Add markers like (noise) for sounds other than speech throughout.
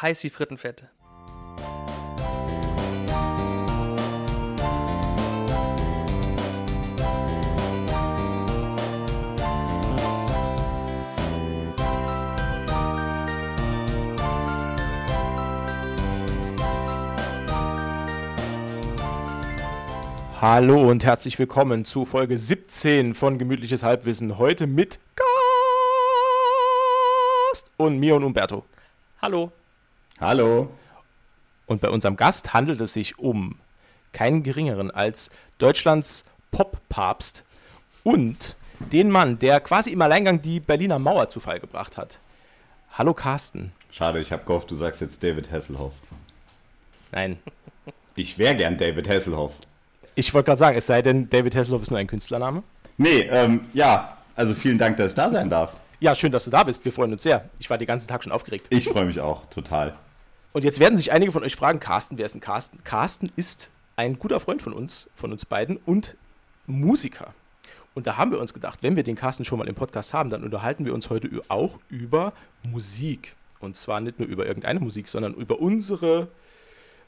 Heiß wie Frittenfett. Hallo und herzlich willkommen zu Folge 17 von Gemütliches Halbwissen. Heute mit Gast und mir und Umberto. Hallo. Hallo. Und bei unserem Gast handelt es sich um keinen geringeren als Deutschlands Pop-Papst und den Mann, der quasi im Alleingang die Berliner Mauer zu Fall gebracht hat. Hallo Carsten. Schade, ich habe gehofft, du sagst jetzt David Hasselhoff. Nein. Ich wäre gern David Hasselhoff. Ich wollte gerade sagen, es sei denn, David Hasselhoff ist nur ein Künstlername. Nee, ähm, ja, also vielen Dank, dass ich da sein darf. Ja, schön, dass du da bist. Wir freuen uns sehr. Ich war den ganzen Tag schon aufgeregt. Ich freue mich auch, total. Und jetzt werden sich einige von euch fragen, Carsten, wer ist denn Carsten? Carsten ist ein guter Freund von uns, von uns beiden und Musiker. Und da haben wir uns gedacht, wenn wir den Carsten schon mal im Podcast haben, dann unterhalten wir uns heute auch über Musik. Und zwar nicht nur über irgendeine Musik, sondern über unsere,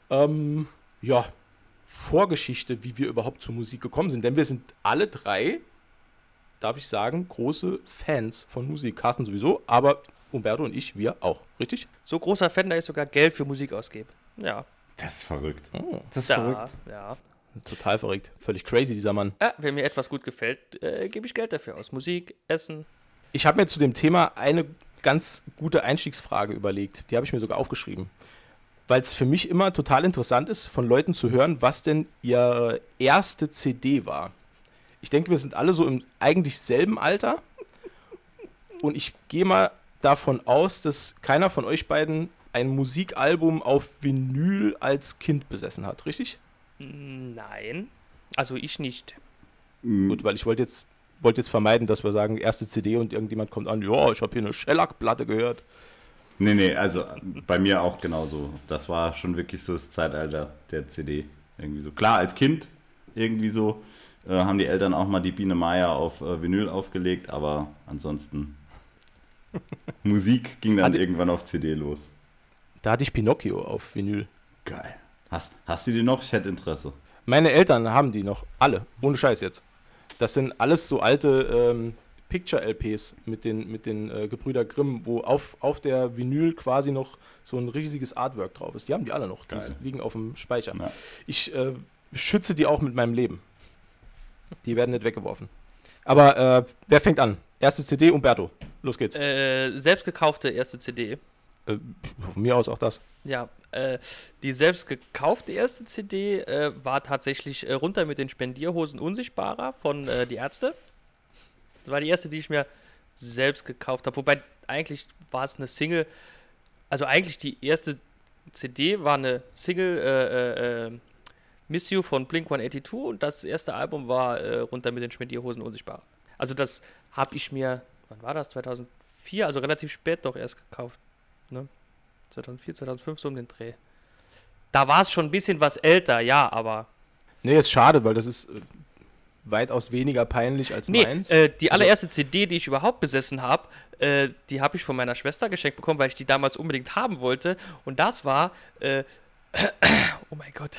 ähm, ja, Vorgeschichte, wie wir überhaupt zur Musik gekommen sind. Denn wir sind alle drei, darf ich sagen, große Fans von Musik. Carsten sowieso, aber Umberto und ich, wir auch. Richtig? So großer Fan, dass ich sogar Geld für Musik ausgebe. Ja. Das ist verrückt. Oh, Das ist ja, verrückt. Ja. total verrückt. Völlig crazy, dieser Mann. ja. Wenn mir etwas gut gefällt, äh, gebe ich Geld dafür aus. Musik, Essen. Ich habe mir zu dem Thema eine ganz gute Einstiegsfrage überlegt. Die habe ich mir sogar aufgeschrieben. Weil es für mich immer total interessant ist, von Leuten zu hören, was denn ihre erste CD war. Ich denke, wir sind alle so im eigentlich selben Alter. Und ich gehe mal davon aus, dass keiner von euch beiden ein Musikalbum auf Vinyl als Kind besessen hat, richtig? Nein. Also ich nicht. Mhm. Gut, weil ich wollte jetzt, wollte jetzt vermeiden, dass wir sagen, erste CD und irgendjemand kommt an, ja, ich habe hier eine Shellac-Platte gehört. Nee, nee, also bei mir auch genauso. Das war schon wirklich so das Zeitalter der CD. Irgendwie so. Klar, als Kind irgendwie so äh, haben die Eltern auch mal die Biene Meier auf äh, Vinyl aufgelegt, aber ansonsten (laughs) Musik ging dann Hatte- irgendwann auf CD los. Da hatte ich Pinocchio auf Vinyl. Geil. Hast, hast du die noch? Ich hätte Interesse. Meine Eltern haben die noch, alle, ohne Scheiß jetzt. Das sind alles so alte ähm, Picture-LPs mit den, mit den äh, Gebrüder Grimm, wo auf, auf der Vinyl quasi noch so ein riesiges Artwork drauf ist. Die haben die alle noch, die Geil. liegen auf dem Speicher. Ja. Ich äh, schütze die auch mit meinem Leben. Die werden nicht weggeworfen. Aber äh, wer fängt an? Erste CD, Umberto. Los geht's. Äh, selbst gekaufte erste CD. Äh, von mir aus auch das. Ja, äh, die selbst gekaufte erste CD äh, war tatsächlich äh, runter mit den Spendierhosen unsichtbarer von äh, Die Ärzte. Das war die erste, die ich mir selbst gekauft habe. Wobei eigentlich war es eine Single. Also eigentlich die erste CD war eine Single äh, Miss You von Blink 182 und das erste Album war äh, runter mit den Spendierhosen unsichtbarer. Also das habe ich mir, wann war das? 2004, also relativ spät doch erst gekauft. Ne? 2004, 2005 so um den Dreh. Da war es schon ein bisschen was älter, ja, aber. Nee, ist schade, weil das ist äh, weitaus weniger peinlich als Nee, meins. äh, die Also- allererste CD, die ich überhaupt besessen habe, äh, die habe ich von meiner Schwester geschenkt bekommen, weil ich die damals unbedingt haben wollte. Und das war. Äh, (coughs) oh mein Gott.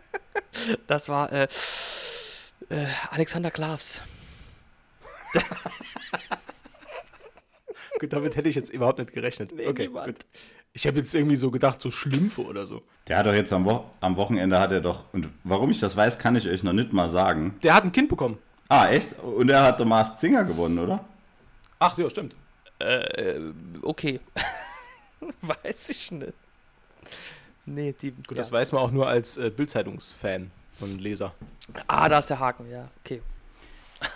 (laughs) das war äh, äh, Alexander Klavs. Gut, damit hätte ich jetzt überhaupt nicht gerechnet. Nee, okay, niemand. gut. Ich habe jetzt irgendwie so gedacht, so Schlümpfe oder so. Der hat doch jetzt am, Wo am Wochenende hat er doch, und warum ich das weiß, kann ich euch noch nicht mal sagen. Der hat ein Kind bekommen. Ah, echt? Und er hat The Masked Singer gewonnen, oder? Ach, ja, stimmt. Äh, okay. (laughs) Weiß ich nicht. Nee, die. Gut, ja. das weiß man auch nur als äh, Bildzeitungsfan und Leser. Ah, da ist der Haken, ja, okay.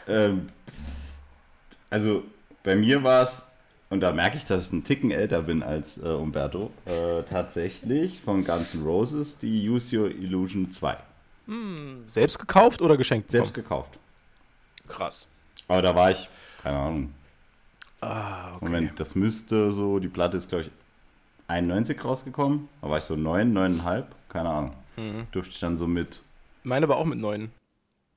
Ähm, also bei mir war es, und da merke ich, dass ich einen Ticken älter bin als äh, Umberto, äh, tatsächlich von Guns N' Roses die Use Your Illusion 2. Selbst gekauft oder geschenkt? Selbst gekauft. Krass. Aber da war ich, keine Ahnung, Ah, okay. Moment, das müsste so, die Platte ist glaube ich 91 rausgekommen. Da war ich so 9, 9,5, keine Ahnung. Mhm. Durfte ich dann so mit. Meine war auch mit neun.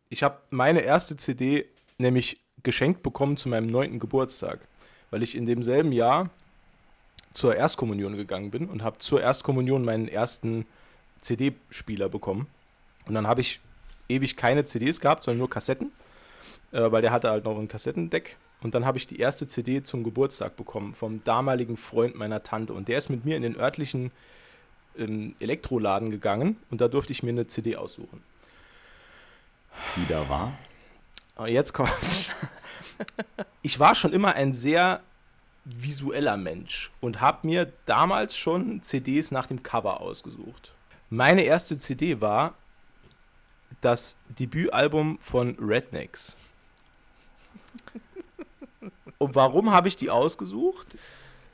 Ich habe meine erste CD nämlich geschenkt bekommen zu meinem neunten Geburtstag, weil ich in demselben Jahr zur Erstkommunion gegangen bin und habe zur Erstkommunion meinen ersten CD-Spieler bekommen. Und dann habe ich ewig keine CDs gehabt, sondern nur Kassetten, äh, weil der hatte halt noch ein Kassettendeck. Und dann habe ich die erste CD zum Geburtstag bekommen vom damaligen Freund meiner Tante. Und der ist mit mir in den örtlichen ähm, Elektroladen gegangen und da durfte ich mir eine CD aussuchen. Die da war? Und jetzt kommt. (laughs) ich war schon immer ein sehr visueller Mensch und habe mir damals schon CDs nach dem Cover ausgesucht. Meine erste CD war das Debütalbum von Rednecks. Und warum habe ich die ausgesucht?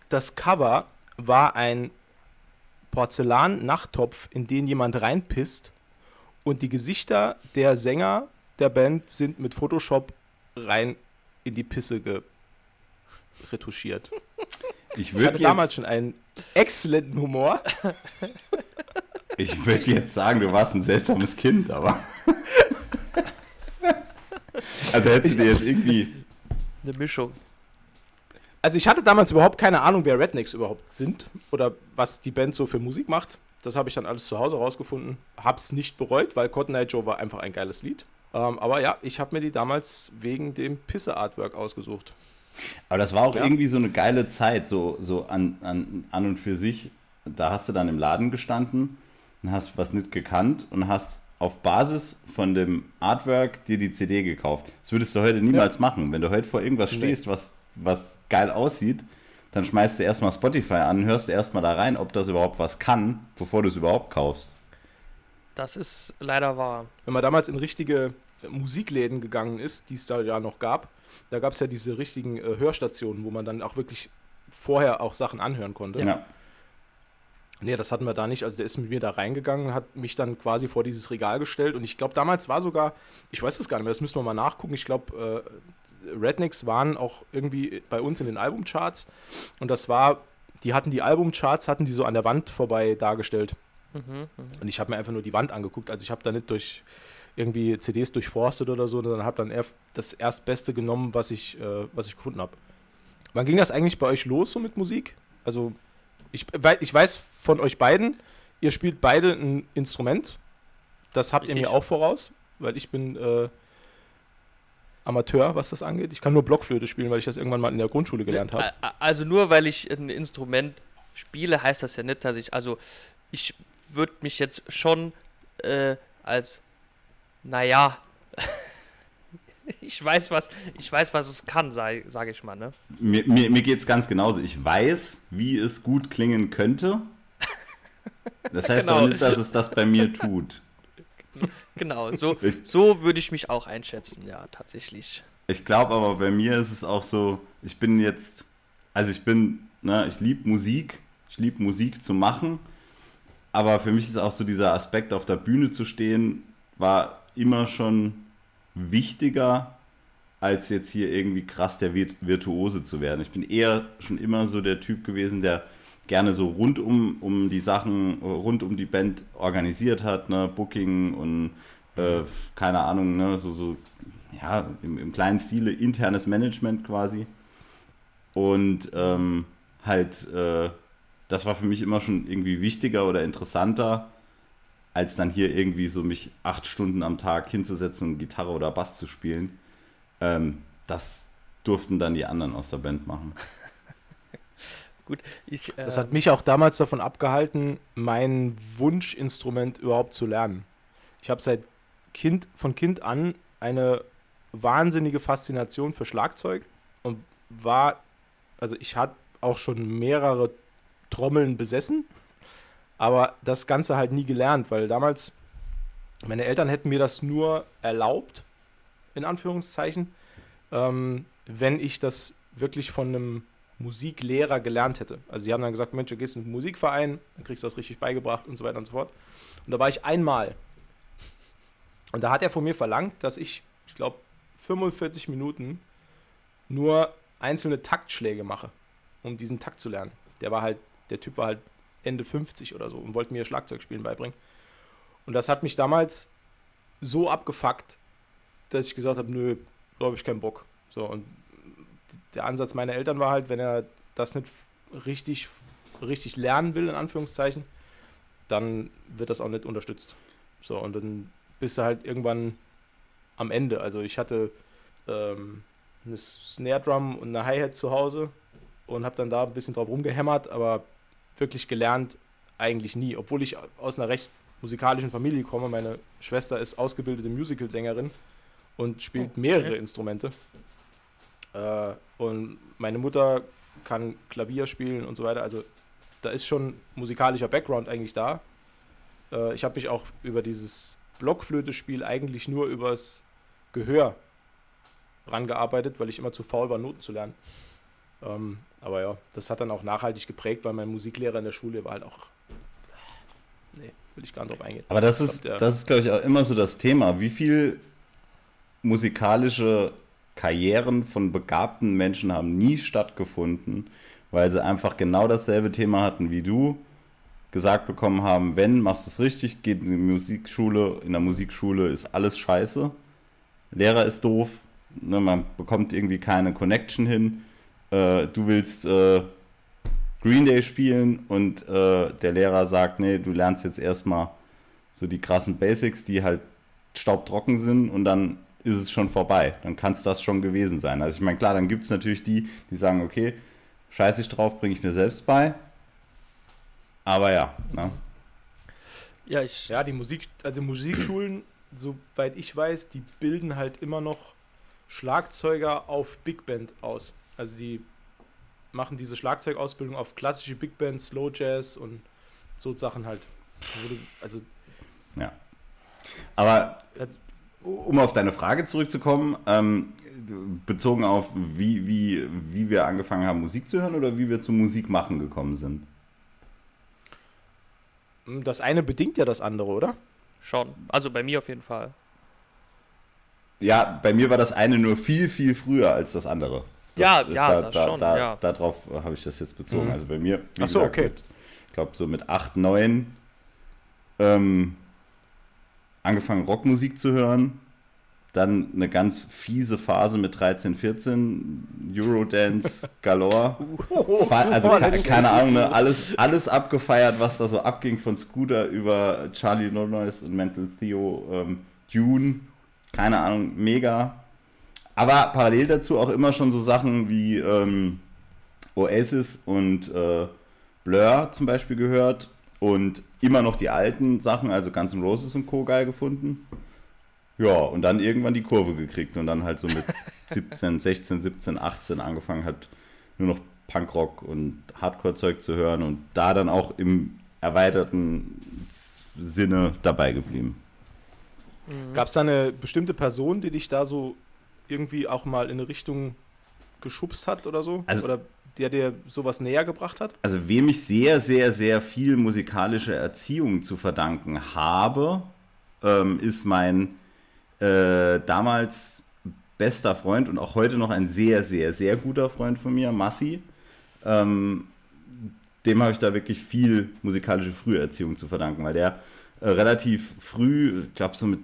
Das Cover war ein Porzellan-Nachttopf, in den jemand reinpisst und die Gesichter der Sänger der Band sind mit Photoshop rein in die Pisse retuschiert. Ich, ich hatte damals schon einen exzellenten Humor. (laughs) Ich würde jetzt sagen, du warst ein seltsames Kind, aber. (laughs) also hättest du dir jetzt irgendwie. Eine Mischung. Also ich hatte damals überhaupt keine Ahnung, wer Rednecks überhaupt sind oder was die Band so für Musik macht. Das habe ich dann alles zu Hause rausgefunden. Hab's nicht bereut, weil Cotton Eye Joe war einfach ein geiles Lied. Ähm, aber ja, ich habe mir die damals wegen dem Pisse-Artwork ausgesucht. Aber das war auch ja. irgendwie so eine geile Zeit, so, so an, an, an und für sich. Da hast du dann im Laden gestanden und hast was nicht gekannt und hast auf Basis von dem Artwork dir die CD gekauft. Das würdest du heute niemals ja. machen. Wenn du heute vor irgendwas stehst, nee. was was geil aussieht, dann schmeißt du erstmal Spotify an, hörst du erstmal da rein, ob das überhaupt was kann, bevor du es überhaupt kaufst. Das ist leider wahr. Wenn man damals in richtige Musikläden gegangen ist, die es da ja noch gab, da gab es ja diese richtigen äh, Hörstationen, wo man dann auch wirklich vorher auch Sachen anhören konnte. Ja. Nee, das hatten wir da nicht. Also der ist mit mir da reingegangen, hat mich dann quasi vor dieses Regal gestellt und ich glaube, damals war sogar, ich weiß es gar nicht mehr, das müssen wir mal nachgucken, ich glaube, äh, Rednecks waren auch irgendwie bei uns in den Albumcharts und das war, die hatten die Albumcharts, hatten die so an der Wand vorbei dargestellt. Mhm, mh. Und ich habe mir einfach nur die Wand angeguckt, also ich habe da nicht durch irgendwie CDs durchforstet oder so, sondern habe dann das Erstbeste genommen, was ich, äh, was ich gefunden habe. Wann ging das eigentlich bei euch los so mit Musik? Also ich, ich weiß von euch beiden, ihr spielt beide ein Instrument. Das habt ihr mir auch voraus, weil ich bin äh, Amateur, was das angeht. Ich kann nur Blockflöte spielen, weil ich das irgendwann mal in der Grundschule gelernt habe. Also nur weil ich ein Instrument spiele, heißt das ja nicht, dass ich, also ich würde mich jetzt schon äh, als, naja, (laughs) ich weiß, was, ich weiß, was es kann, sage sag ich mal, ne? Mir, mir, mir geht es ganz genauso. Ich weiß, wie es gut klingen könnte. Das heißt genau. aber nicht, dass es das bei mir tut. (laughs) genau, so, so würde ich mich auch einschätzen, ja, tatsächlich. Ich glaube aber bei mir ist es auch so, ich bin jetzt, also ich bin, ne, ich liebe Musik, ich liebe Musik zu machen, aber für mich ist auch so dieser Aspekt, auf der Bühne zu stehen, war immer schon wichtiger, als jetzt hier irgendwie krass der Virtuose zu werden. Ich bin eher schon immer so der Typ gewesen, der gerne so rund um, um die Sachen, rund um die Band organisiert hat, ne, Booking und äh, keine Ahnung, ne, so, so, ja, im, im kleinen Stile internes Management quasi. Und ähm, halt, äh, das war für mich immer schon irgendwie wichtiger oder interessanter, als dann hier irgendwie so mich acht Stunden am Tag hinzusetzen und Gitarre oder Bass zu spielen. Ähm, das durften dann die anderen aus der Band machen. Gut, ich, äh, das hat mich auch damals davon abgehalten, mein Wunschinstrument überhaupt zu lernen. Ich habe seit Kind, von Kind an eine wahnsinnige Faszination für Schlagzeug und war, also ich hatte auch schon mehrere Trommeln besessen, aber das Ganze halt nie gelernt, weil damals meine Eltern hätten mir das nur erlaubt, in Anführungszeichen, ähm, wenn ich das wirklich von einem Musiklehrer gelernt hätte. Also sie haben dann gesagt, Mensch, du gehst in den Musikverein, dann kriegst du das richtig beigebracht und so weiter und so fort. Und da war ich einmal. Und da hat er von mir verlangt, dass ich, ich glaube, 45 Minuten nur einzelne Taktschläge mache, um diesen Takt zu lernen. Der war halt, der Typ war halt Ende 50 oder so und wollte mir Schlagzeugspielen beibringen. Und das hat mich damals so abgefuckt, dass ich gesagt habe, nö, da habe ich keinen Bock. So, und der Ansatz meiner Eltern war halt, wenn er das nicht richtig richtig lernen will, in Anführungszeichen, dann wird das auch nicht unterstützt. So, und dann bist du halt irgendwann am Ende. Also ich hatte ähm, eine Snare Drum und eine Hi-Hat zu Hause und habe dann da ein bisschen drauf rumgehämmert, aber wirklich gelernt eigentlich nie, obwohl ich aus einer recht musikalischen Familie komme. Meine Schwester ist ausgebildete Musicalsängerin und spielt mehrere Instrumente. Äh, und meine Mutter kann Klavier spielen und so weiter. Also da ist schon musikalischer Background eigentlich da. Äh, ich habe mich auch über dieses Blockflöte-Spiel eigentlich nur übers Gehör rangearbeitet, weil ich immer zu faul war, Noten zu lernen. Ähm, aber ja, das hat dann auch nachhaltig geprägt, weil mein Musiklehrer in der Schule war halt auch. Nee, will ich gar nicht drauf eingehen. Aber das ist, glaub, das ist, glaube ich, auch immer so das Thema. Wie viel musikalische Karrieren von begabten Menschen haben nie stattgefunden, weil sie einfach genau dasselbe Thema hatten wie du, gesagt bekommen haben, wenn, machst du es richtig, geht in die Musikschule, in der Musikschule ist alles scheiße, Lehrer ist doof, ne, man bekommt irgendwie keine Connection hin, äh, du willst äh, Green Day spielen und äh, der Lehrer sagt, nee, du lernst jetzt erstmal so die krassen Basics, die halt staubtrocken sind und dann ist es schon vorbei. Dann kann es das schon gewesen sein. Also ich meine, klar, dann gibt es natürlich die, die sagen, okay, scheiße ich drauf, bringe ich mir selbst bei. Aber ja, ne? Ja, ich, ja, die Musik, also Musikschulen, (clears throat) soweit ich weiß, die bilden halt immer noch Schlagzeuger auf Big Band aus. Also die machen diese Schlagzeugausbildung auf klassische Big Band, Slow Jazz und so Sachen halt. Also ja. Aber um auf deine Frage zurückzukommen, ähm, bezogen auf wie, wie, wie wir angefangen haben, Musik zu hören oder wie wir zu Musik machen gekommen sind? Das eine bedingt ja das andere, oder? Schon. Also bei mir auf jeden Fall. Ja, bei mir war das eine nur viel, viel früher als das andere. Das, ja, ja, da, da, schon, da, ja. Darauf habe ich das jetzt bezogen. Mhm. Also bei mir, wie Ach so, gesagt, okay. ich glaube so mit 8, 9 ähm, angefangen Rockmusik zu hören. Dann eine ganz fiese Phase mit 13, 14, Eurodance galore. (laughs) also keine, keine Ahnung, ne? alles, alles abgefeiert, was da so abging, von Scooter über Charlie No Noise und Mental Theo, ähm, Dune, keine Ahnung, mega. Aber parallel dazu auch immer schon so Sachen wie ähm, Oasis und äh, Blur zum Beispiel gehört und immer noch die alten Sachen, also Guns N' Roses und Co. geil gefunden. Ja, und dann irgendwann die Kurve gekriegt und dann halt so mit 17, 16, 17, 18 angefangen hat, nur noch Punkrock und Hardcore-Zeug zu hören und da dann auch im erweiterten Sinne dabei geblieben. Mhm. Gab es da eine bestimmte Person, die dich da so irgendwie auch mal in eine Richtung geschubst hat oder so? Also, oder der dir sowas näher gebracht hat? Also wem ich sehr, sehr, sehr viel musikalische Erziehung zu verdanken habe, ähm, ist mein äh, damals bester Freund und auch heute noch ein sehr, sehr, sehr guter Freund von mir, Massi. Ähm, dem habe ich da wirklich viel musikalische Früherziehung zu verdanken, weil der äh, relativ früh, ich glaube so mit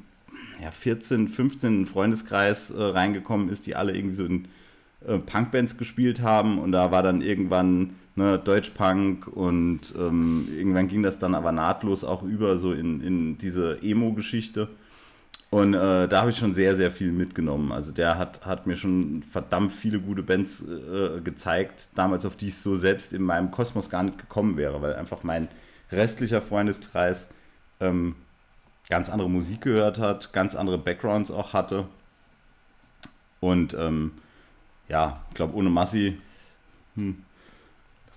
ja, 14, 15 in Freundeskreis äh, reingekommen ist, die alle irgendwie so in äh, Punkbands gespielt haben und da war dann irgendwann ne, Deutschpunk und ähm, irgendwann ging das dann aber nahtlos auch über so in, in diese Emo-Geschichte. Und äh, da habe ich schon sehr, sehr viel mitgenommen. Also der hat, hat mir schon verdammt viele gute Bands äh, gezeigt, damals auf die ich so selbst in meinem Kosmos gar nicht gekommen wäre, weil einfach mein restlicher Freundeskreis ähm, ganz andere Musik gehört hat, ganz andere Backgrounds auch hatte. Und ähm, ja, ich glaube, ohne Massi hm,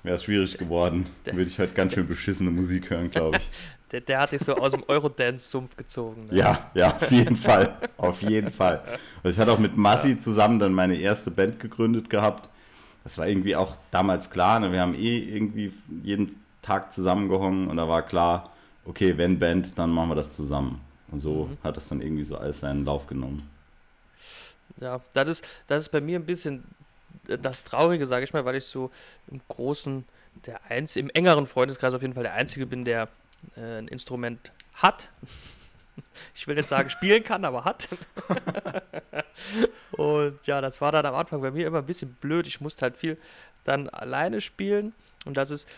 wäre es schwierig geworden. Dann würde ich halt ganz schön beschissene Musik hören, glaube ich. (laughs) Der, der, hat dich so aus dem Eurodance-Sumpf gezogen. Ne? Ja, ja, auf jeden Fall. Auf jeden Fall. Also ich hatte auch mit Massi ja. zusammen dann meine erste Band gegründet gehabt. Das war irgendwie auch damals klar. Ne? Wir haben eh irgendwie jeden Tag zusammengehangen und da war klar, okay, wenn Band, dann machen wir das zusammen. Und so mhm. hat das dann irgendwie so alles seinen Lauf genommen. Ja, das ist, das ist bei mir ein bisschen das Traurige, sage ich mal, weil ich so im großen, der eins, im engeren Freundeskreis auf jeden Fall der Einzige bin, der äh, ein Instrument hat. (laughs) ich will nicht sagen spielen kann, aber hat. (laughs) und ja, das war dann am Anfang bei mir immer ein bisschen blöd. Ich musste halt viel dann alleine spielen und das ist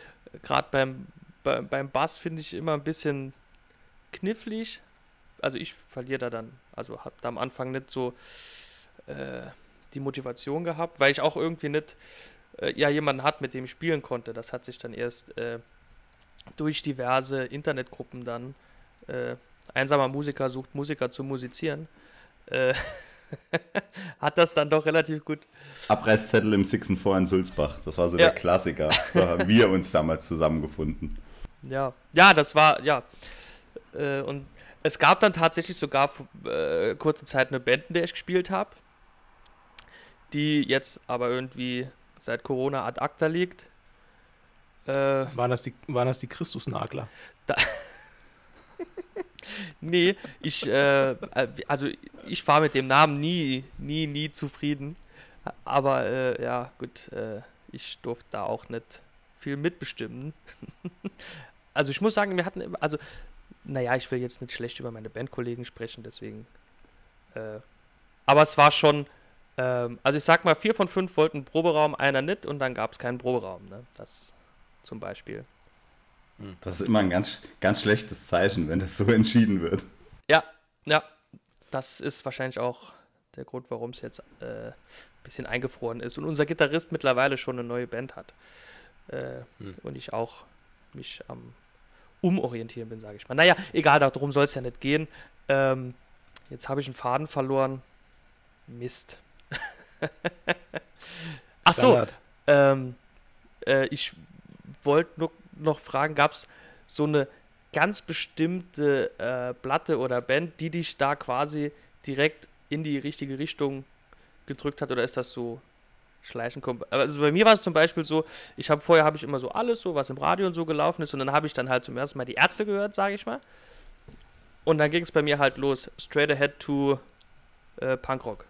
gerade beim, beim, beim Bass finde ich immer ein bisschen knifflig. Also ich verliere da dann, also habe da am Anfang nicht so äh, die Motivation gehabt, weil ich auch irgendwie nicht äh, ja jemanden hat, mit dem ich spielen konnte. Das hat sich dann erst äh, durch diverse Internetgruppen dann äh, einsamer Musiker sucht Musiker zu musizieren. Äh, (laughs) hat das dann doch relativ gut. Abreißzettel im Sixen vor in Sulzbach. Das war so ja. der Klassiker. So (laughs) haben wir uns damals zusammengefunden. Ja, ja, das war, ja. Und es gab dann tatsächlich sogar äh, kurze Zeit eine Band, in der ich gespielt habe, die jetzt aber irgendwie seit Corona ad acta liegt. Äh, waren, das die, waren das die Christusnagler? Da (laughs) nee, ich, äh, also ich war mit dem Namen nie, nie, nie zufrieden. Aber äh, ja, gut, äh, ich durfte da auch nicht viel mitbestimmen. (laughs) also ich muss sagen, wir hatten, also, naja, ich will jetzt nicht schlecht über meine Bandkollegen sprechen, deswegen. Äh, aber es war schon, ähm, also ich sag mal, vier von fünf wollten Proberaum, einer nicht und dann gab es keinen Proberaum, ne? Das zum Beispiel. Das ist immer ein ganz, ganz schlechtes Zeichen, wenn das so entschieden wird. Ja, ja. Das ist wahrscheinlich auch der Grund, warum es jetzt äh, ein bisschen eingefroren ist. Und unser Gitarrist mittlerweile schon eine neue Band hat. Äh, hm. Und ich auch mich am Umorientieren bin, sage ich mal. Naja, egal, darum soll es ja nicht gehen. Ähm, jetzt habe ich einen Faden verloren. Mist. (laughs) Ach so. Ähm, äh, ich wollte nur noch fragen, gab es so eine ganz bestimmte äh, Platte oder Band, die dich da quasi direkt in die richtige Richtung gedrückt hat oder ist das so schleichen Also bei mir war es zum Beispiel so, ich habe vorher habe ich immer so alles so, was im Radio und so gelaufen ist und dann habe ich dann halt zum ersten Mal die Ärzte gehört, sage ich mal. Und dann ging es bei mir halt los, straight ahead to äh, Punkrock.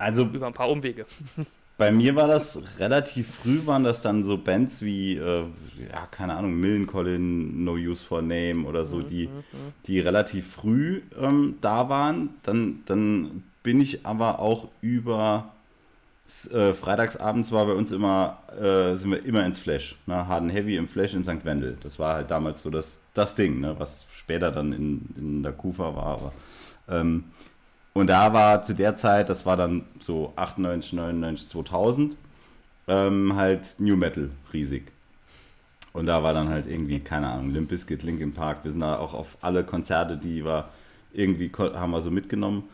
Also über ein paar Umwege. (laughs) Bei mir war das relativ früh, waren das dann so Bands wie, äh, ja, keine Ahnung, Millencolin, No Use for Name oder so, die, mhm, mhm. die relativ früh ähm, da waren. Dann, dann bin ich aber auch über äh, freitagsabends war bei uns immer, äh, sind wir immer ins Flash. Ne? Harden Heavy im Flash in St. Wendel. Das war halt damals so das, das Ding, ne? was später dann in, in der Kufa war. Aber, ähm, und da war zu der Zeit, das war dann so 98, 99, 2000, ähm, halt New Metal riesig. Und da war dann halt irgendwie, keine Ahnung, Limp Bizkit, Linkin Park. Wir sind da auch auf alle Konzerte, die wir irgendwie haben wir so mitgenommen.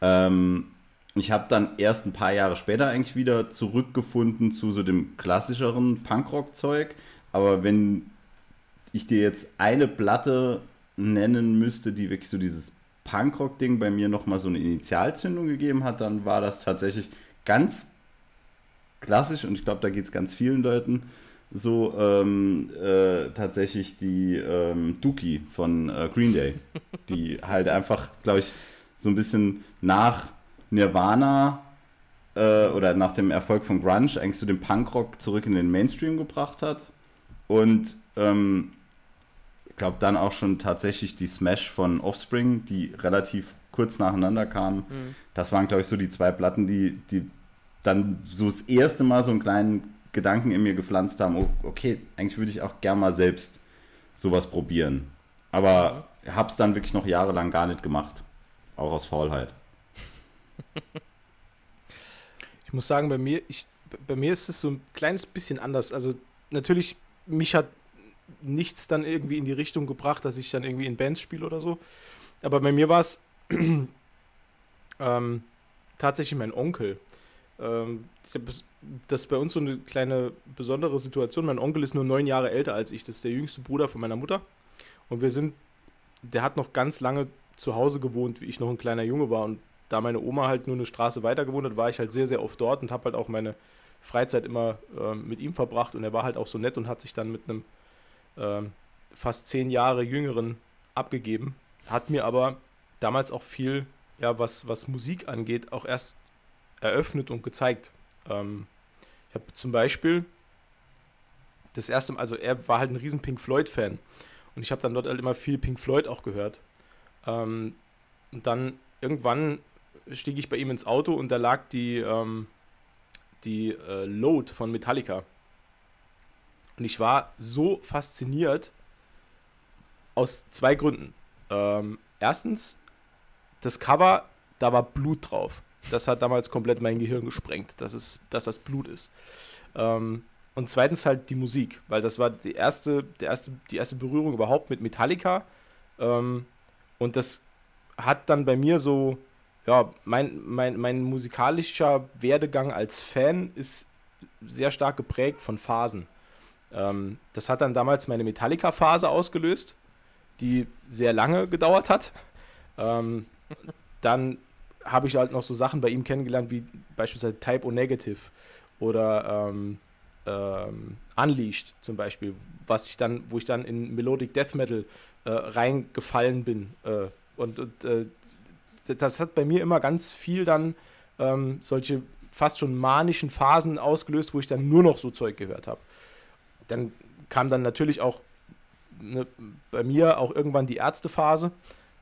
Ähm, ich habe dann erst ein paar Jahre später eigentlich wieder zurückgefunden zu so dem klassischeren Punkrock-Zeug. Aber wenn ich dir jetzt eine Platte nennen müsste, die wirklich so dieses Punkrock-Ding bei mir nochmal so eine Initialzündung gegeben hat, dann war das tatsächlich ganz klassisch und ich glaube, da geht es ganz vielen Leuten so ähm, äh, tatsächlich die ähm, Dookie von äh, Green Day, die (laughs) halt einfach, glaube ich, so ein bisschen nach Nirvana äh, oder nach dem Erfolg von Grunge eigentlich so den Punkrock zurück in den Mainstream gebracht hat und ähm, glaube, dann auch schon tatsächlich die Smash von Offspring, die relativ kurz nacheinander kamen. Mhm. Das waren, glaube ich, so die zwei Platten, die, die dann so das erste Mal so einen kleinen Gedanken in mir gepflanzt haben, oh, okay, eigentlich würde ich auch gerne mal selbst sowas probieren. Aber mhm. habe es dann wirklich noch jahrelang gar nicht gemacht. Auch aus Faulheit. (laughs) Ich muss sagen, bei mir, ich, bei mir ist es so ein kleines bisschen anders. Also natürlich, mich hat nichts dann irgendwie in die Richtung gebracht, dass ich dann irgendwie in Bands spiele oder so. Aber bei mir war es (clears throat) ähm, tatsächlich mein Onkel. Ähm, das ist bei uns so eine kleine besondere Situation. Mein Onkel ist nur neun Jahre älter als ich. Das ist der jüngste Bruder von meiner Mutter. Und wir sind, der hat noch ganz lange zu Hause gewohnt, wie ich noch ein kleiner Junge war. Und da meine Oma halt nur eine Straße weiter gewohnt hat, war ich halt sehr, sehr oft dort und habe halt auch meine Freizeit immer äh, mit ihm verbracht. Und er war halt auch so nett und hat sich dann mit einem äh, fast zehn Jahre jüngeren abgegeben. Hat mir aber damals auch viel, ja, was, was Musik angeht, auch erst eröffnet und gezeigt. Ähm, ich habe zum Beispiel das erste Mal, also er war halt ein riesen Pink Floyd-Fan. Und ich habe dann dort halt immer viel Pink Floyd auch gehört. Ähm, und dann irgendwann stieg ich bei ihm ins Auto und da lag die, ähm, die äh, Load von Metallica. Und ich war so fasziniert aus zwei Gründen. Ähm, erstens, das Cover, da war Blut drauf. Das hat damals komplett mein Gehirn gesprengt, dass, es, dass das Blut ist. Ähm, und zweitens halt die Musik, weil das war die erste, der erste, die erste Berührung überhaupt mit Metallica. Ähm, und das hat dann bei mir so, ja, mein, mein, mein musikalischer Werdegang als Fan ist sehr stark geprägt von Phasen. Ähm, das hat dann damals meine Metallica-Phase ausgelöst, die sehr lange gedauert hat. Ähm, dann habe ich halt noch so Sachen bei ihm kennengelernt, wie beispielsweise Type O Negative oder ähm, ähm, Unleashed zum Beispiel, was ich dann, wo ich dann in Melodic Death Metal äh, reingefallen bin. Äh, und, und äh, das hat bei mir immer ganz viel dann ähm, solche fast schon manischen Phasen ausgelöst, wo ich dann nur noch so Zeug gehört habe. Dann kam dann natürlich auch ne, bei mir auch irgendwann die Ärztephase,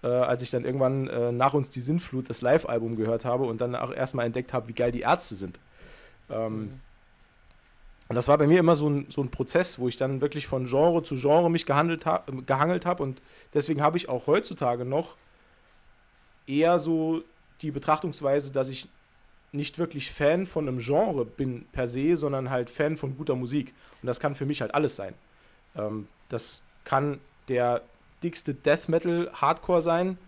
äh, als ich dann irgendwann äh, nach uns die Sinnflut das Live-Album gehört habe und dann auch erstmal entdeckt habe, wie geil die Ärzte sind. Ähm, mhm. Und das war bei mir immer so ein, so ein Prozess, wo ich dann wirklich von Genre zu Genre mich gehandelt ha gehangelt habe. Und deswegen habe ich auch heutzutage noch eher so die Betrachtungsweise, dass ich nicht wirklich Fan von einem Genre bin per se, sondern halt Fan von guter Musik. Und das kann für mich halt alles sein. Ähm, das kann der dickste Death Metal Hardcore sein.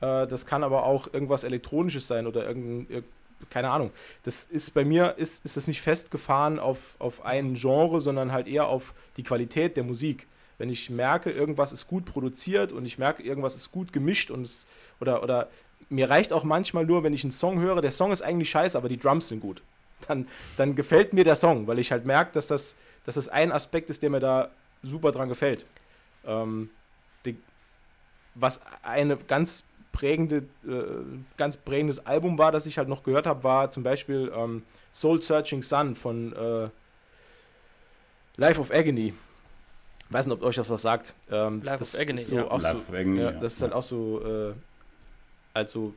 Äh, das kann aber auch irgendwas Elektronisches sein oder irgendein, keine Ahnung. Das ist bei mir, ist, ist das nicht festgefahren auf, auf ein Genre, sondern halt eher auf die Qualität der Musik. Wenn ich merke, irgendwas ist gut produziert und ich merke, irgendwas ist gut gemischt und es, oder, oder mir reicht auch manchmal nur, wenn ich einen Song höre, der Song ist eigentlich scheiße, aber die Drums sind gut. Dann, dann gefällt mir der Song, weil ich halt merke, dass das, dass das ein Aspekt ist, der mir da super dran gefällt. Ähm, die, was eine ganz prägende, äh, ganz prägendes Album war, das ich halt noch gehört habe, war zum Beispiel ähm, Soul Searching Sun von äh, Life of Agony. Ich weiß nicht, ob euch das was sagt. Ähm, Life das of Agony, ist so ja. auch Life so, of Agony, ja, ja. Das ist halt auch so, äh, also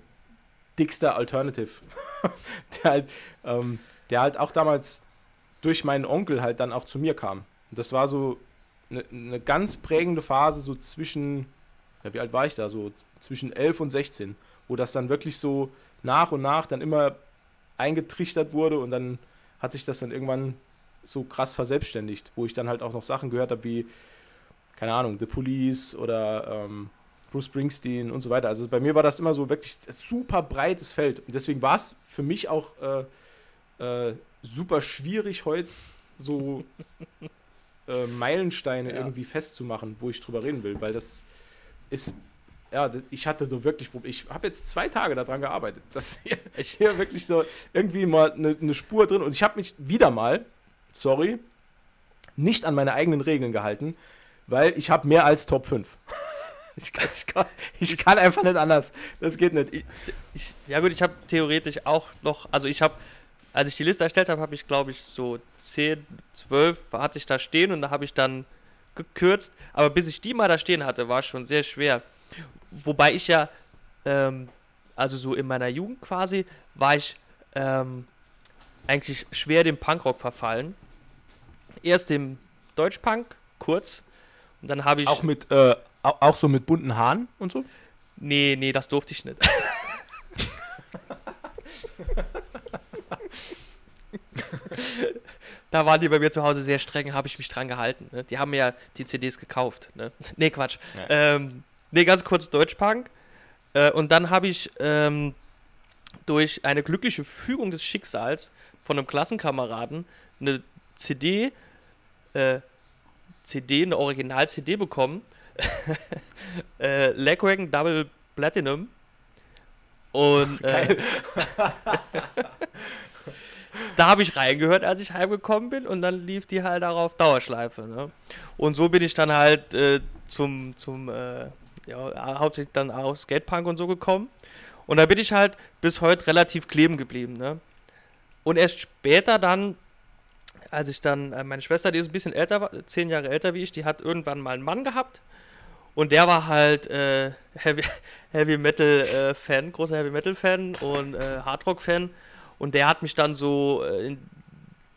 dickster Alternative. (laughs) der, halt, ähm, der halt auch damals durch meinen Onkel halt dann auch zu mir kam. Und das war so eine, eine ganz prägende Phase, so zwischen ja, wie alt war ich da? So zwischen 11 und 16, wo das dann wirklich so nach und nach dann immer eingetrichtert wurde und dann hat sich das dann irgendwann so krass verselbstständigt, wo ich dann halt auch noch Sachen gehört habe wie, keine Ahnung, The Police oder ähm, Bruce Springsteen und so weiter. Also bei mir war das immer so wirklich super breites Feld und deswegen war es für mich auch äh, äh, super schwierig heute so (laughs) äh, Meilensteine Ja. irgendwie festzumachen, wo ich drüber reden will, weil das ist, ja, ich hatte so wirklich, Prob- ich habe jetzt zwei Tage daran gearbeitet, (laughs) dass hier, Ich- hier wirklich so irgendwie mal eine, eine Spur drin und ich habe mich wieder mal, sorry, nicht an meine eigenen Regeln gehalten, weil ich habe mehr als Top 5. (laughs) (laughs) Ich kann, ich, kann, ich kann einfach nicht anders. Das geht nicht. Ich, Ich, ja gut, ich habe theoretisch auch noch, also ich habe, als ich die Liste erstellt habe, habe ich glaube ich so 10, 12 hatte ich da stehen und da habe ich dann gekürzt. Aber bis ich die mal da stehen hatte, war es schon sehr schwer. Wobei ich ja, ähm, also so in meiner Jugend quasi, war ich ähm, eigentlich schwer dem Punkrock verfallen. Erst dem Deutschpunk, kurz. Und dann habe ich. auch mit, äh, auch so mit bunten Haaren und so? Nee, nee, das durfte ich nicht. (laughs) da waren die bei mir zu Hause sehr streng, habe ich mich dran gehalten. Ne? Die haben mir ja die CDs gekauft. Ne? Nee, Quatsch. Ja. Ähm, nee, ganz kurz Deutschpunk. Äh, und dann habe ich ähm, durch eine glückliche Fügung des Schicksals von einem Klassenkameraden eine CD, äh, CD, eine Original-CD bekommen. (laughs) äh, Lagwagon Double Platinum. Und äh, (laughs) da habe ich reingehört, als ich heimgekommen bin und dann lief die halt auch auf Dauerschleife. Ne? Und so bin ich dann halt äh, zum, zum äh, ja, hauptsächlich dann auch Skatepunk und so gekommen. Und da bin ich halt bis heute relativ kleben geblieben. Ne? Und erst später dann, als ich dann, äh, meine Schwester, die ist ein bisschen älter, zehn Jahre älter wie ich, die hat irgendwann mal einen Mann gehabt. Und der war halt äh, (laughs) Heavy, Heavy Metal äh, Fan, großer Heavy Metal Fan und äh, Hard Rock Fan. Und der hat mich dann so äh, in,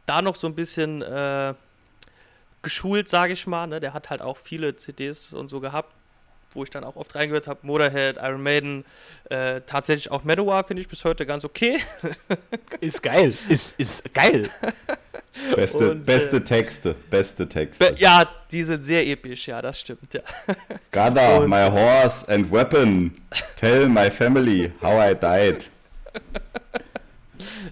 da noch so ein bisschen äh, geschult, sage ich mal. Ne? Der hat halt auch viele CDs und so gehabt, wo ich dann auch oft reingehört habe. Motorhead, Iron Maiden, äh, tatsächlich auch Manowar finde ich bis heute ganz okay. (laughs) ist geil, ist, ist geil. Beste, Und, beste äh, Texte, beste Texte. Be- Ja, die sind sehr episch, ja, das stimmt, ja. (laughs) Gada, Und- my horse and weapon. Tell my family how I died.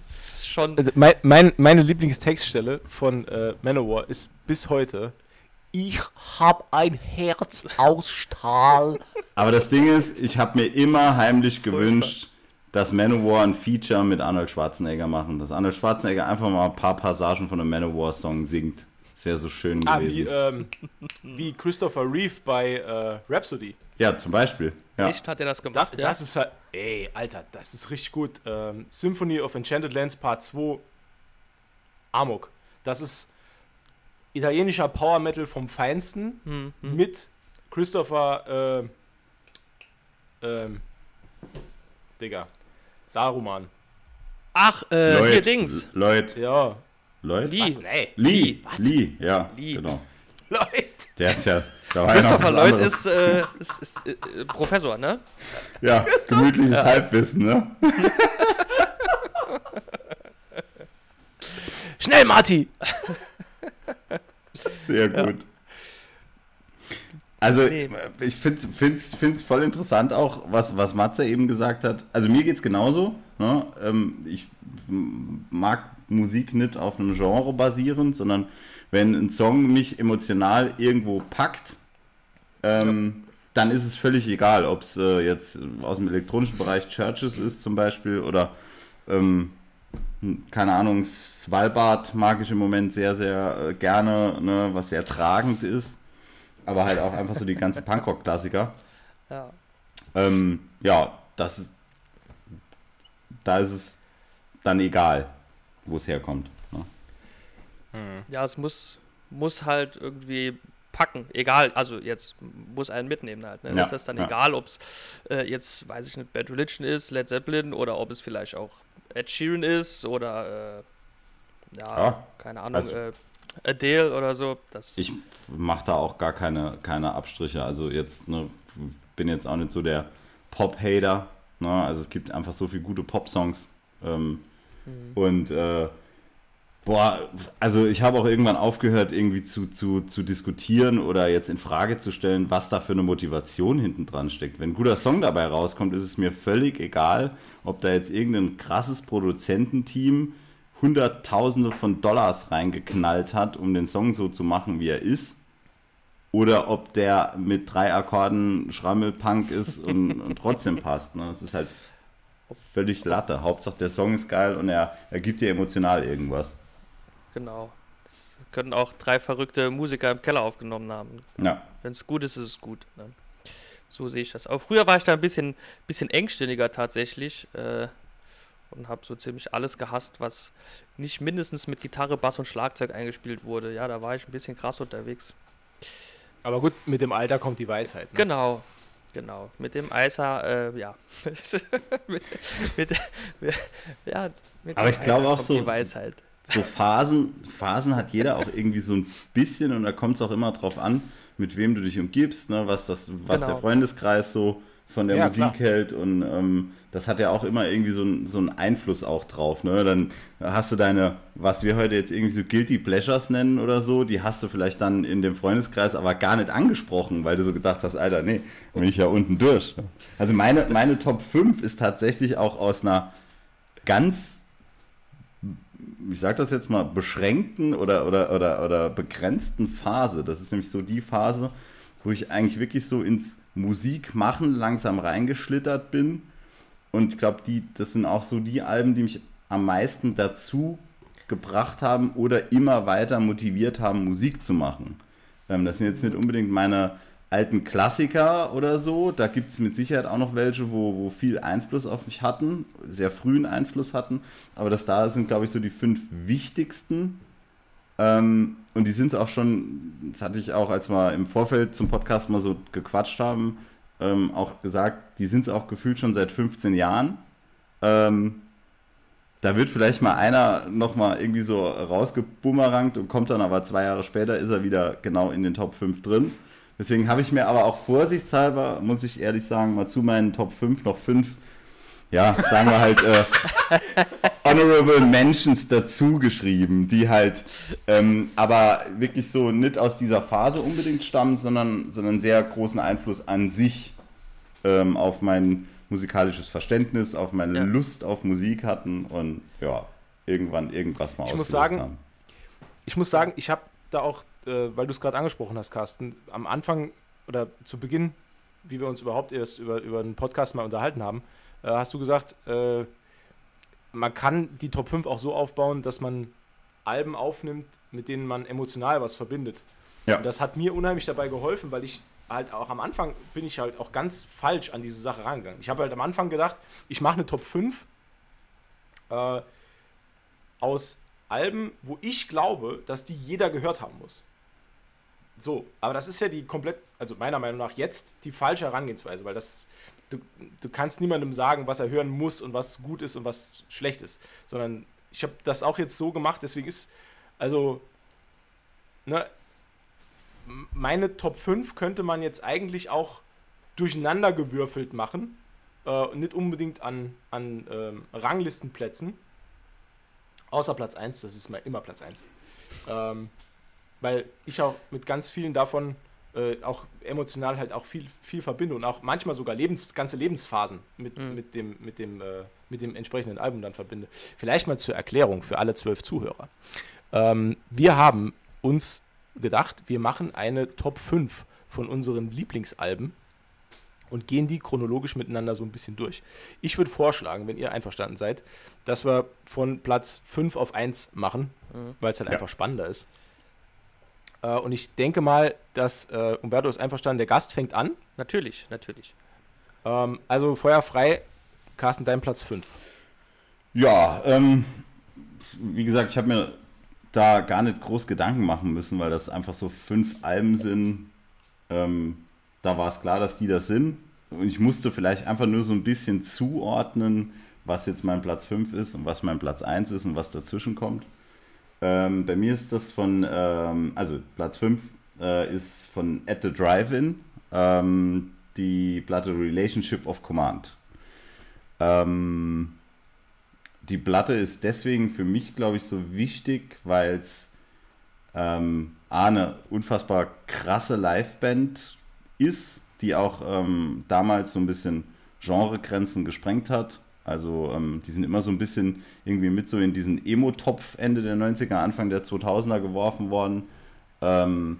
Ist schon, Äh, Mein, mein, meine Lieblingstextstelle von äh, Manowar ist bis heute Ich hab ein Herz aus Stahl. Aber das Ding ist, ich habe mir immer heimlich gewünscht, dass Manowar ein Feature mit Arnold Schwarzenegger machen. Dass Arnold Schwarzenegger einfach mal ein paar Passagen von einem Manowar-Song singt. Das wäre so schön Ah, wie, gewesen. ähm, wie Christopher Reeve bei äh, Rhapsody. ja, zum Beispiel. Ja. echt hat er das Da, gemacht, ja? Das ist halt, ey, Alter, das ist richtig gut. Ähm, Symphony of Enchanted Lands Part 2, Amok. Das ist italienischer Power Metal vom Feinsten Hm, hm. mit Christopher, äh, ähm, Digga, Saruman. Ach, äh, Lloyd, hier Dings. Lloyd. Ja. Lloyd? Lee. Was? Nee. Lee. Lee, ja. Lee. Genau. (laughs) Leute. Der ist ja. Da war ja noch Christopher Lloyd ist, äh, (laughs) ist, ist äh, Professor, ne? Ja, gemütliches Halbwissen, ne? (laughs) Schnell, Marty! Sehr gut. Also Nee. ich finde es find's, find's voll interessant auch, was, was Matze eben gesagt hat. Also mir geht es genauso. Ne? Ähm, ich mag Musik nicht auf einem Genre basierend, sondern wenn ein Song mich emotional irgendwo packt, ähm, dann ist es völlig egal, ob es äh, jetzt aus dem elektronischen Bereich Churches ist zum Beispiel oder ähm, keine Ahnung, Svalbard mag ich im Moment sehr, sehr äh, gerne, ne, was sehr tragend ist. Aber halt auch einfach so die ganzen (laughs) Punkrock-Klassiker. Ja. Ähm, ja, das ist, da ist es dann egal, wo es herkommt. Ne? Ja, es muss, muss halt irgendwie packen. Egal, also jetzt muss einen mitnehmen halt. Ne? Ja, ist das dann ja. egal, ob es äh, jetzt, weiß ich nicht, Bad Religion ist, Led Zeppelin oder ob es vielleicht auch Ed Sheeran ist oder äh, ja, Ja, keine Ahnung, also- äh, Adele oder so. Das, Ich mache da auch gar keine, keine Abstriche. Also jetzt ne, bin jetzt auch nicht so der Pop-Hater. Ne? Also es gibt einfach so viele gute Pop-Songs. Ähm, Und äh, boah, also ich habe auch irgendwann aufgehört, irgendwie zu, zu, zu diskutieren oder jetzt in Frage zu stellen, was da für eine Motivation hinten dran steckt. Wenn ein guter Song dabei rauskommt, ist es mir völlig egal, ob da jetzt irgendein krasses Produzententeam Hunderttausende von Dollars reingeknallt hat, um den Song so zu machen, wie er ist. Oder ob der mit drei Akkorden Schrammelpunk ist und, (laughs) und trotzdem passt. Ne? Das ist halt völlig Latte. Hauptsache der Song ist geil und er, er gibt dir emotional irgendwas. Genau. Das können auch drei verrückte Musiker im Keller aufgenommen haben. Ja. Wenn es gut ist, ist es gut. Ne? So sehe ich das. Aber früher war ich da ein bisschen, bisschen engstirniger tatsächlich äh, und habe so ziemlich alles gehasst, was nicht mindestens mit Gitarre, Bass und Schlagzeug eingespielt wurde. Ja, da war ich ein bisschen krass unterwegs. Aber gut, mit dem Alter kommt die Weisheit. Ne? Genau, genau. Mit dem Eiser, äh, ja. (laughs) mit, mit, mit, ja mit Aber dem ich glaube auch kommt so- Die Weisheit. So Phasen, Phasen hat jeder auch irgendwie so ein bisschen und da kommt es auch immer drauf an, mit wem du dich umgibst, ne? was, das, was Genau. der Freundeskreis so von der Ja, Musik klar. hält und ähm, das hat ja auch immer irgendwie so, ein, so einen Einfluss auch drauf. Ne? Dann hast du deine, was wir heute jetzt irgendwie so Guilty Pleasures nennen oder so, die hast du vielleicht dann in dem Freundeskreis aber gar nicht angesprochen, weil du so gedacht hast, Alter, nee, bin ich ja unten durch. Also meine, meine Top 5 ist tatsächlich auch aus einer ganz ich sag das jetzt mal, beschränkten oder, oder, oder, oder begrenzten Phase. Das ist nämlich so die Phase, wo ich eigentlich wirklich so ins Musikmachen langsam reingeschlittert bin. Und ich glaube, das sind auch so die Alben, die mich am meisten dazu gebracht haben oder immer weiter motiviert haben, Musik zu machen. Ähm, das sind jetzt nicht unbedingt meine alten Klassiker oder so. Da gibt es mit Sicherheit auch noch welche, wo, wo viel Einfluss auf mich hatten, sehr frühen Einfluss hatten. Aber das da sind, glaube ich, so die fünf wichtigsten. Ähm, und die sind es auch schon, das hatte ich auch, als wir im Vorfeld zum Podcast mal so gequatscht haben, ähm, auch gesagt, die sind es auch gefühlt schon seit 15 Jahren. Ähm, da wird vielleicht mal einer nochmal irgendwie so rausgeboomerangt und kommt dann aber zwei Jahre später, ist er wieder genau in den Top 5 drin. Deswegen habe ich mir aber auch vorsichtshalber, muss ich ehrlich sagen, mal zu meinen Top 5 noch 5, ja, sagen wir halt, äh, (laughs) Honorable Mentions dazu geschrieben, die halt ähm, aber wirklich so nicht aus dieser Phase unbedingt stammen, sondern, sondern sehr großen Einfluss an sich ähm, auf mein musikalisches Verständnis, auf meine ja. Lust auf Musik hatten und ja, irgendwann irgendwas mal ich muss sagen, haben. Ich muss sagen, ich habe da auch, äh, weil du es gerade angesprochen hast, Carsten, am Anfang oder zu Beginn, wie wir uns überhaupt erst über, über einen Podcast mal unterhalten haben, äh, hast du gesagt, äh, man kann die Top 5 auch so aufbauen, dass man Alben aufnimmt, mit denen man emotional was verbindet. Ja. Und das hat mir unheimlich dabei geholfen, weil ich halt auch am Anfang bin ich halt auch ganz falsch an diese Sache rangegangen. Ich habe halt am Anfang gedacht, ich mache eine Top 5 äh, aus Alben, wo ich glaube, dass die jeder gehört haben muss. So, aber das ist ja die komplett, also meiner Meinung nach jetzt die falsche Herangehensweise, weil das du, du kannst niemandem sagen, was er hören muss und was gut ist und was schlecht ist. Sondern ich habe das auch jetzt so gemacht, deswegen ist, also, ne, meine Top 5 könnte man jetzt eigentlich auch durcheinander gewürfelt machen. Äh, nicht unbedingt an, an ähm, Ranglistenplätzen. Außer Platz 1, das ist immer Platz 1. Ähm, weil ich auch mit ganz vielen davon äh, auch emotional halt auch viel, viel verbinde und auch manchmal sogar Lebens, ganze Lebensphasen mit, mhm. mit, dem, mit, dem, äh, mit dem entsprechenden Album dann verbinde. Vielleicht mal zur Erklärung für alle zwölf Zuhörer. Ähm, wir haben uns gedacht, wir machen eine Top 5 von unseren Lieblingsalben und gehen die chronologisch miteinander so ein bisschen durch. Ich würde vorschlagen, wenn ihr einverstanden seid, dass wir von Platz 5 auf 1 machen, mhm. weil es halt ja. einfach spannender ist. Äh, und ich denke mal, dass äh, Umberto ist einverstanden, der Gast fängt an. Natürlich, natürlich. Ähm, also Feuer frei, Carsten, dein Platz 5. Ja, ähm, wie gesagt, ich habe mir da gar nicht groß Gedanken machen müssen, weil das einfach so fünf Alben sind. Ähm, da war es klar, dass die das sind. Und ich musste vielleicht einfach nur so ein bisschen zuordnen, was jetzt mein Platz 5 ist und was mein Platz 1 ist und was dazwischen kommt. Ähm, bei mir ist das von, ähm, also Platz 5 äh, ist von At the Drive-In, ähm, die Platte Relationship of Command. Ähm, die Platte ist deswegen für mich, glaube ich, so wichtig, weil es ähm, eine unfassbar krasse Liveband ist, die auch ähm, damals so ein bisschen Genregrenzen gesprengt hat. Also ähm, die sind immer so ein bisschen irgendwie mit so in diesen Emo-Topf Ende der 90er, Anfang der 2000er geworfen worden. Ähm,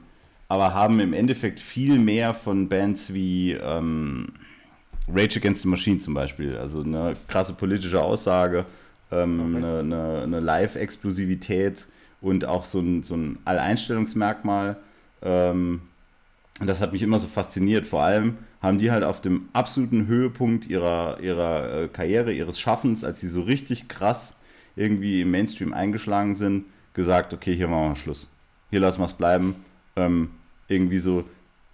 aber haben im Endeffekt viel mehr von Bands wie ähm, Rage Against the Machine zum Beispiel. Also eine krasse politische Aussage, ähm, okay. eine, eine, eine Live-Explosivität und auch so ein, so ein Alleinstellungsmerkmal. Ähm, das hat mich immer so fasziniert. Vor allem haben die halt auf dem absoluten Höhepunkt ihrer, ihrer äh, Karriere, ihres Schaffens, als sie so richtig krass irgendwie im Mainstream eingeschlagen sind, gesagt, okay, hier machen wir Schluss. Hier lassen wir es bleiben. Ähm, irgendwie so,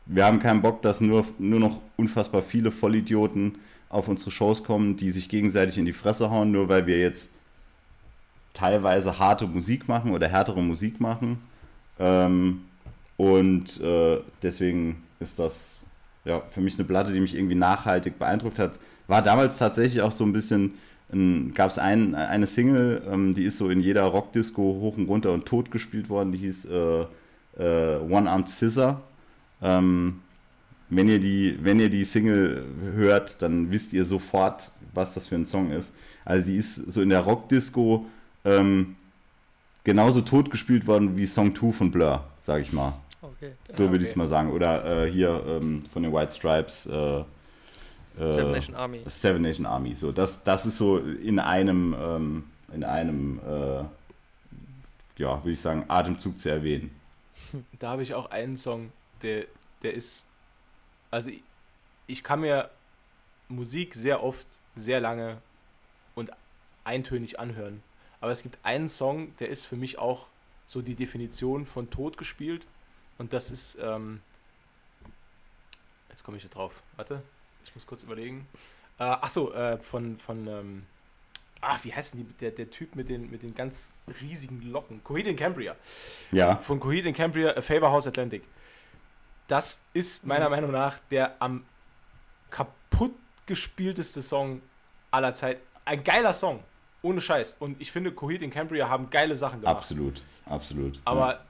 wir haben keinen Bock, dass nur, nur noch unfassbar viele Vollidioten auf unsere Shows kommen, die sich gegenseitig in die Fresse hauen, nur weil wir jetzt teilweise harte Musik machen oder härtere Musik machen. Ähm, und äh, deswegen ist das ja für mich eine Platte, die mich irgendwie nachhaltig beeindruckt hat. War damals tatsächlich auch so ein bisschen, gab es ein, eine Single, ähm, die ist so in jeder Rockdisco hoch und runter und tot gespielt worden, die hieß äh, äh, One-Armed Scissor. Ähm, wenn ihr, die, wenn ihr die Single hört, dann wisst ihr sofort, was das für ein Song ist. Also sie ist so in der Rockdisco ähm, genauso tot gespielt worden wie Song 2 von Blur, sag ich mal. Okay. So würde okay. ich es mal sagen. Oder äh, hier ähm, von den White Stripes. Äh, äh, Seven Nation Army. Seven Nation Army. So, das, das ist so in einem, ähm, in einem, äh, ja, würde ich sagen, Atemzug zu erwähnen. Da habe ich auch einen Song, der, der ist, also ich, ich kann mir Musik sehr oft, sehr lange und eintönig anhören. Aber es gibt einen Song, der ist für mich auch so die Definition von Tod gespielt. Und das ist, ähm, jetzt komme ich hier drauf. Warte, ich muss kurz überlegen. Äh, achso, äh, von, von, ähm, ach, wie heißt denn die, der, der Typ mit den, mit den ganz riesigen Locken? Coheed in Cambria. Ja. Von Coheed in Cambria, A Favor House Atlantic. Das ist meiner Mhm. Meinung nach der am kaputt gespielteste Song aller Zeit. Ein geiler Song, ohne Scheiß. Und ich finde, Coheed in Cambria haben geile Sachen gemacht. Absolut, absolut. Aber ja.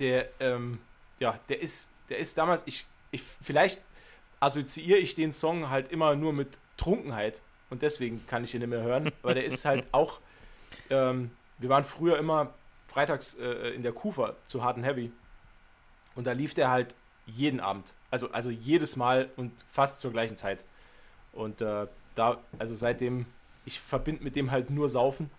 der, ähm, ja, der ist, der ist damals, ich, ich, vielleicht assoziiere ich den Song halt immer nur mit Trunkenheit und deswegen kann ich ihn nicht mehr hören, weil der ist halt (laughs) auch, ähm, wir waren früher immer freitags äh, in der Kufa zu Hard and Heavy und da lief der halt jeden Abend, also, also jedes Mal und fast zur gleichen Zeit. Und äh, da, also seitdem, ich verbinde mit dem halt nur Saufen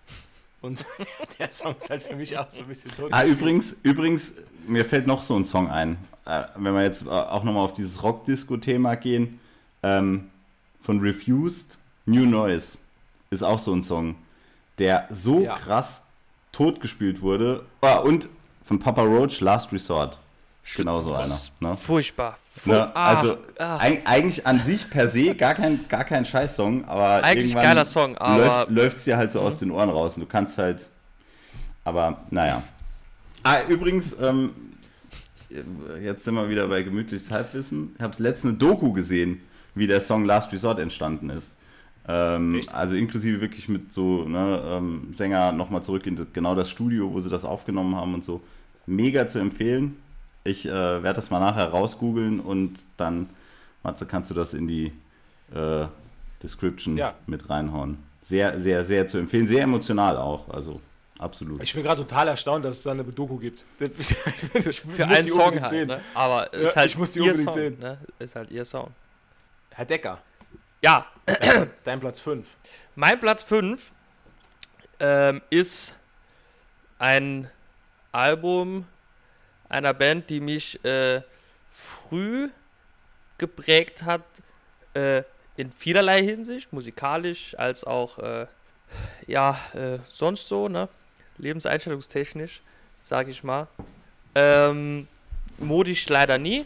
und (laughs) der Song ist halt für mich auch so ein bisschen tot. Ah, übrigens, übrigens, mir fällt noch so ein Song ein. Äh, wenn wir jetzt äh, auch nochmal auf dieses Rock-Disco-Thema gehen, ähm, von Refused, New Noise, ist auch so ein Song, der so Ja. krass totgespielt wurde. Ah, und von Papa Roach, Last Resort. Genau so einer. Ne? Furchtbar. Fu Ne? Ach, also ach. eig- eigentlich an sich per se gar kein, gar kein Scheiß-Song, aber Eigentlich irgendwann geiler Song, aber- läuft es dir halt so aus den Ohren raus und du kannst halt, aber naja. Ah, übrigens, ähm, jetzt sind wir wieder bei gemütliches Halbwissen. Ich habe es letzte Doku gesehen, wie der Song Last Resort entstanden ist. Ähm, also inklusive wirklich mit so ne, ähm, Sänger nochmal zurück in genau das Studio, wo sie das aufgenommen haben und so. Mega zu empfehlen. Ich äh, werde das mal nachher rausgoogeln und dann, Matze, kannst du das in die äh, Description Ja. mit reinhauen. Sehr, sehr, sehr zu empfehlen. Sehr emotional auch. Also absolut. Ich bin gerade total erstaunt, dass es da eine Doku gibt. Das, (laughs) ich Für einen Song halt, sehen. ne? Aber Ja, ist halt ich muss die ihr unbedingt Song, sehen. Ne? Ist halt ihr Song. Herr Decker, Ja, (coughs) dein Platz 5. mein Platz 5 ähm, ist ein Album einer Band, die mich äh, früh geprägt hat, äh, in vielerlei Hinsicht, musikalisch als auch äh, ja, äh, sonst so, ne? Lebenseinstellungstechnisch, sage ich mal. Ähm, modisch leider nie.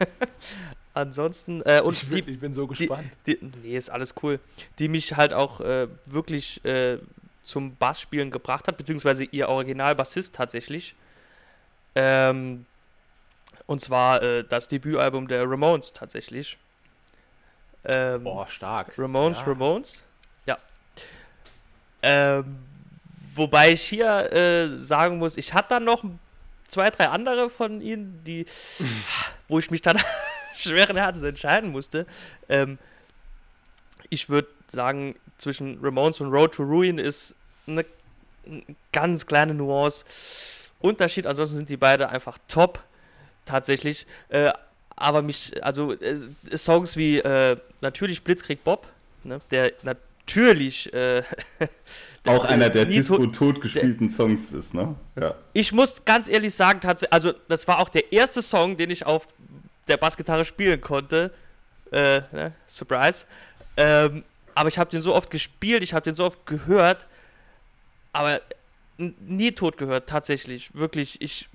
(laughs) Ansonsten, äh, und Ich die, bin, ich bin so gespannt. die, nee, ist alles cool. Die mich halt auch äh, wirklich äh, zum Bassspielen gebracht hat, beziehungsweise ihr Originalbassist tatsächlich. Ähm, und zwar äh, das Debütalbum der Ramones tatsächlich. Ähm, Boah, stark. Ramones, Ja. Ramones. Ja. Ähm, wobei ich hier äh, sagen muss, ich hatte dann noch zwei, drei andere von ihnen, die, (laughs) wo ich mich dann (laughs) schweren Herzens entscheiden musste. Ähm, ich würde sagen, zwischen Ramones und Road to Ruin ist eine, eine ganz kleine Nuance. Unterschied, ansonsten sind die beide einfach top, tatsächlich. Äh, aber mich, also äh, Songs wie äh, natürlich Blitzkrieg Bob, ne, der natürlich äh, (laughs) Auch einer der Disco tot gespielten Songs ist, ne? Ja. ich muss ganz ehrlich sagen, also das war auch der erste Song, den ich auf der Bassgitarre spielen konnte. Äh, ne? Surprise. Ähm, aber ich habe den so oft gespielt, ich habe den so oft gehört, aber nie tot gehört, tatsächlich. Wirklich, ich,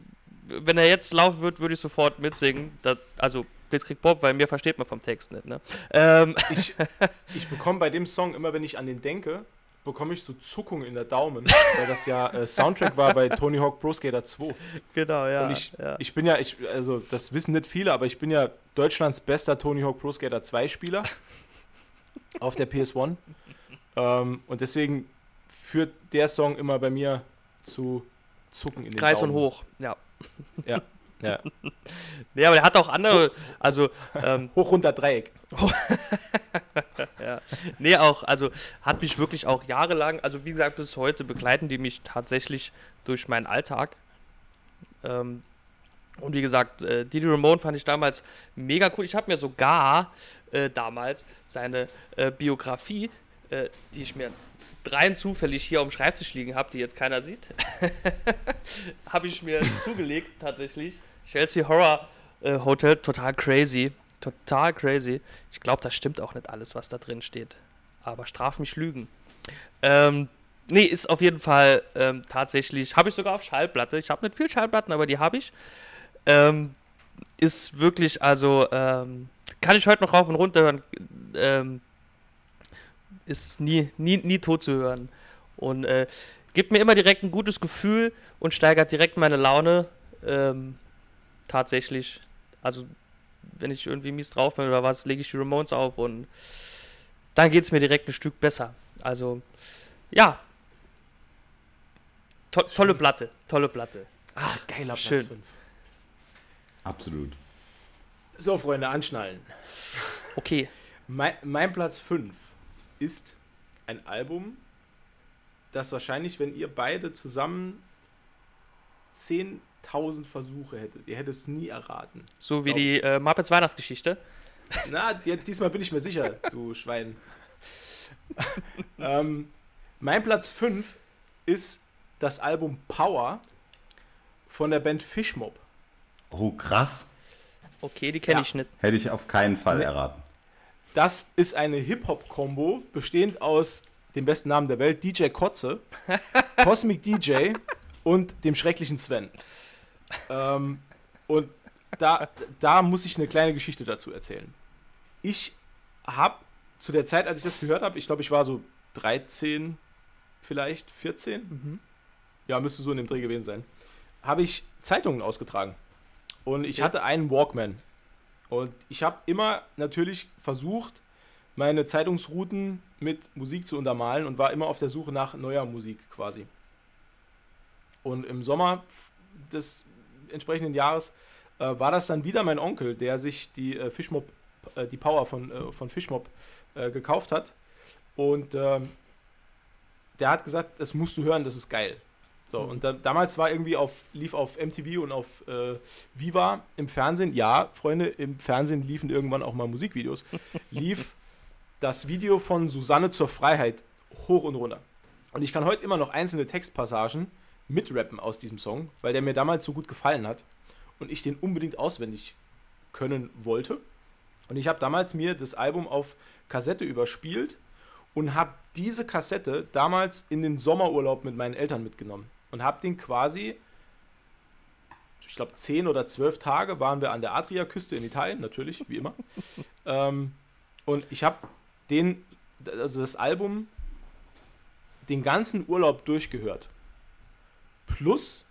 wenn er jetzt laufen wird, würde ich sofort mitsingen. Da, also Blitzkrieg Bob, weil mir versteht man vom Text nicht. Ne? Ähm, Ich, ich bekomme bei dem Song immer, wenn ich an den denke, bekomme ich so Zuckungen in der Daumen, (laughs) weil das ja äh, Soundtrack war bei Tony Hawk Pro Skater 2. genau, ja. Und ich, ja. ich bin ja, ich, also das wissen nicht viele, aber ich bin ja Deutschlands bester Tony Hawk Pro Skater 2 Spieler (laughs) auf der PS1. Ähm, und deswegen führt der Song immer bei mir zu Zucken in den Kreis und Daumen. hoch, ja. Ja. (laughs) ja. Nee, aber der hat auch andere, also ähm, Hoch, runter, Dreieck. (laughs) ja. Nee, auch, also hat mich wirklich auch jahrelang, also wie gesagt, bis heute begleiten die mich tatsächlich durch meinen Alltag. Ähm, und wie gesagt, äh, Didi Ramone fand ich damals mega cool. Ich habe mir sogar äh, damals seine äh, Biografie, äh, die ich mir rein zufällig hier am Schreibtisch liegen habe, die jetzt keiner sieht, (laughs) habe ich mir zugelegt tatsächlich. Chelsea Horror äh, Hotel, total crazy. Total crazy. Ich glaube, das stimmt auch nicht alles, was da drin steht. Aber straf mich Lügen. Ähm, nee, ist auf jeden Fall ähm, tatsächlich, habe ich sogar auf Schallplatte. Ich habe nicht viel Schallplatten, aber die habe ich. Ähm, ist wirklich, also, ähm, kann ich heute noch rauf und runter hören. Ähm, ist nie, nie, nie tot zu hören. Und äh, gibt mir immer direkt ein gutes Gefühl und steigert direkt meine Laune. Ähm, tatsächlich. Also, wenn ich irgendwie mies drauf bin oder was, lege ich die Ramones auf und dann geht es mir direkt ein Stück besser. Also, ja. To tolle Platte, tolle Platte. Ah, geiler Schön. Platz 5. Absolut. So, Freunde, anschnallen. Okay. Mein, mein Platz 5 ist ein Album, das wahrscheinlich, wenn ihr beide zusammen 10.000 Versuche hättet, ihr hättet es nie erraten. So wie Glaub- die äh, Muppets Weihnachtsgeschichte. Na, die- diesmal bin ich mir sicher, du (laughs) Schwein. ähm, mein Platz 5 ist das Album Power von der Band Fishmob. Oh, krass. Okay, die kenne Ja. ich nicht. Hätte ich auf keinen Fall Nee. erraten. Das ist eine Hip-Hop-Kombo, bestehend aus dem besten Namen der Welt, DJ Kotze, (laughs) Cosmic DJ und dem schrecklichen Sven. Ähm, und da, da muss ich eine kleine Geschichte dazu erzählen. Ich habe zu der Zeit, als ich das gehört habe, ich glaube, ich war so 13, vielleicht 14, ja, müsste so in dem Dreh gewesen sein, habe ich Zeitungen ausgetragen. Und ich Ja. hatte einen Walkman. Und ich habe immer natürlich versucht, meine Zeitungsrouten mit Musik zu untermalen und war immer auf der Suche nach neuer Musik quasi. Und im Sommer des entsprechenden Jahres äh, war das dann wieder mein Onkel, der sich die äh, Fishmob, äh, die Power von, äh, von Fishmob äh, gekauft hat. Und ähm, der hat gesagt, das musst du hören, das ist geil. So, und da, damals war irgendwie auf, lief auf MTV und auf äh, Viva im Fernsehen, ja, Freunde, im Fernsehen liefen irgendwann auch mal Musikvideos, (laughs) lief das Video von Susanne zur Freiheit hoch und runter. Und ich kann heute immer noch einzelne Textpassagen mitrappen aus diesem Song, weil der mir damals so gut gefallen hat und ich den unbedingt auswendig können wollte. Und ich habe damals mir das Album auf Kassette überspielt und habe diese Kassette damals in den Sommerurlaub mit meinen Eltern mitgenommen und habe den quasi, ich glaube, zehn oder zwölf Tage waren wir an der Adriaküste in Italien, natürlich, wie immer. (laughs) ähm, und ich habe den, also das Album, den ganzen Urlaub durchgehört. Plus,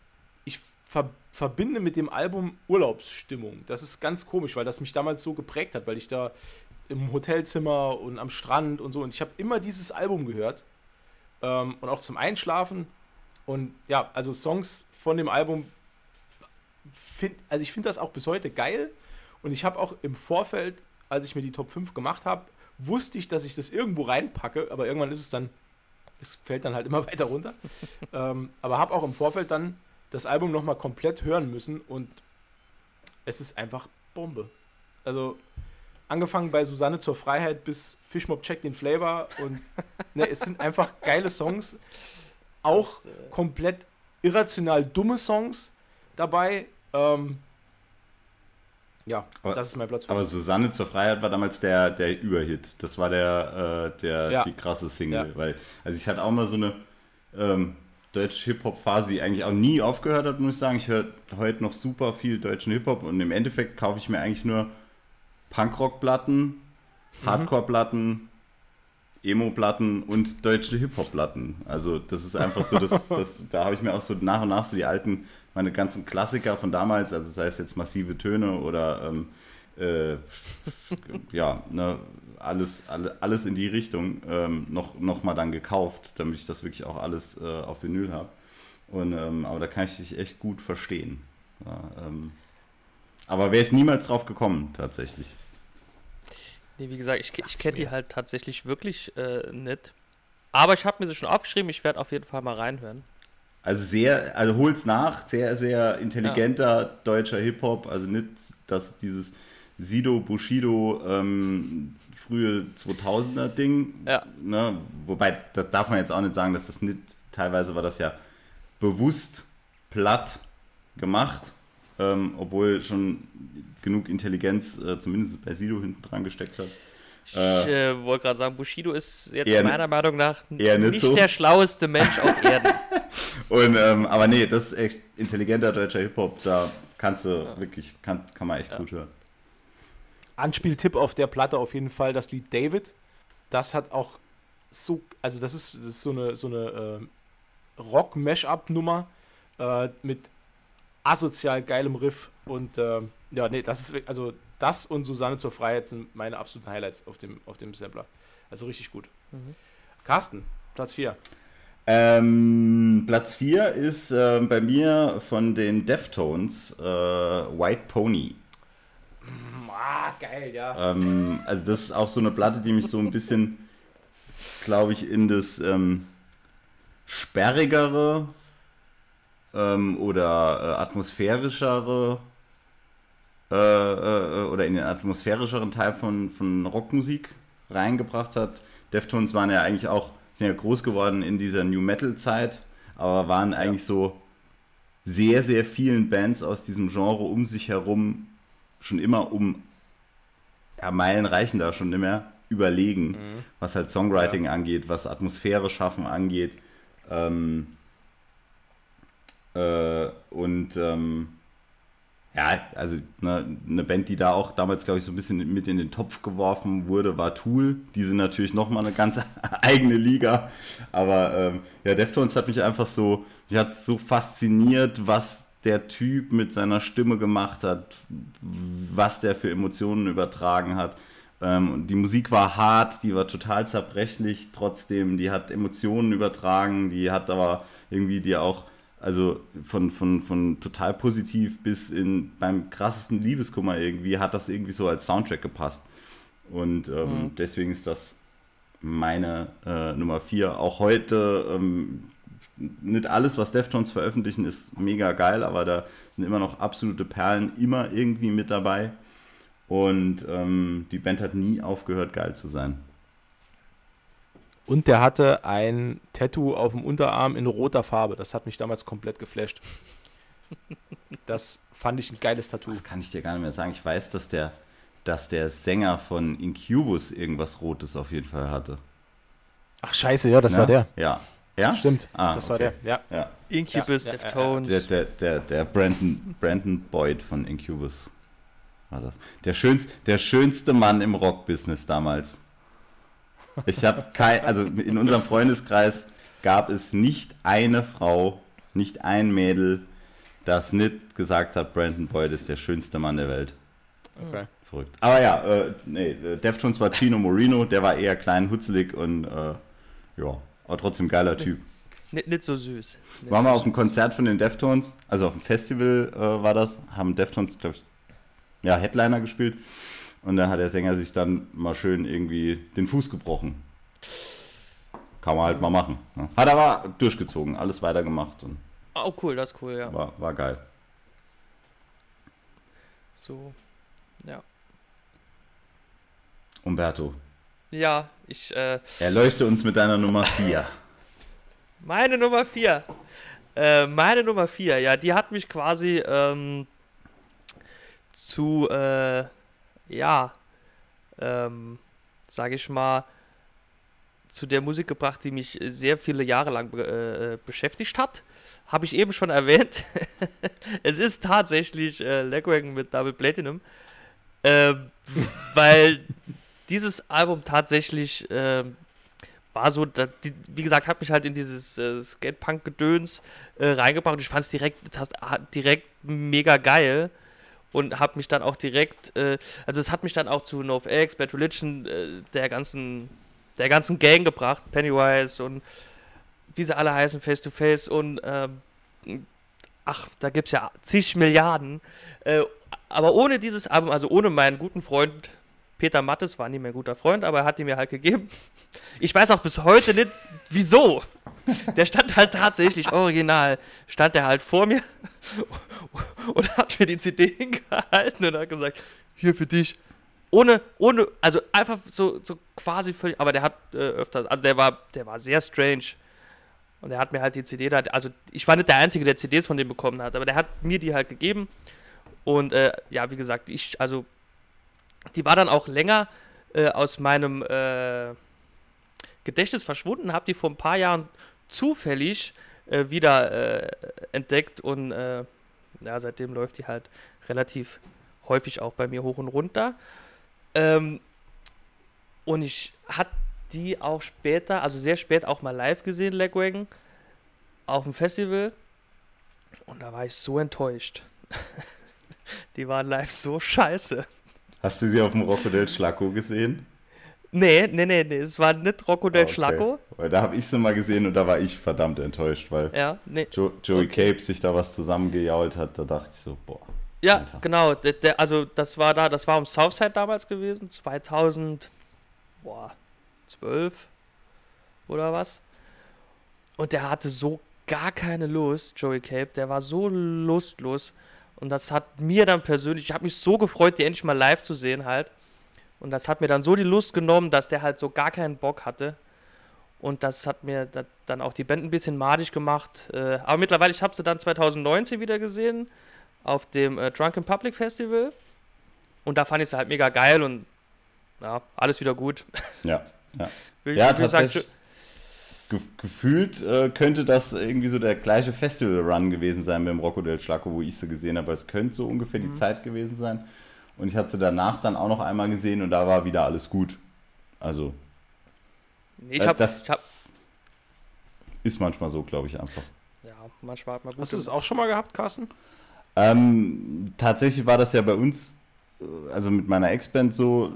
ich ver verbinde mit dem Album Urlaubsstimmung. Das ist ganz komisch, weil das mich damals so geprägt hat, weil ich da im Hotelzimmer und am Strand und so und ich habe immer dieses Album gehört ähm, und auch zum Einschlafen und ja, also Songs von dem Album, find, also ich finde das auch bis heute geil und ich habe auch im Vorfeld, als ich mir die Top 5 gemacht habe, wusste ich, dass ich das irgendwo reinpacke, aber irgendwann ist es dann, es fällt dann halt immer (laughs) weiter runter. ähm, aber habe auch im Vorfeld dann das Album nochmal komplett hören müssen und es ist einfach Bombe. Also angefangen bei Susanne zur Freiheit bis Fishmob Check den Flavor und ne, es sind einfach geile Songs, auch komplett irrational dumme Songs dabei. Ähm, ja, Aber- das ist mein Platz. Aber Susanne zur Freiheit war damals der, der Überhit. Das war der, äh, der Ja. die krasse Single. Ja. Weil, also ich hatte auch mal so eine ähm, deutsche Hip-Hop-Phase, die eigentlich auch nie aufgehört hat, muss ich sagen. Ich höre heute noch super viel deutschen Hip-Hop und im Endeffekt kaufe ich mir eigentlich nur Punkrock-Platten, Hardcore-Platten, Emo-Platten und deutsche Hip-Hop-Platten. Also das ist einfach so, das, (laughs) das, da habe ich mir auch so nach und nach so die alten, meine ganzen Klassiker von damals, also sei es jetzt massive Töne oder ähm, äh, ja, ne, alles, alle, alles in die Richtung ähm, noch, noch mal dann gekauft, damit ich das wirklich auch alles äh, auf Vinyl habe. Und, ähm, aber da kann ich dich echt gut verstehen. Ja, ähm, aber wäre ich niemals drauf gekommen, tatsächlich. Nee, wie gesagt, ich, ich kenne die halt tatsächlich wirklich äh, nicht. Aber ich habe mir sie schon aufgeschrieben, ich werde auf jeden Fall mal reinhören. Also sehr, also hol's nach, sehr, sehr intelligenter deutscher Hip-Hop, also nicht das, dieses Sido, Bushido, ähm, frühe 2000er Ding, Ja. ne? wobei, das darf man jetzt auch nicht sagen, dass das nicht, teilweise war das ja bewusst platt gemacht, ähm, obwohl schon genug Intelligenz, äh, zumindest bei Sido hinten dran gesteckt hat. Ich äh, wollte gerade sagen, Bushido ist jetzt Eher- meiner Meinung nach eher nicht so. der schlaueste Mensch auf (laughs) Erden. Und, ähm, aber nee, das ist echt intelligenter deutscher Hip-Hop. Da kannst du wirklich, kann, kann man echt gut hören. Anspieltipp auf der Platte auf jeden Fall das Lied David. Das hat auch so, also das ist, das ist so eine, so eine äh, Rock-Mash-Up-Nummer äh, mit asozial geilem Riff und äh, ja, nee, das ist, also das und Susanne zur Freiheit sind meine absoluten Highlights auf dem, auf dem Sampler. Also richtig gut. Carsten, Platz 4. Ähm, Platz 4 ist ähm, bei mir von den Deftones äh, White Pony. Ah, geil, ja. Ähm, also das ist auch so eine Platte, die mich so ein bisschen, glaube ich, in das ähm, sperrigere ähm, oder äh, atmosphärischere äh, äh, oder in den atmosphärischeren Teil von, von Rockmusik reingebracht hat. Deftones waren ja eigentlich auch, sind ja groß geworden in dieser New Metal Zeit, aber waren eigentlich so sehr, sehr vielen Bands aus diesem Genre um sich herum schon immer um ja, Meilen reichen da schon nicht mehr, überlegen, was halt Songwriting angeht, was Atmosphäre schaffen angeht. Ähm, äh, und ähm, ja, also ne, eine Band, die da auch damals, glaube ich, so ein bisschen mit in den Topf geworfen wurde, war Tool. Die sind natürlich nochmal eine ganz (laughs) eigene Liga. Aber ähm, ja, Deftones hat mich einfach so, mich hat so fasziniert, was der Typ mit seiner Stimme gemacht hat, was der für Emotionen übertragen hat. Ähm, die Musik war hart, die war total zerbrechlich, trotzdem, die hat Emotionen übertragen, die hat aber irgendwie die auch, also von, von, von total positiv bis in beim krassesten Liebeskummer irgendwie, hat das irgendwie so als Soundtrack gepasst. Und ähm, deswegen ist das meine äh, Nummer 4. Auch heute, ähm, nicht alles, was Deftones veröffentlichen, ist mega geil, aber da sind immer noch absolute Perlen immer irgendwie mit dabei. Und ähm, die Band hat nie aufgehört, geil zu sein. Und der hatte ein Tattoo auf dem Unterarm in roter Farbe. Das hat mich damals komplett geflasht. Das fand ich ein geiles Tattoo. Das kann ich dir gar nicht mehr sagen. Ich weiß, dass der, dass der Sänger von Incubus irgendwas Rotes auf jeden Fall hatte. Ach scheiße, ja, das Ja? war der. Ja. Ja? Stimmt, Ah, das war okay. der. Ja. Ja. Incubus, Ja, ja, ja, Deftones. Der, der, der, der Brandon, Brandon Boyd von Incubus war das. Der schönste, der schönste Mann im Rockbusiness damals. Ich habe kein, also in unserem Freundeskreis gab es nicht eine Frau, nicht ein Mädel, das nicht gesagt hat, Brandon Boyd ist der schönste Mann der Welt. Okay. Verrückt. Aber ja, äh, nee, äh, Deftones war Chino Moreno, der war eher klein, hutzelig und äh, ja, aber trotzdem geiler Typ. Nicht, nicht so süß. Nicht Waren so wir auf einem Konzert von den Deftones, also auf dem Festival äh, war das, haben Deftones, glaub ich, ja, Headliner gespielt. Und da hat der Sänger sich dann mal schön irgendwie den Fuß gebrochen. Kann man halt mal machen. Ne? Hat aber durchgezogen, alles weitergemacht und Oh, cool, das ist cool, ja. war, war geil. So, ja. Umberto, Ja, ich, äh, erleuchte uns mit deiner Nummer 4. (laughs) meine Nummer 4. Äh, meine Nummer 4, ja, die hat mich quasi ähm, zu, äh, ja, ähm, sag ich mal, zu der Musik gebracht, die mich sehr viele Jahre lang be äh, beschäftigt hat. Habe ich eben schon erwähnt. (laughs) es ist tatsächlich äh, Legwagon mit Double Platinum. Ähm, (laughs) weil dieses Album tatsächlich ähm, war so, da, die, wie gesagt, hat mich halt in dieses äh, Skatepunk-Gedöns äh, reingebracht und ich fand es direkt, direkt mega geil und habe mich dann auch direkt, äh, also es hat mich dann auch zu NoFX, Bad Religion, äh, der ganzen, der ganzen Gang gebracht, Pennywise und wie sie alle heißen, Face to Face und ähm, ach, da gibt es ja zig Milliarden. Äh, aber ohne dieses Album, also ohne meinen guten Freund Peter Mattes, war nie mein guter Freund, aber er hat ihn mir halt gegeben. Ich weiß auch bis heute nicht, wieso. Der stand halt tatsächlich original, stand er halt vor mir (laughs) und hat mir die CD hingehalten und hat gesagt, hier für dich. Ohne, ohne, also einfach so, so quasi völlig, aber der hat äh, öfter, also der war, der war sehr strange. Und er hat mir halt die CD also ich war nicht der Einzige, der CDs von dem bekommen hat, aber der hat mir die halt gegeben. Und äh, ja, wie gesagt, ich, also die war dann auch länger äh, aus meinem äh, Gedächtnis verschwunden, habe die vor ein paar Jahren zufällig äh, wieder äh, entdeckt und äh, ja, seitdem läuft die halt relativ häufig auch bei mir hoch und runter. Ähm, und ich hatte die auch später, also sehr spät auch mal live gesehen, Legwagon, auf dem Festival. Und da war ich so enttäuscht. (laughs) die waren live so scheiße. Hast du sie auf dem Rocco del Schlacco gesehen? Nee, nee, nee, nee, es war nicht Rocco del okay. Schlacco. Weil da habe ich sie mal gesehen und da war ich verdammt enttäuscht, weil ja, nee. jo Joey okay. Cape sich da was zusammengejault hat. Da dachte ich so, boah. Ja, Alter. genau. Der, der, also das war da, das war um Southside damals gewesen, 2012 oder was. Und der hatte so gar keine Lust, Joey Cape. Der war so lustlos. Und das hat mir dann persönlich, ich habe mich so gefreut, die endlich mal live zu sehen halt. Und das hat mir dann so die Lust genommen, dass der halt so gar keinen Bock hatte. Und das hat mir dann auch die Band ein bisschen madig gemacht. Äh, aber mittlerweile, ich habe sie dann 2019 wieder gesehen auf dem äh, Drunken Public Festival. Und da fand ich sie halt mega geil und ja, alles wieder gut. Ja, ja. (laughs) ja, tatsächlich. Ge gefühlt äh, könnte das irgendwie so der gleiche Festival-Run gewesen sein mit dem Rocco del Schlacco, wo ich sie gesehen habe, weil es könnte so ungefähr mhm. die Zeit gewesen sein. Und ich hatte sie danach dann auch noch einmal gesehen und da war wieder alles gut. Also. Ich hab, äh, das ich hab, ist manchmal so, glaube ich, einfach. Ja, manchmal hat man gut. Hast du das auch schon mal gehabt, Carsten? Ähm, tatsächlich war das ja bei uns, äh, also mit meiner Ex-Band so,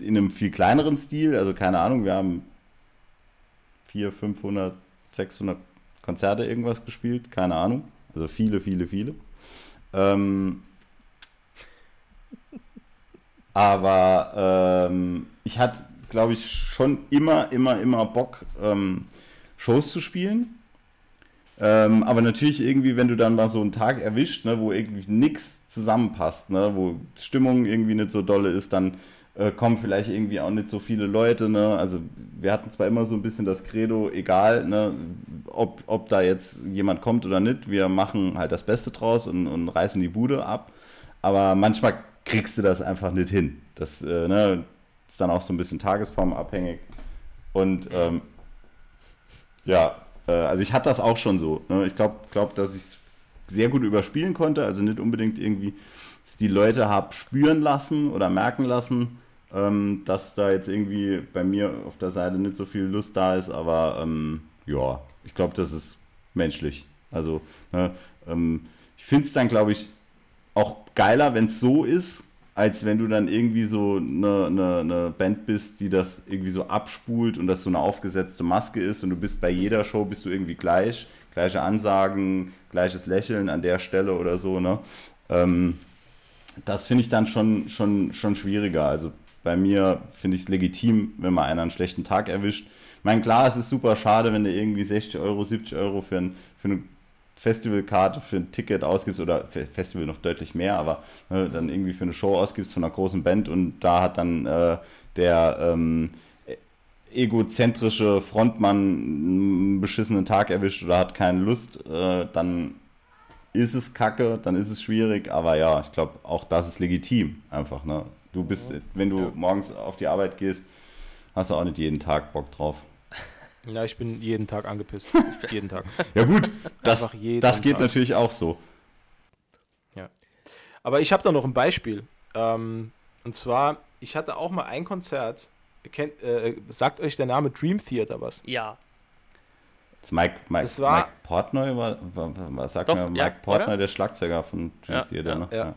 äh, in einem viel kleineren Stil. Also keine Ahnung, wir haben 400, 500, 600 Konzerte irgendwas gespielt, keine Ahnung. Also viele, viele, viele. Ähm, aber ähm, ich hatte, glaube ich, schon immer, immer, immer Bock, ähm, Shows zu spielen. Ähm, aber natürlich irgendwie, wenn du dann mal so einen Tag erwischt, ne, wo irgendwie nichts zusammenpasst, ne, wo Stimmung irgendwie nicht so dolle ist, dann äh, kommen vielleicht irgendwie auch nicht so viele Leute. Ne? Also wir hatten zwar immer so ein bisschen das Credo, egal, ne, ob, ob da jetzt jemand kommt oder nicht, wir machen halt das Beste draus und, und reißen die Bude ab. Aber manchmal kriegst du das einfach nicht hin. Das äh, ne, ist dann auch so ein bisschen tagesformabhängig. Und ähm, ja, äh, also ich hatte das auch schon so. Ne? Ich glaube, glaub, dass ich es sehr gut überspielen konnte. Also nicht unbedingt irgendwie die Leute habe spüren lassen oder merken lassen, ähm, dass da jetzt irgendwie bei mir auf der Seite nicht so viel Lust da ist. Aber ähm, ja, ich glaube, das ist menschlich. Also ne, ähm, ich finde es dann, glaube ich, auch geiler, wenn es so ist, als wenn du dann irgendwie so eine, eine, eine, Band bist, die das irgendwie so abspult und das so eine aufgesetzte Maske ist und du bist bei jeder Show bist du irgendwie gleich, gleiche Ansagen, gleiches Lächeln an der Stelle oder so, ne? Ähm, das finde ich dann schon, schon, schon schwieriger. Also bei mir finde ich es legitim, wenn man einen, einen schlechten Tag erwischt. Ich meine, klar, es ist super schade, wenn du irgendwie 60 Euro, 70 Euro für, ein, für eine Festivalkarte für ein Ticket ausgibst oder Festival noch deutlich mehr, aber ne, dann irgendwie für eine Show ausgibst von einer großen Band und da hat dann äh, der ähm, egozentrische Frontmann einen beschissenen Tag erwischt oder hat keine Lust, äh, dann ist es kacke, dann ist es schwierig, aber ja, ich glaube, auch das ist legitim einfach. Ne? Du bist, wenn du ja. morgens auf die Arbeit gehst, hast du auch nicht jeden Tag Bock drauf. (laughs) Ja, ich bin jeden Tag angepisst. (laughs) jeden Tag. Ja gut, das, das geht Tag. natürlich auch so. Ja. Aber ich habe da noch ein Beispiel. Ähm, und zwar, ich hatte auch mal ein Konzert. Kennt, äh, sagt euch der Name Dream Theater was? Ja. Das Mike, Mike, das war, Mike Portnoy war, war, war sagt doch, mir Mike ja, Portnoy, oder? der Schlagzeuger von Dream ja, Theater. Ne? Ja,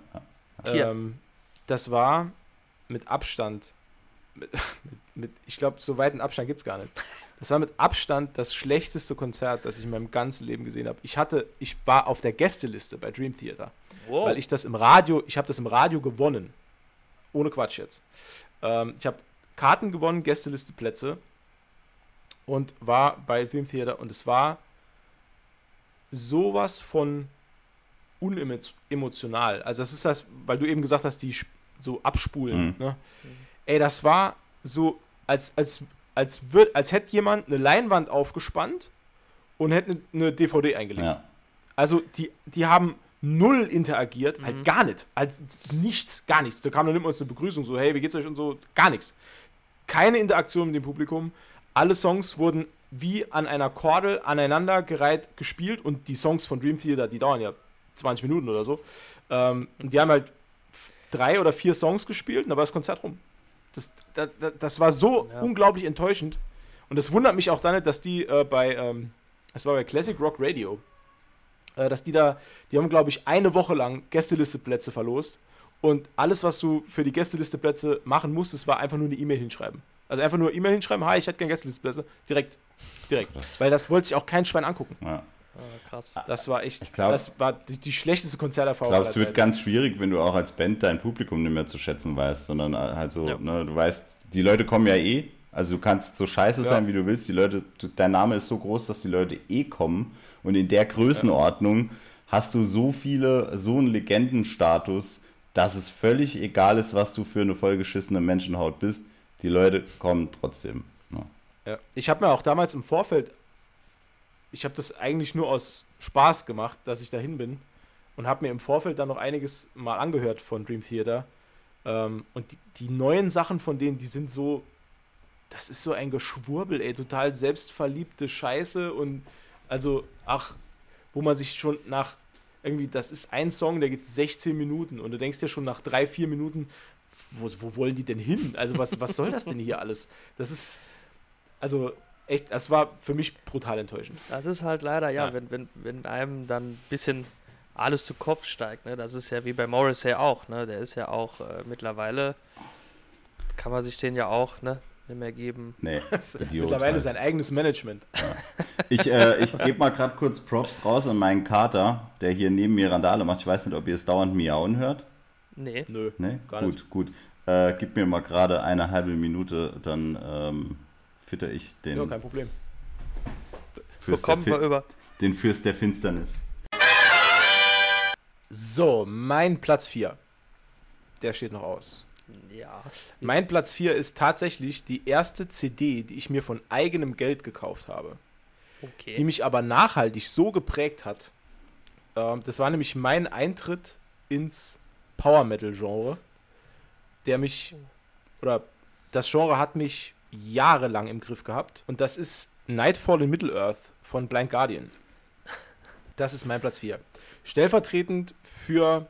ja. Ähm, das war mit Abstand, mit, (laughs) mit, ich glaube, so weiten Abstand gibt es gar nicht. Das war mit Abstand das schlechteste Konzert, das ich in meinem ganzen Leben gesehen habe. Ich hatte, ich war auf der Gästeliste bei Dream Theater, wow. weil ich das im Radio, ich habe das im Radio gewonnen. Ohne Quatsch jetzt. Ähm, ich habe Karten gewonnen, Gästeliste Plätze und war bei Dream Theater und es war sowas von unemotional. Also das ist das, weil du eben gesagt hast, die so abspulen. Mhm. Ne? Ey, das war so, als, als als, würd, als hätte jemand eine Leinwand aufgespannt und hätte eine, eine DVD eingelegt. Ja. Also die, die haben null interagiert, halt gar nicht. Halt nichts, gar nichts. Da kam dann immer uns eine Begrüßung, so, hey, wie geht's euch und so, gar nichts. Keine Interaktion mit dem Publikum. Alle Songs wurden wie an einer Kordel aneinandergereiht gespielt und die Songs von Dream Theater, die dauern ja 20 Minuten oder so. Ähm, und die haben halt drei oder vier Songs gespielt und da war das Konzert rum. Das, da, da, das war so Ja. unglaublich enttäuschend. Und es wundert mich auch dann nicht, dass die äh, bei, ähm, es war bei Classic Rock Radio, äh, dass die da, die haben, glaube ich, eine Woche lang Gästelisteplätze verlost. Und alles, was du für die Gästelisteplätze machen musstest, war einfach nur eine E-Mail hinschreiben. Also einfach nur E-Mail hinschreiben, hi, ich hätte gerne Gästelisteplätze. Direkt. Direkt. Weil das wollte sich auch kein Schwein angucken. Ja. Ah, krass. Das war echt, Ich glaub- das war die, die schlechteste Ich Konzerterfahrung. glaube, es wird ganz schwierig, wenn du auch als Band dein Publikum nicht mehr zu schätzen weißt, sondern halt so, Ja. ne, du weißt, die Leute kommen ja eh, also du kannst so scheiße Ja. sein, wie du willst, die Leute, du, dein Name ist so groß, dass die Leute eh kommen und in der Größenordnung hast du so viele, so einen Legendenstatus, dass es völlig egal ist, was du für eine vollgeschissene Menschenhaut bist, die Leute kommen trotzdem. Ne? Ja. Ich habe mir auch damals im Vorfeld, ich habe das eigentlich nur aus Spaß gemacht, dass ich dahin bin und habe mir im Vorfeld dann noch einiges mal angehört von Dream Theater. Ähm, und die, die neuen Sachen von denen, die sind so, das ist so ein Geschwurbel, ey, total selbstverliebte Scheiße und also, ach, wo man sich schon nach irgendwie, das ist ein Song, der geht 16 Minuten und du denkst dir schon nach drei, vier Minuten, wo, wo wollen die denn hin? Also was, was soll das denn hier alles? Das ist, also echt, das war für mich brutal enttäuschend. Das ist halt leider, ja, Ja. Wenn, wenn, wenn einem dann ein bisschen alles zu Kopf steigt, ne? Das ist ja wie bei Morrissey auch, ne? Der ist ja auch äh, mittlerweile, kann man sich den ja auch, ne, nicht mehr geben. Nee, (laughs) Idiot Mittlerweile halt. sein eigenes Management. Ich, äh, ich gebe mal gerade kurz Props raus an meinen Kater, der hier neben mir Randale macht. Ich weiß nicht, ob ihr es dauernd miauen hört. Nee. Nö. Ne? Gar gut, nicht. gut. Äh, gib mir mal gerade eine halbe Minute, dann ähm, fütter ich den, Ja, kein Problem. Fürst der Bekommen wir über. den Fürst der Finsternis. So, mein Platz 4. Der steht noch aus. Ja. Mein Platz 4 ist tatsächlich die erste CD, die ich mir von eigenem Geld gekauft habe. die Okay. mich aber nachhaltig so geprägt hat. Ähm, das war nämlich mein Eintritt ins Power Metal Genre, der mich oder das Genre hat mich jahrelang im Griff gehabt und das ist Nightfall in Middle Earth von Blind Guardian. Das ist mein Platz 4. Stellvertretend für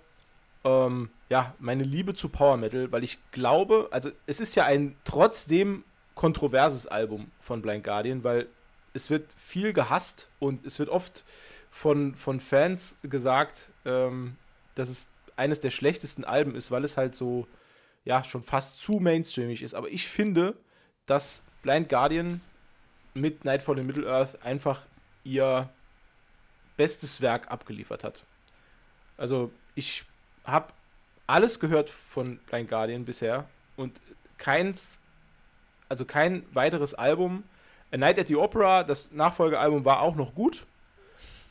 ähm, ja, meine Liebe zu Power Metal, weil ich glaube, also es ist ja ein trotzdem kontroverses Album von Blind Guardian, weil es wird viel gehasst und es wird oft von, von Fans gesagt, ähm, dass es eines der schlechtesten Alben ist, weil es halt so, ja, schon fast zu mainstreamig ist. Aber ich finde, dass Blind Guardian mit Nightfall in Middle Earth einfach ihr bestes Werk abgeliefert hat. Also ich habe alles gehört von Blind Guardian bisher und keins, also kein weiteres Album. A Night at the Opera, das Nachfolgealbum war auch noch gut,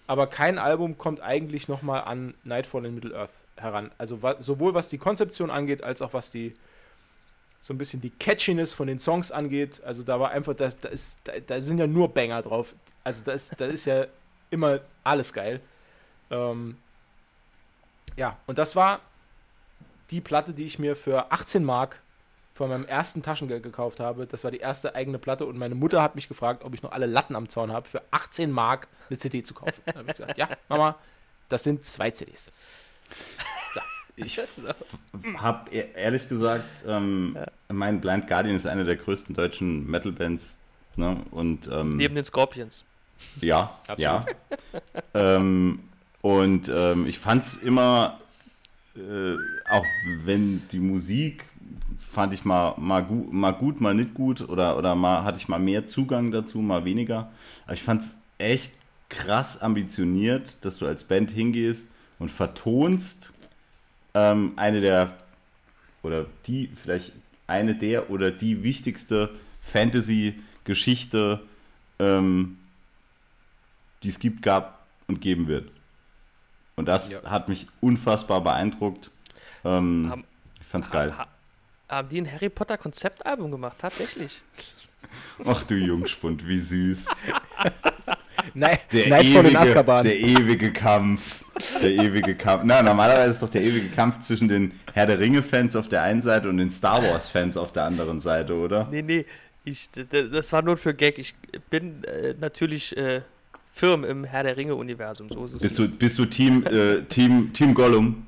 aber kein Album kommt eigentlich nochmal an Nightfall in Middle Earth heran. Also sowohl was die Konzeption angeht, als auch was die so ein bisschen die Catchiness von den Songs angeht. Also da war einfach, das, da, ist, da, da sind ja nur Banger drauf. Also da ist, da ist ja immer alles geil. Ähm, ja, und das war die Platte, die ich mir für 18 Mark von meinem ersten Taschengeld gekauft habe. Das war die erste eigene Platte und meine Mutter hat mich gefragt, ob ich noch alle Latten am Zaun habe, für 18 Mark eine CD zu kaufen. Da habe ich gesagt, ja, Mama, das sind zwei CDs. Ich (laughs) habe ehrlich gesagt, ähm, mein Blind Guardian ist eine der größten deutschen Metal-Bands. Ne? Und ähm, Neben den Scorpions. Ja, Absolut. ja. ähm, und ähm, ich fand es immer, äh, auch wenn die Musik fand ich mal, mal, gu mal gut, mal nicht gut oder, oder mal hatte ich mal mehr Zugang dazu, mal weniger. Aber ich fand es echt krass ambitioniert, dass du als Band hingehst und vertonst ähm, eine der oder die, vielleicht eine der oder die wichtigste Fantasy-Geschichte, ähm, die es gibt, gab und geben wird. Und das Ja. hat mich unfassbar beeindruckt. Ähm, Haben- ich fand's geil. Ha haben die ein Harry Potter Konzeptalbum gemacht? Tatsächlich. Ach du Jungspund, wie süß. (laughs) Nein, Der Nightfall in ewige, Azkaban. der ewige Kampf. Der ewige Kampf. Na, normalerweise ist doch der ewige Kampf zwischen den Herr der Ringe-Fans auf der einen Seite und den Star Wars-Fans auf der anderen Seite, oder? Nee, nee, ich, das war nur für Gag. Ich bin äh, natürlich äh, firm im Herr der Ringe-Universum. So ist es. Bist du, bist du Team, äh, Team, Team Gollum?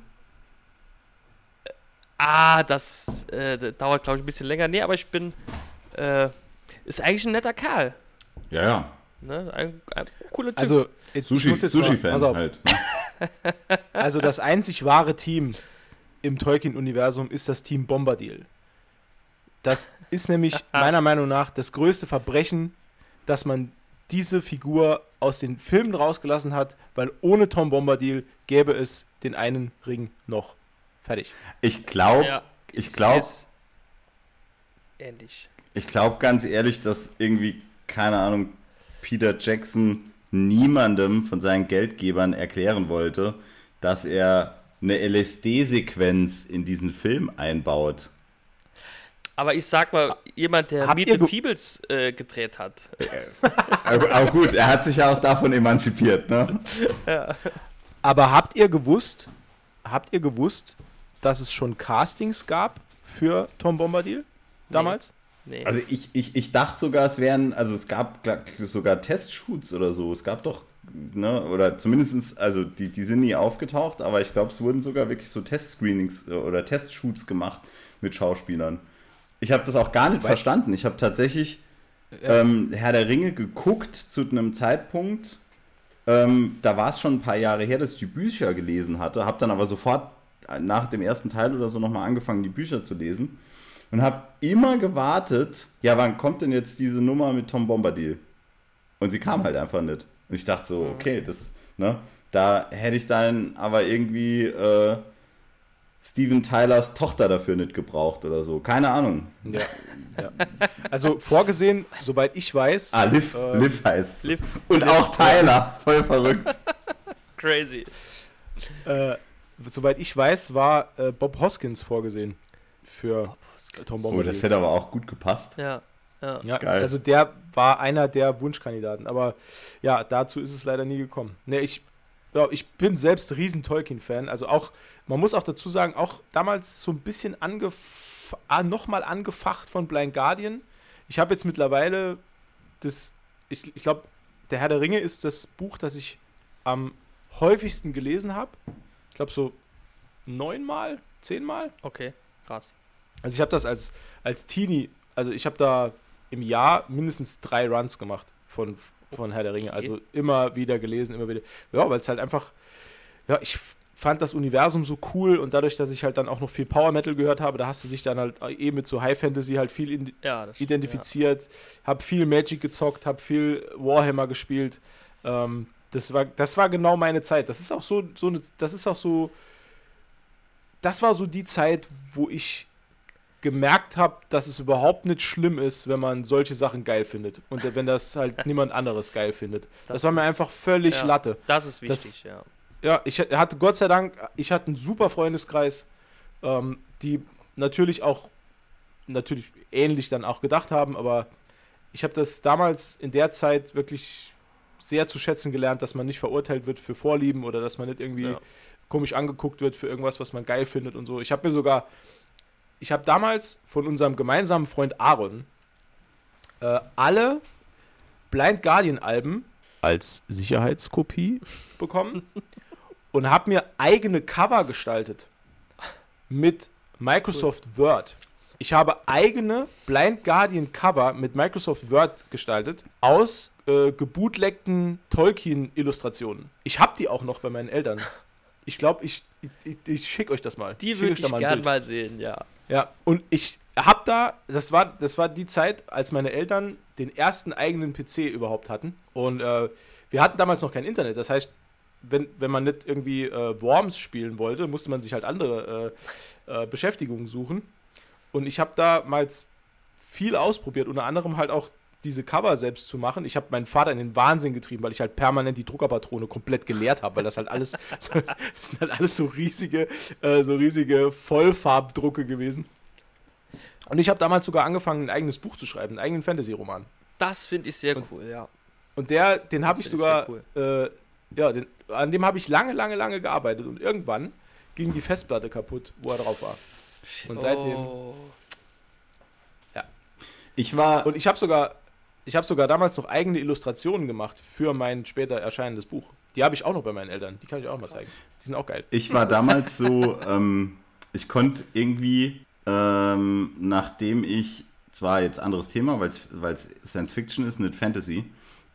Ah, das äh, dauert, glaube ich, ein bisschen länger. Nee, aber ich bin. Äh, ist eigentlich ein netter Kerl. Ja, ja. Ne? Ein, ein cooler Typ. Also, jetzt, ich Sushi- muss jetzt Sushi-Fan auf. halt. Ne? (laughs) Also das einzig wahre Team im Tolkien-Universum ist das Team Bombadil. Das ist nämlich (laughs) meiner Meinung nach das größte Verbrechen, dass man diese Figur aus den Filmen rausgelassen hat, weil ohne Tom Bombadil gäbe es den einen Ring noch. Fertig. Ich glaube, ja, ich glaube, Ähnlich. ich glaube ganz ehrlich, dass irgendwie, keine Ahnung, Peter Jackson niemandem von seinen Geldgebern erklären wollte, dass er eine LSD-Sequenz in diesen Film einbaut. Aber ich sag mal, jemand, der Habt Meet ihr the ge- Feebles äh, gedreht hat. Aber, aber gut, er hat sich ja auch davon emanzipiert, ne? Aber habt ihr gewusst, habt ihr gewusst, dass es schon Castings gab für Tom Bombadil damals? Nee. Also ich, ich, ich dachte sogar, es wären, also es gab sogar Testshoots oder so. Es gab doch, ne, oder zumindestens, also die, die sind nie aufgetaucht, aber ich glaube, es wurden sogar wirklich so Testscreenings äh, oder Testshoots gemacht mit Schauspielern. Ich habe das auch gar nicht verstanden. Ich habe tatsächlich ähm, Herr der Ringe geguckt zu einem Zeitpunkt, ähm, da war es schon ein paar Jahre her, dass ich die Bücher gelesen hatte, habe dann aber sofort nach dem ersten Teil oder so nochmal angefangen, die Bücher zu lesen und habe immer gewartet, ja, wann kommt denn jetzt diese Nummer mit Tom Bombadil? Und sie kam halt einfach nicht. Und ich dachte so, okay, das, ne, da hätte ich dann aber irgendwie äh, Steven Tylers Tochter dafür nicht gebraucht oder so. Keine Ahnung. Ja. ja. Also vorgesehen, soweit ich weiß, Ah, Liv, Ähm, Liv heißt Liv- Und auch Tyler. Voll verrückt. (laughs) Crazy. äh, soweit ich weiß, war äh, Bob Hoskins vorgesehen für Tom Oh, Bombadil. das hätte aber auch gut gepasst. Ja. Ja. ja, also der war einer der Wunschkandidaten, aber ja, dazu ist es leider nie gekommen. Ne, ich, ja, ich bin selbst riesen Tolkien-Fan, also auch, man muss auch dazu sagen, auch damals so ein bisschen angef ah, nochmal angefacht von Blind Guardian. Ich habe jetzt mittlerweile das, ich, ich glaube, Der Herr der Ringe ist das Buch, das ich am häufigsten gelesen habe. Ich glaube so neunmal, zehnmal. Okay, krass. Also ich habe das als, als Teenie, also ich habe da im Jahr mindestens drei Runs gemacht von, von Herr der Ringe. Okay. Also immer wieder gelesen, immer wieder. Ja, weil es halt einfach, ja, ich fand das Universum so cool und dadurch, dass ich halt dann auch noch viel Power Metal gehört habe, da hast du dich dann halt eh mit so High Fantasy halt viel in, Ja, stimmt, identifiziert, habe viel Magic gezockt, habe viel Warhammer gespielt. Ähm, das war, das war genau meine Zeit. Das ist auch so, so eine, das ist auch so, das war so die Zeit, wo ich gemerkt habe, dass es überhaupt nicht schlimm ist, wenn man solche Sachen geil findet und wenn das halt (laughs) niemand anderes geil findet. Das, Das war mir einfach völlig Ja. Latte. Das ist Das- wichtig, ja. Ja, ich hatte Gott sei Dank, ich hatte einen super Freundeskreis, ähm, die natürlich auch natürlich ähnlich dann auch gedacht haben, aber ich habe das damals in der Zeit wirklich sehr zu schätzen gelernt, dass man nicht verurteilt wird für Vorlieben oder dass man nicht irgendwie Ja. komisch angeguckt wird für irgendwas, was man geil findet und so. Ich habe mir sogar, ich habe damals von unserem gemeinsamen Freund Aaron äh, alle Blind Guardian Alben als Sicherheitskopie (laughs) bekommen und habe mir eigene Cover gestaltet mit Microsoft Word. Ich habe eigene Blind Guardian Cover mit Microsoft Word gestaltet aus äh, gebootlegten Tolkien-Illustrationen. Ich habe die auch noch bei meinen Eltern. Ich glaube, ich, ich, ich schicke euch das mal. Die würde da ich mal ein gern Bild. mal sehen, ja. Ja, und ich habe da, das war, das war die Zeit, als meine Eltern den ersten eigenen PC überhaupt hatten. Und äh, wir hatten damals noch kein Internet. Das heißt, wenn, wenn man nicht irgendwie äh, Worms spielen wollte, musste man sich halt andere äh, äh, Beschäftigungen suchen. Und ich habe damals viel ausprobiert, unter anderem halt auch diese Cover selbst zu machen. Ich habe meinen Vater in den Wahnsinn getrieben, weil ich halt permanent die Druckerpatrone komplett geleert habe, weil das halt alles, so, (laughs) das sind halt alles so riesige, äh, so riesige Vollfarbdrucke gewesen. Und ich habe damals sogar angefangen, ein eigenes Buch zu schreiben, einen eigenen Fantasy-Roman. Das finde ich sehr cool, ja. Und der, den habe ich sogar, sehr äh, ja, den, an dem habe ich lange, lange, lange gearbeitet und irgendwann ging die Festplatte kaputt, wo er drauf war. Und seitdem. Oh. Ich war. Und ich habe sogar, ich habe sogar damals noch eigene Illustrationen gemacht für mein später erscheinendes Buch. Die habe ich auch noch bei meinen Eltern. Die kann ich auch mal zeigen. Die sind auch geil. Ich war damals so, (laughs) ähm, ich konnte irgendwie, ähm, nachdem ich, zwar jetzt anderes Thema, weil es Science Fiction ist, nicht Fantasy,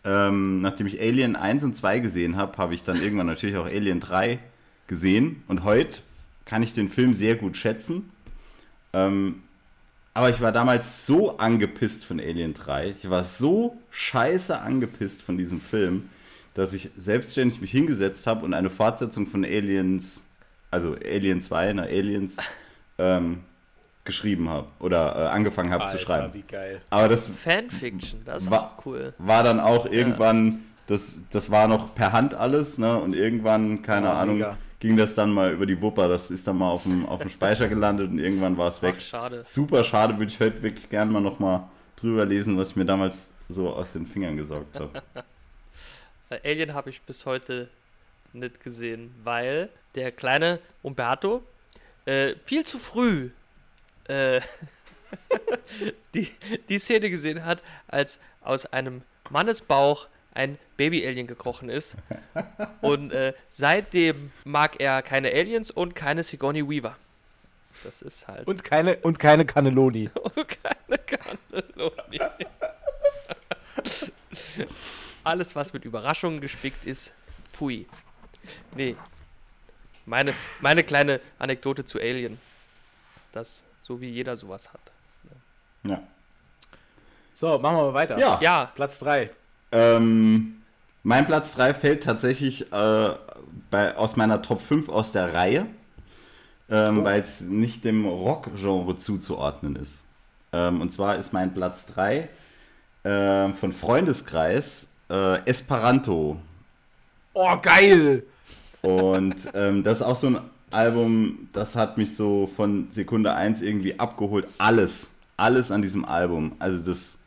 ähm, nachdem ich Alien 1 und 2 gesehen habe, habe ich dann irgendwann natürlich auch Alien 3 gesehen und heute kann ich den Film sehr gut schätzen. Ähm, aber ich war damals so angepisst von Alien 3. Ich war so scheiße angepisst von diesem Film, dass ich selbstständig mich hingesetzt habe und eine Fortsetzung von Aliens, also Alien 2, ne, Aliens, (laughs) ähm, geschrieben habe oder äh, angefangen habe zu schreiben. wie geil. Aber das Fanfiction, das ist Wa- auch cool. war dann auch irgendwann, das, das war noch per Hand alles, ne? Und irgendwann, keine Oh, Ahnung, mega. Ging das dann mal über die Wupper. Das ist dann mal auf dem, auf dem Speicher gelandet und irgendwann war es weg. Ach, schade. Super schade, würde ich heute wirklich gerne mal nochmal drüber lesen, was ich mir damals so aus den Fingern gesaugt habe. (laughs) Alien habe ich bis heute nicht gesehen, weil der kleine Umberto äh, viel zu früh äh, (laughs) die, die Szene gesehen hat, als aus einem Mannesbauch ein Baby-Alien gekrochen ist. Und äh, seitdem mag er keine Aliens und keine Sigourney Weaver. Das ist halt. Und keine, und keine Cannelloni. (laughs) keine Cannelloni. (laughs) Alles, was mit Überraschungen gespickt ist, pfui. Nee. Meine, meine kleine Anekdote zu Alien. Das, so wie jeder sowas hat. Ja. So, machen wir mal weiter. Ja. Ja, Platz 3. Ähm, mein Platz 3 fällt tatsächlich äh, bei, aus meiner Top 5 aus der Reihe, ähm, Oh. weil es nicht dem Rock-Genre zuzuordnen ist. Ähm, und zwar ist mein Platz 3 äh, von Freundeskreis äh, Esperanto. Oh, geil! Und ähm, das ist auch so ein Album, das hat mich so von Sekunde 1 irgendwie abgeholt. Alles, alles an diesem Album. Also das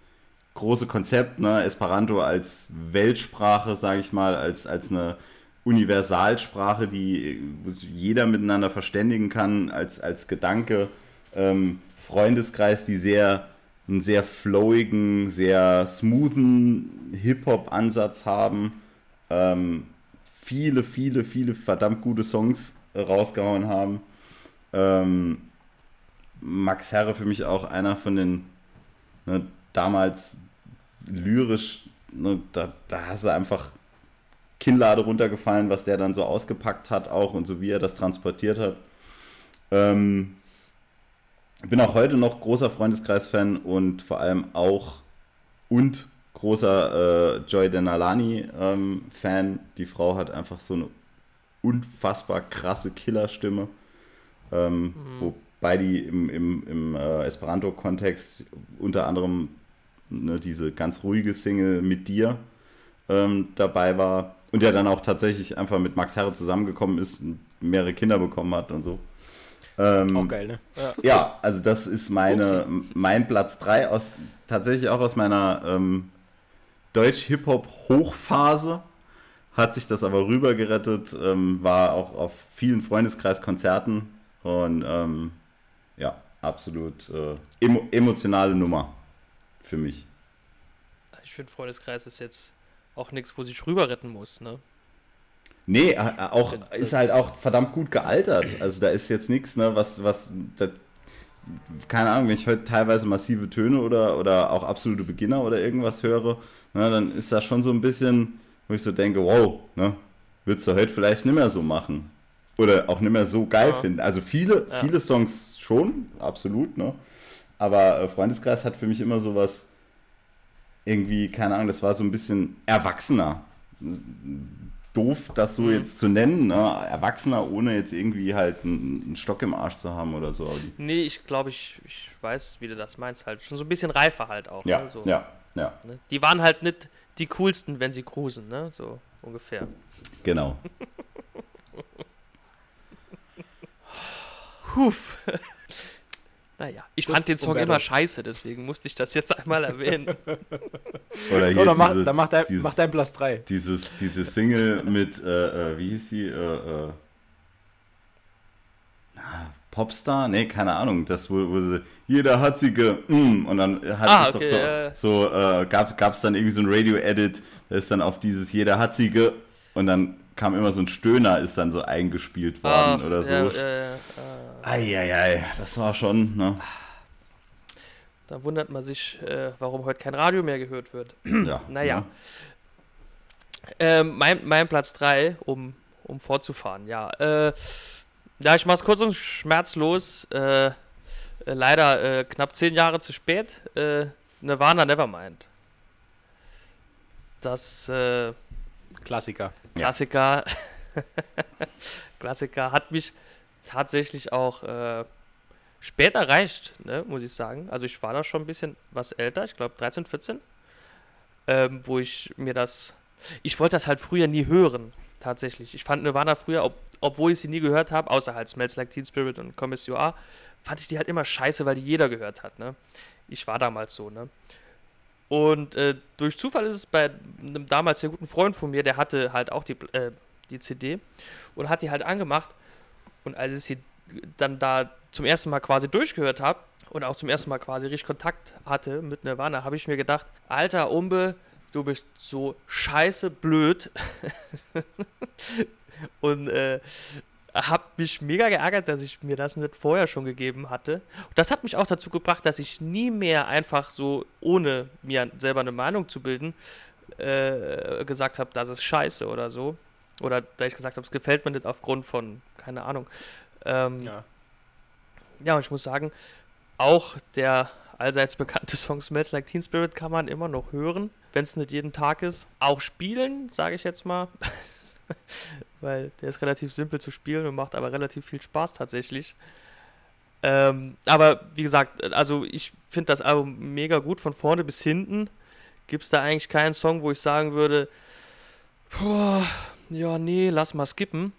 große Konzept, ne, Esperanto als Weltsprache, sage ich mal, als, als eine Universalsprache, die wo jeder miteinander verständigen kann, als, als Gedanke. Ähm, Freundeskreis, die sehr einen sehr flowigen, sehr smoothen Hip-Hop-Ansatz haben. Ähm, viele, viele, viele verdammt gute Songs rausgehauen haben. Ähm, Max Herre für mich auch einer von den ne, damals lyrisch, ne, da, da hast du einfach Kinnlade runtergefallen, was der dann so ausgepackt hat auch und so wie er das transportiert hat. Ähm, ich bin auch heute noch großer Freundeskreis-Fan und vor allem auch und großer äh, Joy Denalani-Fan. Die Frau hat einfach so eine unfassbar krasse Killerstimme. Ähm, Wobei die im, im, im äh, Esperanto-Kontext unter anderem ne, diese ganz ruhige Single mit dir ähm, dabei war. Und ja dann auch tatsächlich einfach mit Max Herre zusammengekommen ist und mehrere Kinder bekommen hat und so. Ähm, Auch geil, ne? Ja. ja, also das ist meine, mein Platz 3 aus, tatsächlich auch aus meiner ähm, Deutsch-Hip-Hop-Hochphase. Hat sich das aber rübergerettet, ähm, war auch auf vielen Freundeskreiskonzerten und ähm, ja, absolut äh, emo emotionale Nummer für mich. ich finde Freundeskreis ist jetzt auch nichts, wo sich rüber retten muss, ne? Nee, äh, äh, auch ist halt auch verdammt gut gealtert. Also da ist jetzt nichts, ne, was, was, da, keine Ahnung, wenn ich heute teilweise massive Töne oder, oder auch absolute Beginner oder irgendwas höre, ne, dann ist das schon so ein bisschen, wo ich so denke, wow, ne, würdest du heute vielleicht nicht mehr so machen. Oder auch nicht mehr so geil Ja. finden. Also viele, Ja. viele Songs schon, absolut, ne. Aber äh, Freundeskreis hat für mich immer so was, irgendwie, keine Ahnung, das war so ein bisschen erwachsener doof, das so jetzt zu nennen, ne? Erwachsener, ohne jetzt irgendwie halt einen, einen Stock im Arsch zu haben oder so. Nee, ich glaube, ich, ich weiß, wie du das meinst, halt. Schon so ein bisschen reifer halt auch. ja, ne? so, ja, ja, Ne? Die waren halt nicht die coolsten, wenn sie cruisen, ne? So ungefähr. genau. (laughs) Huf. Naja, ich fand den Song immer scheiße, deswegen musste ich das jetzt einmal erwähnen. (laughs) Oder hier Oder mach, diese, dann mach dein, dieses, mach dein Platz 3. dieses, diese Single mit, äh, äh, wie hieß die? Äh, äh, na, Popstar? Nee, keine Ahnung. Das, wo, wo sie, jeder hat sie ge, mm, und dann hat Ah, es okay, doch ja. so, so äh, gab es dann irgendwie so ein Radio-Edit, da ist dann auf dieses jeder hat sie ge, und dann kam immer so ein Stöhner, ist dann so eingespielt worden Ach, oder so. ja, ja, ja, ah. Eieiei, das war schon, ne? Da wundert man sich, äh, warum heute kein Radio mehr gehört wird. Ja, (clears throat) Naja. ne? Ähm, mein, mein Platz 3, um, um fortzufahren, ja. Äh, ja, ich mach's kurz und schmerzlos. Äh, leider äh, knapp zehn Jahre zu spät. Äh, Nirvana Nevermind. Das äh, Klassiker. Klassiker. (laughs) Klassiker hat mich tatsächlich auch äh, spät erreicht, ne, muss ich sagen. Also ich war da schon ein bisschen was älter, ich glaube 13, 14, ähm, wo ich mir das. Ich wollte das halt früher nie hören, tatsächlich. Ich fand Nirvana früher, ob, obwohl ich sie nie gehört habe, außer halt Smells Like Teen Spirit und Come As fand ich die halt immer scheiße, weil die jeder gehört hat, ne. Ich war damals so, ne. Und äh, durch Zufall ist es bei einem damals sehr guten Freund von mir, der hatte halt auch die, äh, die CD und hat die halt angemacht. Und als ich sie dann da zum ersten Mal quasi durchgehört habe und auch zum ersten Mal quasi richtig Kontakt hatte mit Nirvana, habe ich mir gedacht, alter Umbe, du bist so scheiße blöd. (laughs) und äh, habe mich mega geärgert, dass ich mir das nicht vorher schon gegeben hatte. Und das hat mich auch dazu gebracht, dass ich nie mehr einfach so, ohne mir selber eine Meinung zu bilden, äh, gesagt habe, das ist scheiße oder so. Oder da ich gesagt habe, es gefällt mir nicht aufgrund von, keine Ahnung. Ähm, ja. Ja. und ich muss sagen, auch der allseits bekannte (laughs) Song Smells Like Teen Spirit kann man immer noch hören, wenn es nicht jeden Tag ist. Auch spielen, sage ich jetzt mal. (laughs) Weil der ist relativ simpel zu spielen und macht aber relativ viel Spaß tatsächlich. Ähm, aber wie gesagt, also ich finde das Album mega gut von vorne bis hinten. Gibt es da eigentlich keinen Song, wo ich sagen würde, boah, ja, nee, lass mal skippen.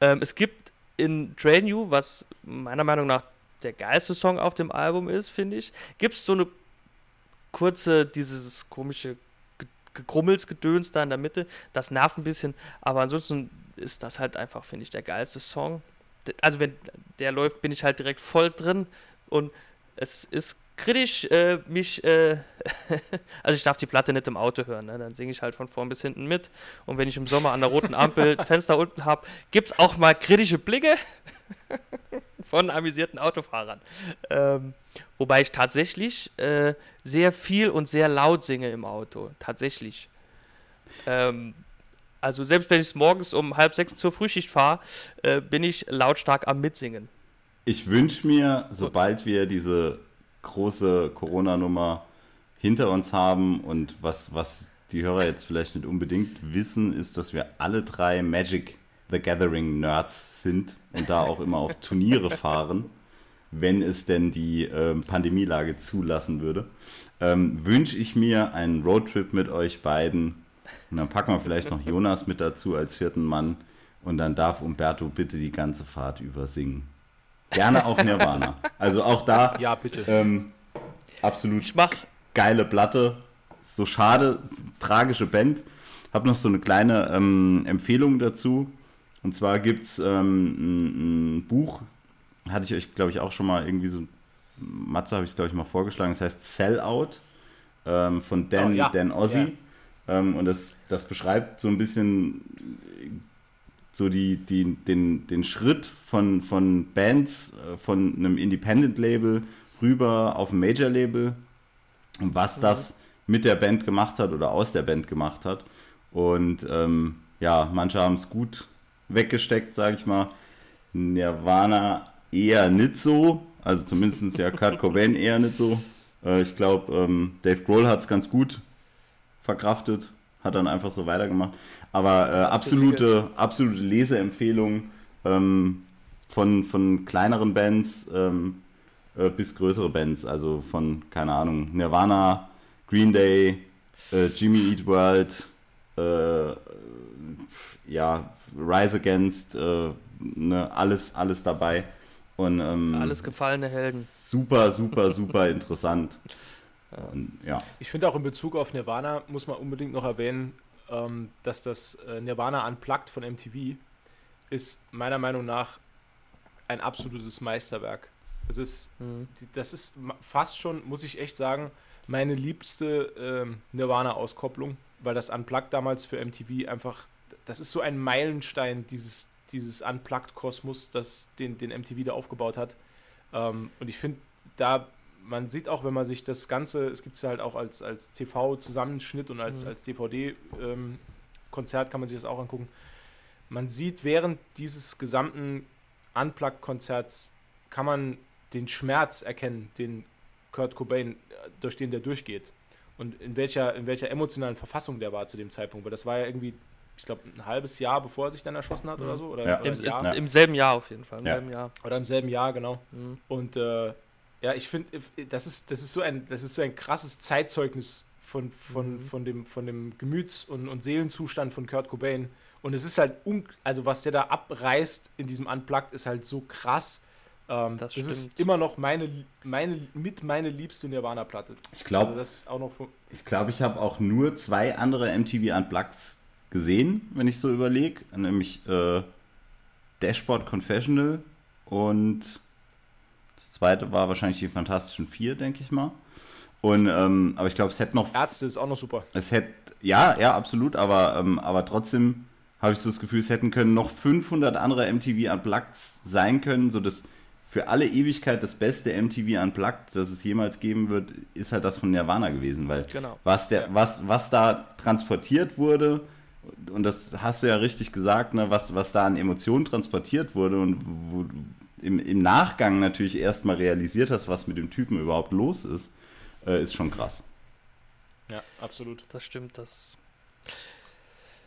Ähm, es gibt in Drain You, was meiner Meinung nach der geilste Song auf dem Album ist, finde ich, gibt es so eine kurze, dieses komische Ge- Gegrummelsgedöns da in der Mitte. Das nervt ein bisschen, aber ansonsten ist das halt einfach, finde ich, der geilste Song. Also wenn der läuft, bin ich halt direkt voll drin und es ist kritisch, äh, mich, äh, (laughs) also ich darf die Platte nicht im Auto hören, ne? dann singe ich halt von vorn bis hinten mit und wenn ich im Sommer an der roten Ampel (laughs) Fenster unten habe, gibt es auch mal kritische Blicke (laughs) von amüsierten Autofahrern. Ähm, wobei ich tatsächlich äh, sehr viel und sehr laut singe im Auto. Tatsächlich. Ähm, also selbst wenn ich morgens um halb sechs zur Frühschicht fahre, äh, bin ich lautstark am Mitsingen. Ich wünsche mir, sobald wir diese große Corona-Nummer hinter uns haben und was, was die Hörer jetzt vielleicht nicht unbedingt wissen, ist, dass wir alle drei Magic the Gathering Nerds sind und da auch immer auf Turniere (laughs) fahren, wenn es denn die ähm, Pandemielage zulassen würde. Ähm, wünsche ich mir einen Roadtrip mit euch beiden und dann packen wir vielleicht noch (laughs) Jonas mit dazu als vierten Mann und dann darf Umberto bitte die ganze Fahrt über singen. Gerne auch Nirvana. Also auch da Ja, bitte. ähm, absolut Ich mach, geile Platte. So schade, tragische Band. Hab noch so eine kleine ähm, Empfehlung dazu. Und zwar gibt es ähm, ein, ein Buch, hatte ich euch, glaube ich, auch schon mal irgendwie so, Matze habe ich, glaube ich, mal vorgeschlagen. Das heißt Sell Out ähm, von Dan, Oh, ja. Dan Ozzy. Ja. Ähm, und das, das beschreibt so ein bisschen so die, die, den, den Schritt von, von Bands, äh, von einem Independent-Label rüber auf ein Major-Label und was das mit der Band gemacht hat oder aus der Band gemacht hat. Und ähm, ja, manche haben es gut weggesteckt, sage ich mal. Nirvana eher nicht so. Also zumindest ja Kurt Cobain eher nicht so. Äh, ich glaube, ähm, Dave Grohl hat es ganz gut verkraftet, hat dann einfach so weitergemacht. Aber äh, absolute, absolute Leseempfehlung ähm, von, von kleineren Bands ähm, äh, bis größere Bands. Also von, keine Ahnung, Nirvana, Green Day, äh, Jimmy Eat World, äh, ja, Rise Against, äh, ne, alles, alles dabei. Und, ähm, Alles gefallene Helden. Super, super, super (laughs) interessant. Und, ja. Ich finde auch in Bezug auf Nirvana muss man unbedingt noch erwähnen, ähm, dass das äh, Nirvana Unplugged von MTV ist meiner Meinung nach ein absolutes Meisterwerk. Das ist, Mhm. das ist fast schon, muss ich echt sagen, meine liebste ähm, Nirvana-Auskopplung, weil das Unplugged damals für MTV einfach, das ist so ein Meilenstein dieses, dieses Unplugged-Kosmos, das den, den MTV da aufgebaut hat. Ähm, und ich finde, da, man sieht auch, wenn man sich das Ganze, es gibt es halt auch als, als TV-Zusammenschnitt und als, Mhm. als DVD-Konzert kann man sich das auch angucken. Man sieht während dieses gesamten Unplugged-Konzerts, kann man den Schmerz erkennen, den Kurt Cobain, äh, durch den der durchgeht. Und in welcher, in welcher emotionalen Verfassung der war zu dem Zeitpunkt. Weil das war ja irgendwie, ich glaube, ein halbes Jahr, bevor er sich dann erschossen hat oder so. Oder, Ja. oder Im. Im selben Jahr auf jeden Fall. Im Ja. selben Jahr. Oder im selben Jahr, genau. Mhm. Und äh, ja, ich finde, das ist, das, ist so ein, das ist so ein krasses Zeitzeugnis von, von, Mhm. von, dem, von dem Gemüts- und, und Seelenzustand von Kurt Cobain. Und es ist halt, un also was der da abreißt in diesem Unplugged, ist halt so krass. Ähm, Das das ist immer noch meine, meine, mit meine liebste Nirvana-Platte. Ich Also glaube, von, ich, glaub, ich habe auch nur zwei andere MTV Unplugs gesehen, wenn ich so überlege. Nämlich äh, Dashboard Confessional und das zweite war wahrscheinlich die Fantastischen Vier, denke ich mal. Und, ähm, aber ich glaube, es hätte noch Ärzte ist auch noch super. Es hätte, ja, ja, absolut, aber, ähm, aber trotzdem habe ich so das Gefühl, es hätten können noch 500 andere MTV Unplugged sein können, so dass für alle Ewigkeit das beste MTV Unplugged, das es jemals geben wird, ist halt das von Nirvana gewesen, weil Genau. was, der, was, was da transportiert wurde, und das hast du ja richtig gesagt, ne, was, was da an Emotionen transportiert wurde und wo du im, im Nachgang natürlich erstmal realisiert hast, was mit dem Typen überhaupt los ist, äh, ist schon krass. Ja, absolut. Das stimmt, das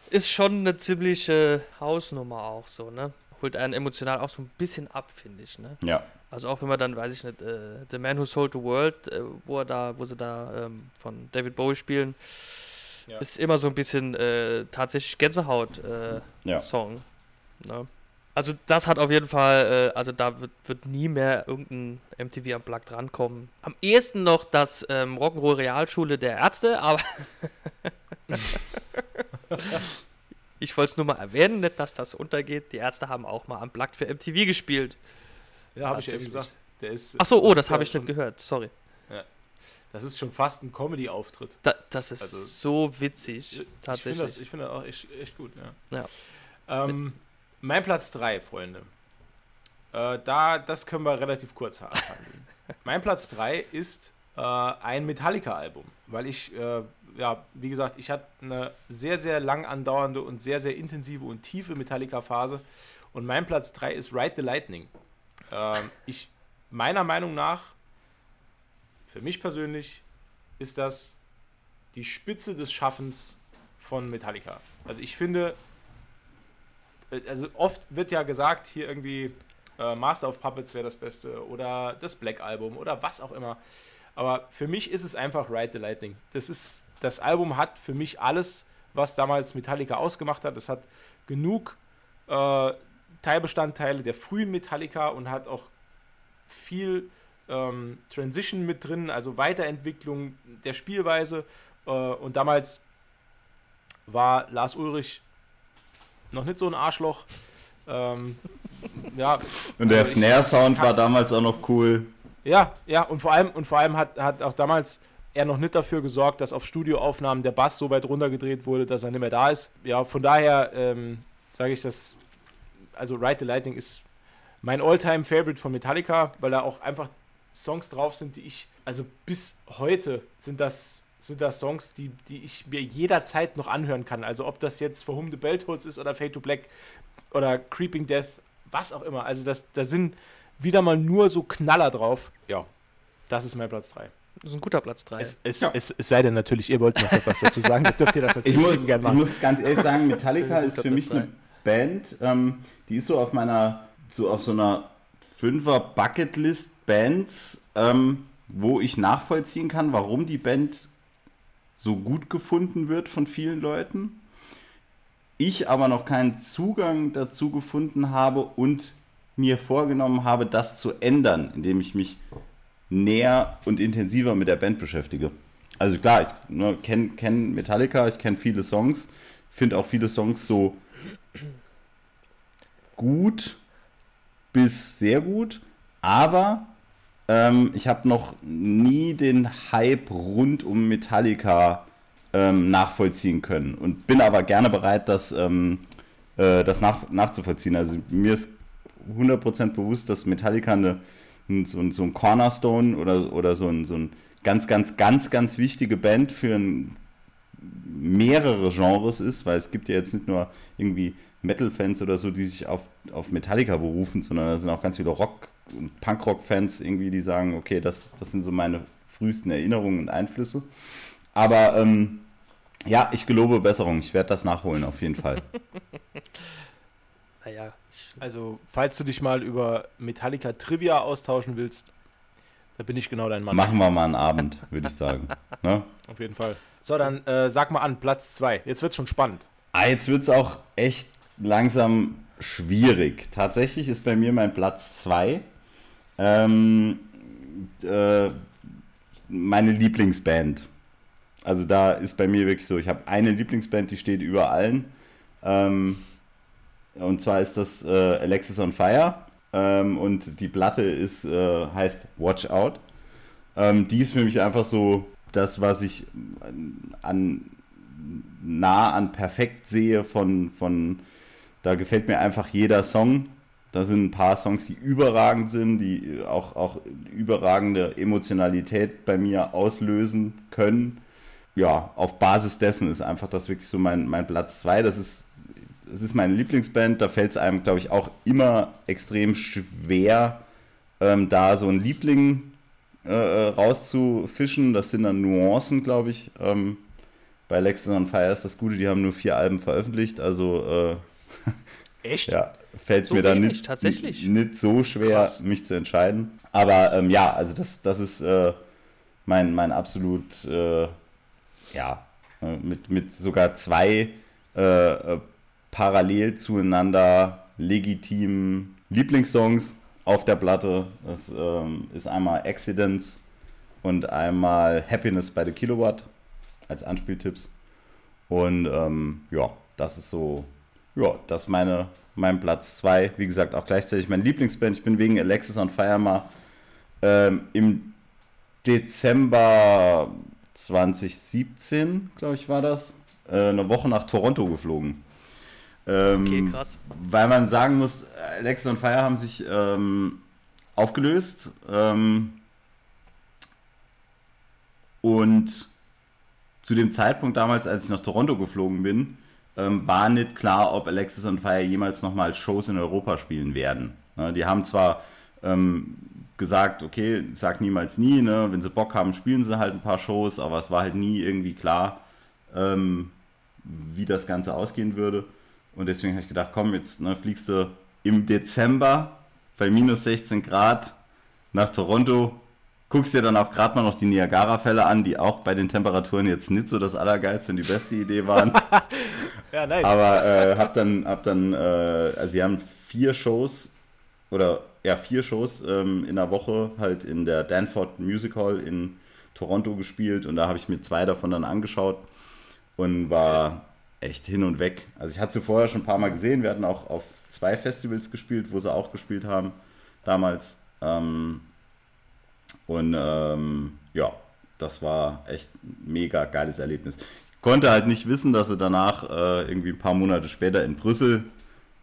ist schon eine ziemliche Hausnummer auch so, ne? Holt einen emotional auch so ein bisschen ab, finde ich, ne? Ja. Also auch wenn man dann, weiß ich nicht, äh, The Man Who Sold the World, äh, wo er da, wo sie da ähm, von David Bowie spielen, Ja. ist immer so ein bisschen äh, tatsächlich Gänsehaut äh, Ja. Song. Ne? Also das hat auf jeden Fall, äh, also da wird, wird nie mehr irgendein MTV Unplugged rankommen. Am ehesten noch das ähm, Rock'n'Roll Realschule der Ärzte, aber (laughs) ich wollte es nur mal erwähnen, nicht, dass das untergeht. Die Ärzte haben auch mal Unplugged für MTV gespielt. Ja, habe ich ja eben Tatsächlich. gesagt. Der ist, Ach so, oh, das ist habe ja ich schon, nicht gehört, sorry. Das ist schon fast ein Comedy-Auftritt. Da, das ist Also, so witzig, Ich finde tatsächlich. das, ich find das auch echt, echt gut, ja. Ja. Ähm, mein Platz 3, Freunde. Äh, da, das können wir relativ kurz abhandeln. (laughs) mein Platz 3 ist äh, ein Metallica-Album, weil ich, äh, ja, wie gesagt, ich hatte eine sehr, sehr lang andauernde und sehr, sehr intensive und tiefe Metallica-Phase und mein Platz 3 ist Ride the Lightning. Ähm, ich, meiner Meinung nach, für mich persönlich, ist das die Spitze des Schaffens von Metallica. Also ich finde, also oft wird ja gesagt, hier irgendwie äh, Master of Puppets wäre das Beste oder das Black Album oder was auch immer. Aber für mich ist es einfach Ride the Lightning. Das ist, das Album hat für mich alles, was damals Metallica ausgemacht hat. Es hat genug äh, Teilbestandteile der frühen Metallica und hat auch viel ähm, Transition mit drin, also Weiterentwicklung der Spielweise. Äh, und damals war Lars Ulrich noch nicht so ein Arschloch. Ähm, (laughs) ja, Und der Also Snare-Sound war damals auch noch cool. ja, ja, und vor allem, und vor allem hat, hat auch damals er noch nicht dafür gesorgt, dass auf Studioaufnahmen der Bass so weit runtergedreht wurde, dass er nicht mehr da ist. Ja, von daher ähm, sage ich das, also Ride the Lightning ist mein All-Time-Favorite von Metallica, weil da auch einfach Songs drauf sind, die ich, also bis heute sind das, sind das Songs, die, die ich mir jederzeit noch anhören kann. Also ob das jetzt For Whom the Bell Tolls ist oder Fade to Black oder Creeping Death, was auch immer. Also das, da sind wieder mal nur so Knaller drauf. Ja, das ist mein Platz 3. Das ist ein guter Platz 3. Es, es, es, es sei denn natürlich, ihr wollt noch etwas dazu sagen, dann dürft ihr das Ich natürlich muss, gerne ich machen. muss ganz ehrlich sagen, (laughs) Metallica ist für Platz mich eine Band, ähm, die ist so auf meiner, so auf so einer Fünfer Bucketlist Bands, ähm, wo ich nachvollziehen kann, warum die Band so gut gefunden wird von vielen Leuten. Ich aber noch keinen Zugang dazu gefunden habe und mir vorgenommen habe, das zu ändern, indem ich mich näher und intensiver mit der Band beschäftige. Also klar, ich ne, kenne kenn Metallica, ich kenne viele Songs, finde auch viele Songs so gut bis sehr gut, aber ähm, ich habe noch nie den Hype rund um Metallica ähm, nachvollziehen können und bin aber gerne bereit, das, ähm, äh, das nach, nachzuvollziehen. Also mir ist 100% bewusst, dass Metallica eine, so, so ein Cornerstone oder, oder so ein, so ein ganz, ganz, ganz, ganz wichtige Band für ein, mehrere Genres ist, weil es gibt ja jetzt nicht nur irgendwie Metal-Fans oder so, die sich auf, auf Metallica berufen, sondern da sind auch ganz viele Rock- und Punkrock-Fans irgendwie, die sagen, okay, das, das sind so meine frühesten Erinnerungen und Einflüsse. Aber ähm, ja, ich gelobe Besserung. Ich werde das nachholen, auf jeden Fall. (laughs) naja. Also, falls du dich mal über Metallica Trivia austauschen willst, da bin ich genau dein Mann. Machen wir mal einen Abend, würde ich sagen. Ne? Auf jeden Fall. So, dann äh, sag mal an, Platz 2. Jetzt wird es schon spannend. Ah, jetzt wird es auch echt langsam schwierig. Tatsächlich ist bei mir mein Platz 2 ähm, äh, meine Lieblingsband. Also da ist bei mir wirklich so, ich habe eine Lieblingsband, die steht über allen. Ähm, und zwar ist das äh, Alexis on Fire. Ähm, und die Platte ist, äh, heißt Watch Out. Ähm, die ist für mich einfach so das, was ich an, nah an perfekt sehe von, von da gefällt mir einfach jeder Song. Da sind ein paar Songs, die überragend sind, die auch, auch überragende Emotionalität bei mir auslösen können. Ja, auf Basis dessen ist einfach das wirklich so mein, mein Platz 2. Das ist, das ist meine Lieblingsband. Da fällt es einem, glaube ich, auch immer extrem schwer, ähm, da so einen Liebling äh, äh, rauszufischen. Das sind dann Nuancen, glaube ich. Ähm, bei Lexus on Fire ist das Gute, die haben nur vier Alben veröffentlicht. Also. Äh, Echt? Ja, fällt es so mir dann nicht, tatsächlich. nicht so schwer, Krass. mich zu entscheiden. Aber ähm, ja, also das, das ist äh, mein, mein absolut, äh, ja, äh, mit, mit sogar zwei äh, äh, parallel zueinander legitimen Lieblingssongs auf der Platte. Das ähm, ist einmal Accidents und einmal Happiness by the Kilowatt als Anspieltipps. Und ähm, ja, das ist so, ja, das ist meine mein Platz 2. Wie gesagt, auch gleichzeitig mein Lieblingsband. Ich bin wegen Alexis on Fire mal ähm, im Dezember 2017, glaube ich, war das, äh, eine Woche nach Toronto geflogen. Ähm, okay, krass. Weil man sagen muss, Alexis on Fire haben sich ähm, aufgelöst. Ähm, und zu dem Zeitpunkt damals, als ich nach Toronto geflogen bin, ähm, war nicht klar, ob Alexis und Fire jemals nochmal Shows in Europa spielen werden. Ne, die haben zwar ähm, gesagt, okay, sag niemals nie, ne? wenn sie Bock haben, spielen sie halt ein paar Shows, aber es war halt nie irgendwie klar, ähm, wie das Ganze ausgehen würde. Und deswegen habe ich gedacht, komm, jetzt ne, fliegst du im Dezember bei minus 16 Grad nach Toronto, guckst dir dann auch gerade mal noch die Niagara-Fälle an, die auch bei den Temperaturen jetzt nicht so das Allergeilste und die beste Idee waren. (laughs) ja, nice. Aber äh, hab dann, hab dann äh, also sie haben vier Shows oder ja, vier Shows ähm, in der Woche halt in der Danforth Music Hall in Toronto gespielt und da habe ich mir zwei davon dann angeschaut und war echt hin und weg. Also ich hatte sie vorher schon ein paar Mal gesehen, wir hatten auch auf zwei Festivals gespielt, wo sie auch gespielt haben damals. Ähm, und ähm, ja, das war echt ein mega geiles Erlebnis. Ich konnte halt nicht wissen, dass sie danach äh, irgendwie ein paar Monate später in Brüssel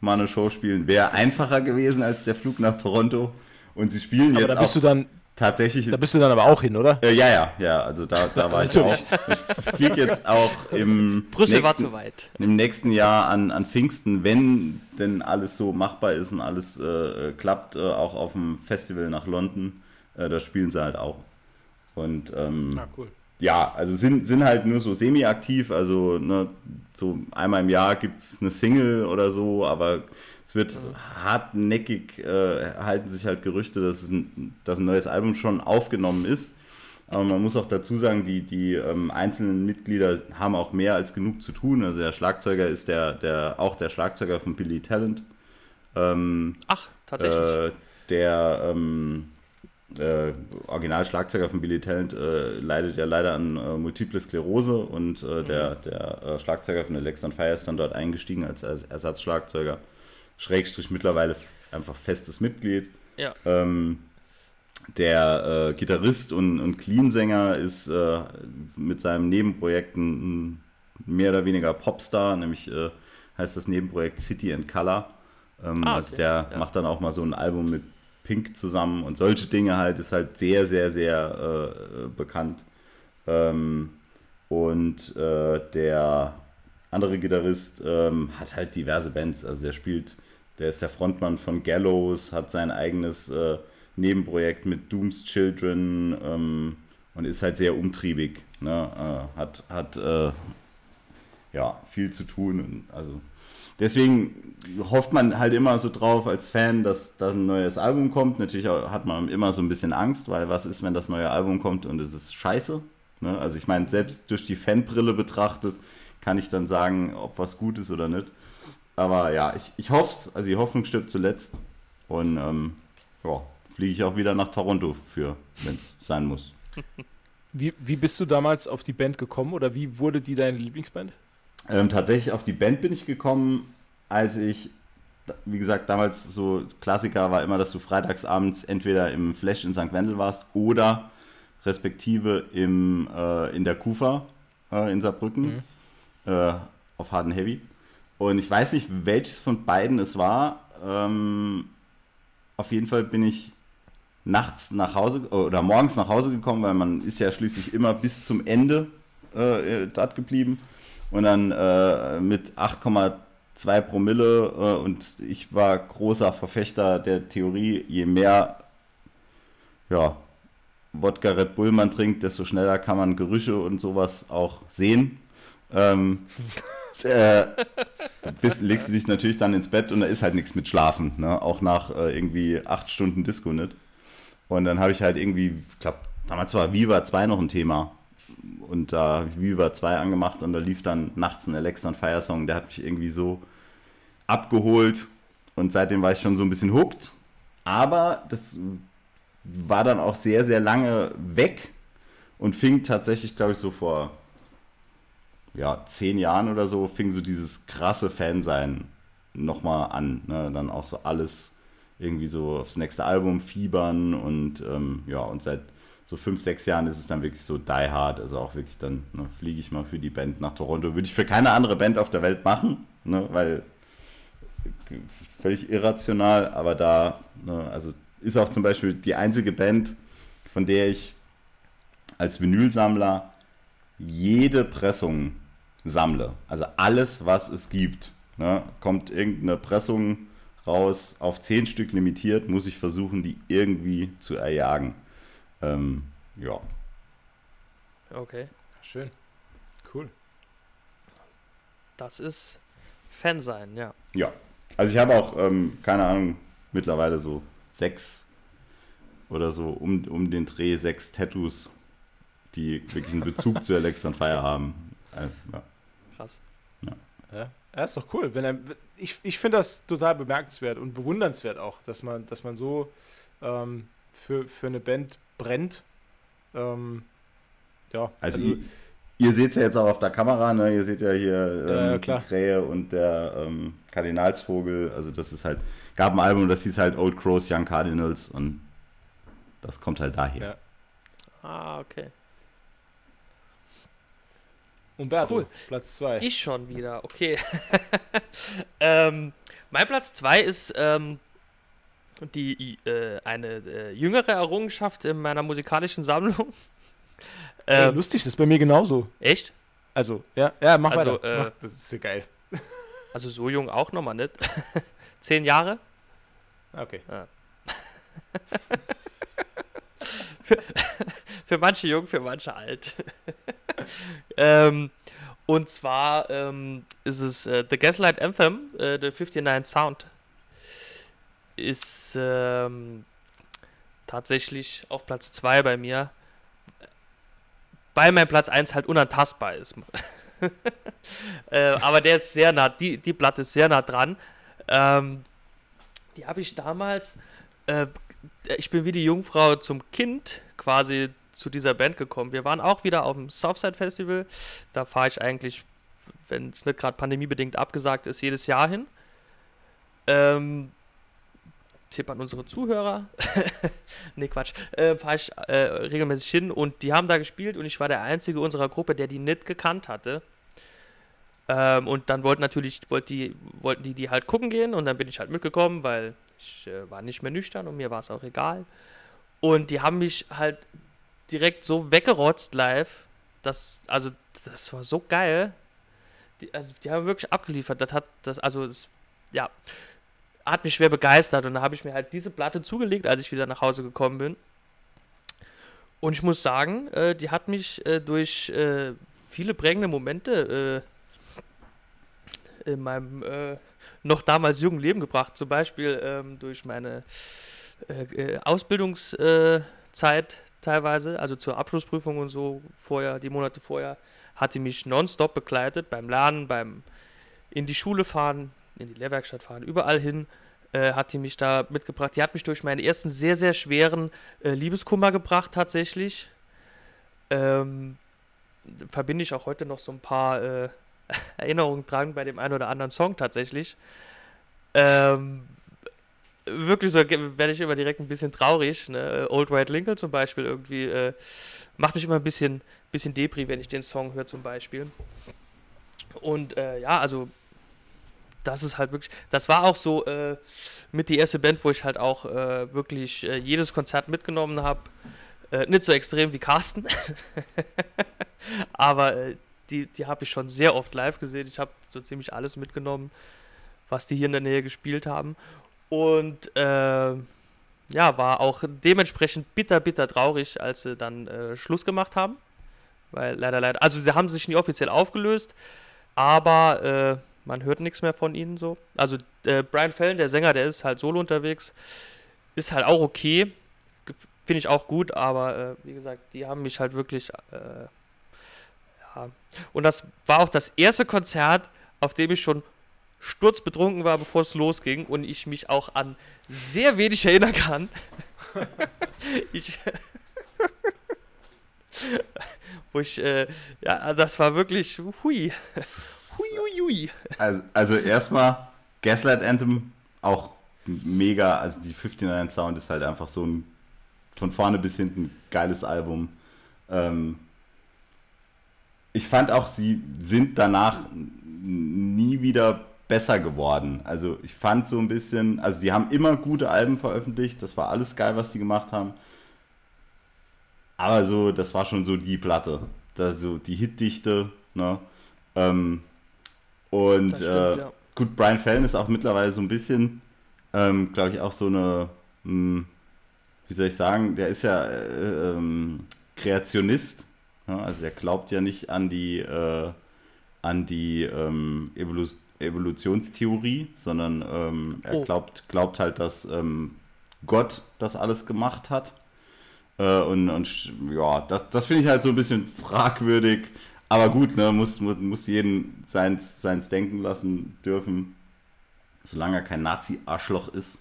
mal eine Show spielen. Wäre einfacher gewesen als der Flug nach Toronto. Und sie spielen aber jetzt da bist auch du dann tatsächlich. Da bist du dann aber auch hin, oder? Äh, ja, ja, ja. Also da, da war ich auch. Ich fliege jetzt auch im. Brüssel nächsten, war zu weit. Im nächsten Jahr an, an Pfingsten, wenn denn alles so machbar ist und alles äh, klappt, äh, auch auf dem Festival nach London. Äh, da spielen sie halt auch. Und ähm, ah, cool. ja, also sind, sind halt nur so semi-aktiv. Also ne, so einmal im Jahr gibt es eine Single oder so, aber es wird mhm. hartnäckig, äh, halten sich halt Gerüchte, dass, ein, dass ein neues Album schon aufgenommen ist. Aber man muss auch dazu sagen, die, die ähm, einzelnen Mitglieder haben auch mehr als genug zu tun. Also der Schlagzeuger ist der, der auch der Schlagzeuger von Billy Talent. Ähm, Ach, tatsächlich. Äh, der ähm, äh, Originalschlagzeuger von Billy Talent äh, leidet ja leider an äh, Multiple Sklerose und äh, der, der äh, Schlagzeuger von Alex on Fire ist dann dort eingestiegen als, als Ersatzschlagzeuger. Schrägstrich mittlerweile einfach festes Mitglied. Ja. Ähm, der äh, Gitarrist und, und Clean-Sänger ist äh, mit seinem Nebenprojekt ein, mehr oder weniger Popstar, nämlich heißt das Nebenprojekt City and Color. Ähm, Ah, also okay. der Ja. macht dann auch mal so ein Album mit Pink zusammen und solche Dinge halt, ist halt sehr, sehr, sehr äh, bekannt. Ähm, und äh, der andere Gitarrist ähm, hat halt diverse Bands. Also der spielt, der ist der Frontmann von Gallows, hat sein eigenes äh, Nebenprojekt mit Doom's Children ähm, und ist halt sehr umtriebig. Ne? Äh, hat hat äh, ja viel zu tun. Und also deswegen hofft man halt immer so drauf als Fan, dass da ein neues Album kommt. Natürlich hat man immer so ein bisschen Angst, weil was ist, wenn das neue Album kommt und es ist scheiße? Ne? Also ich meine, selbst durch die Fanbrille betrachtet, kann ich dann sagen, ob was gut ist oder nicht. Aber ja, ich, ich hoffe es. Also die Hoffnung stirbt zuletzt. Und ähm, ja, fliege ich auch wieder nach Toronto für, wenn es sein muss. (laughs) Wie, wie bist du damals auf die Band gekommen oder wie wurde die deine Lieblingsband? Ähm, tatsächlich auf die Band bin ich gekommen, als ich, wie gesagt, damals so Klassiker war immer, dass du freitagsabends entweder im Flash in St. Wendel warst oder respektive im, äh, in der Kufa äh, in Saarbrücken äh, auf Hard and Heavy. Und ich weiß nicht, welches von beiden es war. Ähm, auf jeden Fall bin ich nachts nach Hause oder morgens nach Hause gekommen, weil man ist ja schließlich immer bis zum Ende äh, dort geblieben. Und dann äh, mit 8,2 Promille äh, und ich war großer Verfechter der Theorie, je mehr ja, Wodka Red Bull man trinkt, desto schneller kann man Gerüche und sowas auch sehen. Ähm, (laughs) äh, legst du dich natürlich dann ins Bett und da ist halt nichts mit Schlafen, ne? auch nach äh, irgendwie acht Stunden Disco nicht. Und dann habe ich halt irgendwie, ich glaube, damals war Viva 2 noch ein Thema. Und da habe ich Viva 2 angemacht und da lief dann nachts ein Alexa on Fire Song, der hat mich irgendwie so abgeholt und seitdem war ich schon so ein bisschen hooked. Aber das war dann auch sehr, sehr lange weg und fing tatsächlich, glaube ich, so vor ja, zehn Jahren oder so, fing so dieses krasse Fansein nochmal an. Ne? Dann auch so alles irgendwie so aufs nächste Album fiebern und ähm, ja, und seit so fünf, sechs Jahren ist es dann wirklich so die hard. Also auch wirklich dann ne, fliege ich mal für die Band nach Toronto. Würde ich für keine andere Band auf der Welt machen, ne? weil völlig irrational, aber da, ne, also ist auch zum Beispiel die einzige Band, von der ich als Vinylsammler jede Pressung sammle. Also alles, was es gibt. Ne, kommt irgendeine Pressung raus, auf zehn Stück limitiert, muss ich versuchen, die irgendwie zu erjagen. Ähm, ja. Okay. Schön. Cool. Das ist Fan sein, ja. Ja. Also ich habe auch, ähm, keine Ahnung, mittlerweile so sechs oder so um, um den Dreh sechs Tattoos, die wirklich einen Bezug zu Alex on Fire haben. Äh, ja. Krass. Ja, ja ist doch cool. Wenn er, ich ich finde das total bemerkenswert und bewundernswert auch, dass man, dass man so ähm, für, für eine Band brennt. Ähm, ja, Also, ihr, ihr seht es ja jetzt auch auf der Kamera, ne? Ihr seht ja hier ähm, klar. die Krähe und der ähm, Kardinalsvogel. Also das ist halt, gab ein Album, das hieß halt Old Crows, Young Cardinals und das kommt halt daher. Ja. Ah, okay. Umberto, Cool. Platz 2. Ich schon wieder, okay. (laughs) ähm, mein Platz 2 ist ähm, die, äh, eine äh, jüngere Errungenschaft in meiner musikalischen Sammlung. (laughs) Ey, Ähm, lustig, das ist bei mir genauso. echt? Also, ja, ja mach Also, weiter. äh, mach, das ist ja geil. (laughs) Also so jung auch nochmal nicht. (laughs) Zehn Jahre? Okay. Für manche jung, für manche alt. ähm, und zwar ähm, ist es äh, The Gaslight Anthem, äh, The 59 Sound. Ist ähm, tatsächlich auf Platz 2 bei mir. Weil mein Platz 1 halt unantastbar ist. (laughs) äh, aber der ist sehr nah, die, die Platte ist sehr nah dran. Ähm, Die habe ich damals, äh, ich bin wie die Jungfrau zum Kind quasi zu dieser Band gekommen. Wir waren auch wieder auf dem Southside Festival. Da fahre ich eigentlich, wenn es nicht gerade pandemiebedingt abgesagt ist, jedes Jahr hin. Ähm, Tipp an unsere Zuhörer. (laughs) nee, Quatsch. Äh, fahre ich äh, regelmäßig hin und die haben da gespielt und ich war der Einzige unserer Gruppe, der die nicht gekannt hatte. Ähm, und dann wollten natürlich, wollt die, wollten die die halt gucken gehen und dann bin ich halt mitgekommen, weil ich äh, war nicht mehr nüchtern und mir war es auch egal. Und die haben mich halt direkt so weggerotzt live. Das, also, das war so geil. Die, also, die haben wirklich abgeliefert. Das hat, das, also, das, ja, hat mich schwer begeistert. Und da habe ich mir halt diese Platte zugelegt, als ich wieder nach Hause gekommen bin. Und ich muss sagen, äh, die hat mich äh, durch äh, viele prägende Momente äh, in meinem äh, noch damals jungen Leben gebracht. Zum Beispiel ähm, durch meine äh, Ausbildungszeit teilweise, also zur Abschlussprüfung und so vorher, die Monate vorher, hat die mich nonstop begleitet beim Lernen, beim in die Schule fahren, in die Lehrwerkstatt fahren, überall hin äh, hat die mich da mitgebracht. Die hat mich durch meinen ersten sehr, sehr schweren äh, Liebeskummer gebracht tatsächlich. Ähm, verbinde ich auch heute noch so ein paar äh, (laughs) Erinnerungen dran bei dem einen oder anderen Song tatsächlich. Ähm, wirklich so werde ich immer direkt ein bisschen traurig. Ne? Old White Lincoln zum Beispiel irgendwie äh, macht mich immer ein bisschen, bisschen Depri, wenn ich den Song höre zum Beispiel. Und äh, ja, also das ist halt wirklich, das war auch so äh, mit die erste Band, wo ich halt auch äh, wirklich äh, jedes Konzert mitgenommen habe. Äh, nicht so extrem wie Carsten, (laughs) aber die, die habe ich schon sehr oft live gesehen. Ich habe so ziemlich alles mitgenommen, was die hier in der Nähe gespielt haben. Und äh, ja, war auch dementsprechend bitter, bitter traurig, als sie dann äh, Schluss gemacht haben. Weil leider, leider, also sie haben sich nie offiziell aufgelöst, aber äh, man hört nichts mehr von ihnen so. Also äh, Brian Fallon, der Sänger, der ist halt solo unterwegs, ist halt auch okay, finde ich auch gut, aber äh, wie gesagt, die haben mich halt wirklich, äh, ja. Und das war auch das erste Konzert, auf dem ich schon sturzbetrunken war, bevor es losging und ich mich auch an sehr wenig erinnern kann. (laughs) ich, (laughs) wo ich, äh, ja, das war wirklich, hui. (laughs) hui, hui, hui. Also, also erstmal, Gaslight Anthem auch mega, also die 59 Sound ist halt einfach so ein von vorne bis hinten geiles Album. Ähm, ich fand auch, sie sind danach nie wieder besser geworden. Also ich fand so ein bisschen, also die haben immer gute Alben veröffentlicht, das war alles geil, was sie gemacht haben. Aber so, das war schon so die Platte. Da so die Hitdichte, ne? Ähm, und stimmt, äh, ja. gut, Brian Fallon ist auch mittlerweile so ein bisschen, ähm, glaube ich, auch so eine, mh, hm, wie soll ich sagen, der ist ja äh, ähm, Kreationist. Ne? Also er glaubt ja nicht an die, äh, an die ähm, Evolution Evolutionstheorie, sondern ähm, er oh. glaubt, glaubt halt, dass ähm, Gott das alles gemacht hat. Äh, und, und ja, das, das finde ich halt so ein bisschen fragwürdig. Aber gut, ne, muss, muss, muss jeden seins, seins denken lassen dürfen, solange er kein Nazi-Arschloch ist.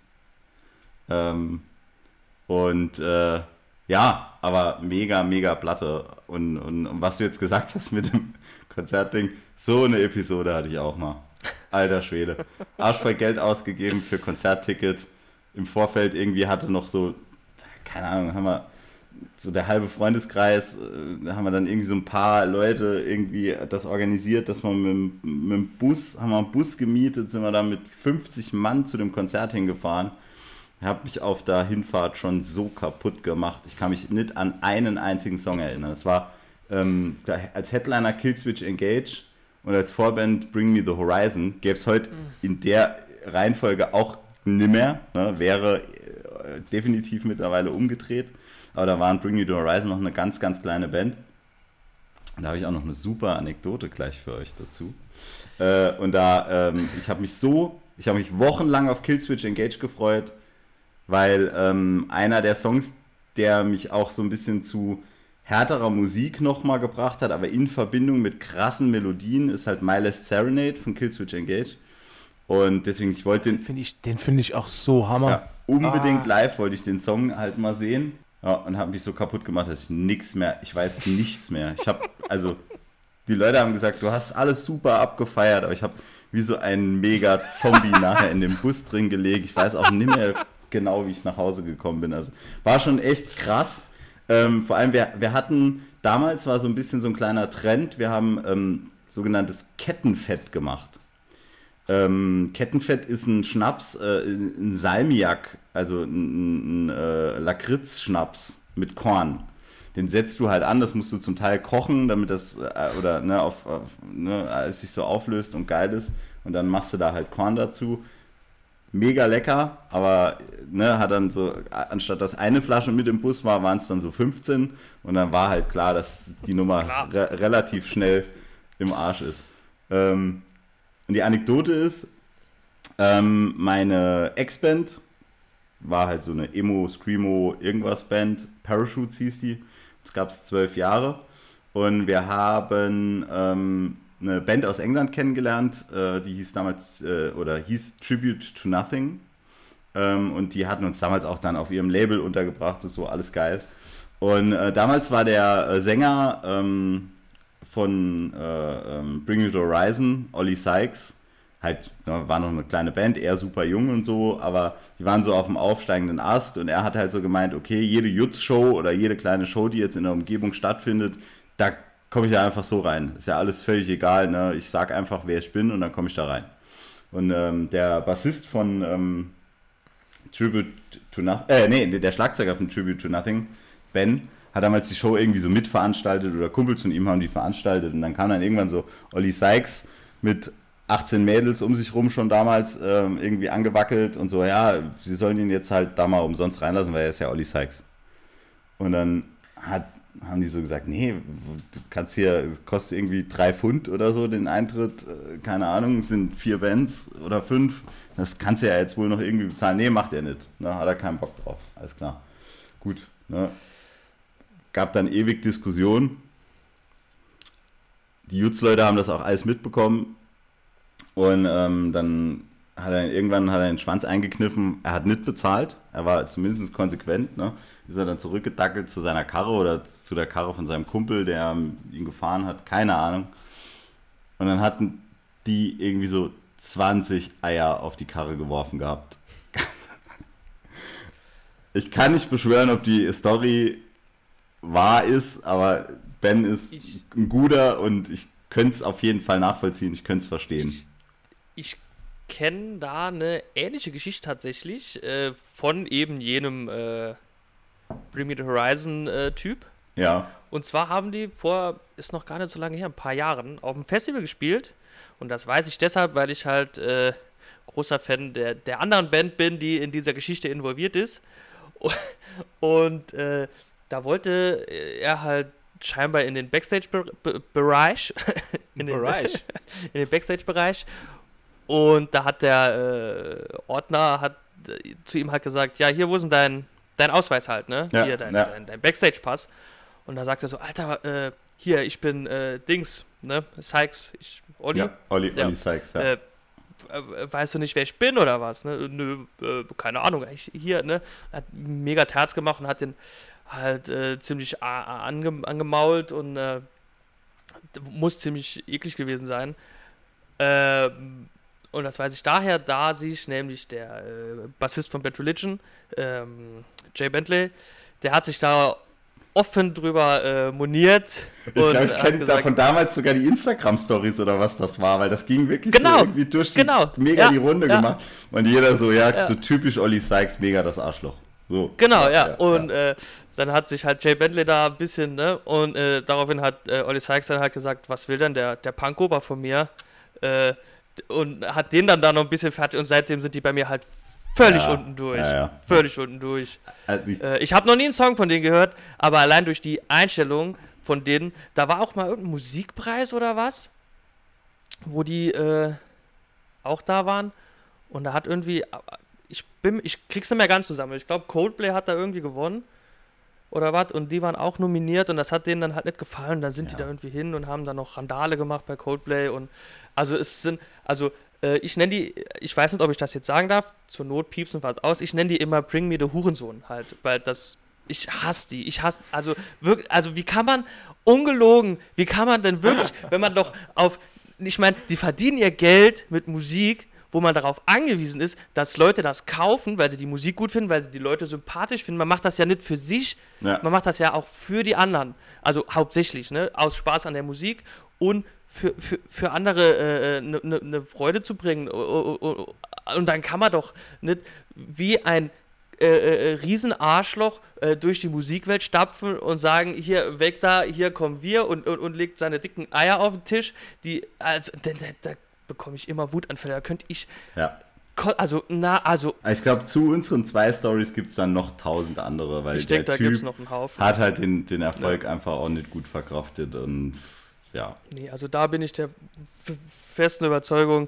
Ähm, und äh, ja, aber mega, mega Platte. Und, und, und was du jetzt gesagt hast mit dem Konzertding, so eine Episode hatte ich auch mal. Alter Schwede. Arschvoll Geld ausgegeben für Konzertticket. Im Vorfeld irgendwie hatte noch so, keine Ahnung, haben wir so der halbe Freundeskreis, äh, da haben wir dann irgendwie so ein paar Leute irgendwie das organisiert, dass man mit, mit dem Bus, haben wir einen Bus gemietet, sind wir da mit 50 Mann zu dem Konzert hingefahren. Ich habe mich auf der Hinfahrt schon so kaputt gemacht. Ich kann mich nicht an einen einzigen Song erinnern. Es war ähm, als Headliner Killswitch Engage und als Vorband Bring Me the Horizon gäbe es heute mhm. in der Reihenfolge auch nimmer. Ne? Wäre äh, definitiv mittlerweile umgedreht. Aber da waren Bring Me the Horizon noch eine ganz, ganz kleine Band. Und da habe ich auch noch eine super Anekdote gleich für euch dazu. Äh, und da, ähm, ich habe mich so, ich habe mich wochenlang auf Killswitch Engage gefreut, weil ähm, einer der Songs, der mich auch so ein bisschen zu härterer Musik nochmal gebracht hat, aber in Verbindung mit krassen Melodien, ist halt My Last Serenade von Killswitch Engage. Und deswegen, ich wollte den. Find ich, den finde ich auch so hammer. Ja, unbedingt ah. live wollte ich den Song halt mal sehen. Ja, und habe mich so kaputt gemacht, dass ich nichts mehr, ich weiß nichts mehr. Ich habe, also, die Leute haben gesagt, du hast alles super abgefeiert, aber ich habe wie so ein mega Zombie nachher in dem Bus drin gelegt. Ich weiß auch nicht mehr genau, wie ich nach Hause gekommen bin. Also war schon echt krass. Ähm, vor allem, wir, wir hatten, damals war so ein bisschen so ein kleiner Trend, wir haben ähm, sogenanntes Kettenfett gemacht. Ähm, Kettenfett ist ein Schnaps, äh, ein Salmiak, also ein, ein äh, Lakritz-Schnaps mit Korn. Den setzt du halt an, das musst du zum Teil kochen, damit das, äh, oder ne, auf, auf ne, es sich so auflöst und geil ist. Und dann machst du da halt Korn dazu mega lecker, aber ne, hat dann so, anstatt dass eine Flasche mit im Bus war, waren es dann so 15 und dann war halt klar, dass die Nummer re relativ schnell im Arsch ist. Ähm, und die Anekdote ist, ähm, meine Ex-Band war halt so eine Emo, Screamo, irgendwas Band, Parachutes hieß die, das gab es zwölf Jahre und wir haben ähm, eine Band aus England kennengelernt, äh, die hieß damals äh, oder hieß Tribute to Nothing. Ähm, und die hatten uns damals auch dann auf ihrem Label untergebracht, das so alles geil. Und äh, damals war der äh, Sänger ähm, von äh, ähm, Bring to Horizon, Ollie Sykes, halt, war noch eine kleine Band, eher super jung und so, aber die waren so auf dem aufsteigenden Ast und er hat halt so gemeint, okay, jede Jutz-Show oder jede kleine Show, die jetzt in der Umgebung stattfindet, da komme ich da einfach so rein. Ist ja alles völlig egal. Ne? Ich sage einfach, wer ich bin und dann komme ich da rein. Und ähm, der Bassist von ähm, Tribute to Nothing, äh, nee, der Schlagzeuger von Tribute to Nothing, Ben, hat damals die Show irgendwie so mitveranstaltet oder Kumpels von ihm haben die veranstaltet und dann kam dann irgendwann so Olli Sykes mit 18 Mädels um sich rum schon damals ähm, irgendwie angewackelt und so, ja, sie sollen ihn jetzt halt da mal umsonst reinlassen, weil er ist ja Olli Sykes. Und dann hat haben die so gesagt, nee, du kannst hier, kostet irgendwie drei Pfund oder so den Eintritt, äh, keine Ahnung, sind vier Bands oder fünf, das kannst du ja jetzt wohl noch irgendwie bezahlen. Nee, macht er nicht, ne, hat er keinen Bock drauf, alles klar. Gut, ne. Gab dann ewig Diskussionen. Die Jutz-Leute haben das auch alles mitbekommen und ähm, dann hat er irgendwann hat er den Schwanz eingekniffen, er hat nicht bezahlt, er war zumindest konsequent, ne? ist er dann zurückgedackelt zu seiner Karre oder zu der Karre von seinem Kumpel, der ihn gefahren hat, keine Ahnung. Und dann hatten die irgendwie so 20 Eier auf die Karre geworfen gehabt. (laughs) ich kann nicht beschwören, ob die Story wahr ist, aber Ben ist ich, ein guter und ich könnte es auf jeden Fall nachvollziehen, ich könnte es verstehen. Ich, ich kenne da eine ähnliche Geschichte tatsächlich äh, von eben jenem äh, Bring Me the Horizon äh, Typ. Ja. Und zwar haben die vor, ist noch gar nicht so lange her, ein paar Jahren, auf dem Festival gespielt. Und das weiß ich deshalb, weil ich halt äh, großer Fan der, der anderen Band bin, die in dieser Geschichte involviert ist. (laughs) Und äh, da wollte er halt scheinbar in den Backstage-Bereich. (laughs) in, den, (laughs) in den Backstage-Bereich. Und da hat der äh, Ordner hat äh, zu ihm halt gesagt, ja, hier, wo ist denn dein, dein Ausweis halt, ne? Ja, hier, dein, ja. dein, dein Backstage-Pass. Und da sagt er so, Alter, äh, hier, ich bin äh, Dings, ne? Sykes, ich, Olli. Ja, Olli, ja. Olli Sykes, ja. Äh, weißt du nicht, wer ich bin oder was? Ne? Nö, äh, keine Ahnung. Ich, hier, ne? Hat mega Terz gemacht und hat den halt äh, ziemlich ange angemault und äh, muss ziemlich eklig gewesen sein. Ähm, und das weiß ich daher, da sich nämlich der äh, Bassist von Bad Religion, ähm, Jay Bentley, der hat sich da offen drüber äh, moniert. Ich glaube, ich kenne davon damals sogar die Instagram-Stories oder was das war, weil das ging wirklich genau, so irgendwie durch die, genau, mega ja, die Runde ja. gemacht. Und jeder so, ja, ja, so typisch Olli Sykes, mega das Arschloch. So. Genau, ja. und Äh, dann hat sich halt Jay Bentley da ein bisschen, ne, und äh, daraufhin hat äh, Olli Sykes dann halt gesagt, was will denn der, der Punkober von mir? Äh, und hat den dann da noch ein bisschen fertig und seitdem sind die bei mir halt völlig ja, unten durch. Ja, ja. Völlig unten durch. Also ich, äh, ich habe noch nie einen Song von denen gehört, aber allein durch die Einstellung von denen, da war auch mal irgendein Musikpreis oder was, wo die äh, auch da waren und da hat irgendwie, ich bin, ich krieg's nicht mehr ganz zusammen. Ich glaube, Coldplay hat da irgendwie gewonnen oder was und die waren auch nominiert und das hat denen dann halt nicht gefallen. Dann sind die da irgendwie hin und haben dann noch Randale gemacht bei Coldplay und also es sind, also Äh, ich nenne die, ich weiß nicht, ob ich das jetzt sagen darf, zur Not piepsen was aus, ich nenne die immer Bring Me the Hurensohn halt, weil das, ich hasse die, ich hasse, also wirklich, also wie kann man, ungelogen, wie kann man denn wirklich, (laughs) wenn man doch auf, ich meine, die verdienen ihr Geld mit Musik, wo man darauf angewiesen ist, dass Leute das kaufen, weil sie die Musik gut finden, weil sie die Leute sympathisch finden. Man macht das ja nicht für sich, Ja. man macht das ja auch für die anderen. Also hauptsächlich, ne? Aus Spaß an der Musik und für, für, für andere eine äh, ne, ne Freude zu bringen. Und dann kann man doch nicht wie ein äh, äh, Riesenarschloch äh, durch die Musikwelt stapfen und sagen, hier, weg da, hier kommen wir und, und, und legt seine dicken Eier auf den Tisch. Die, also, da, da bekomme ich immer Wutanfälle. Da könnte ich, Ja. also, na, also, Ich glaube, zu unseren zwei Stories gibt es dann noch tausend andere, weil ich der denke, da Typ gibt es noch einen Haufen. hat halt den, den Erfolg einfach auch nicht gut verkraftet und ja. Nee, also da bin ich der festen Überzeugung,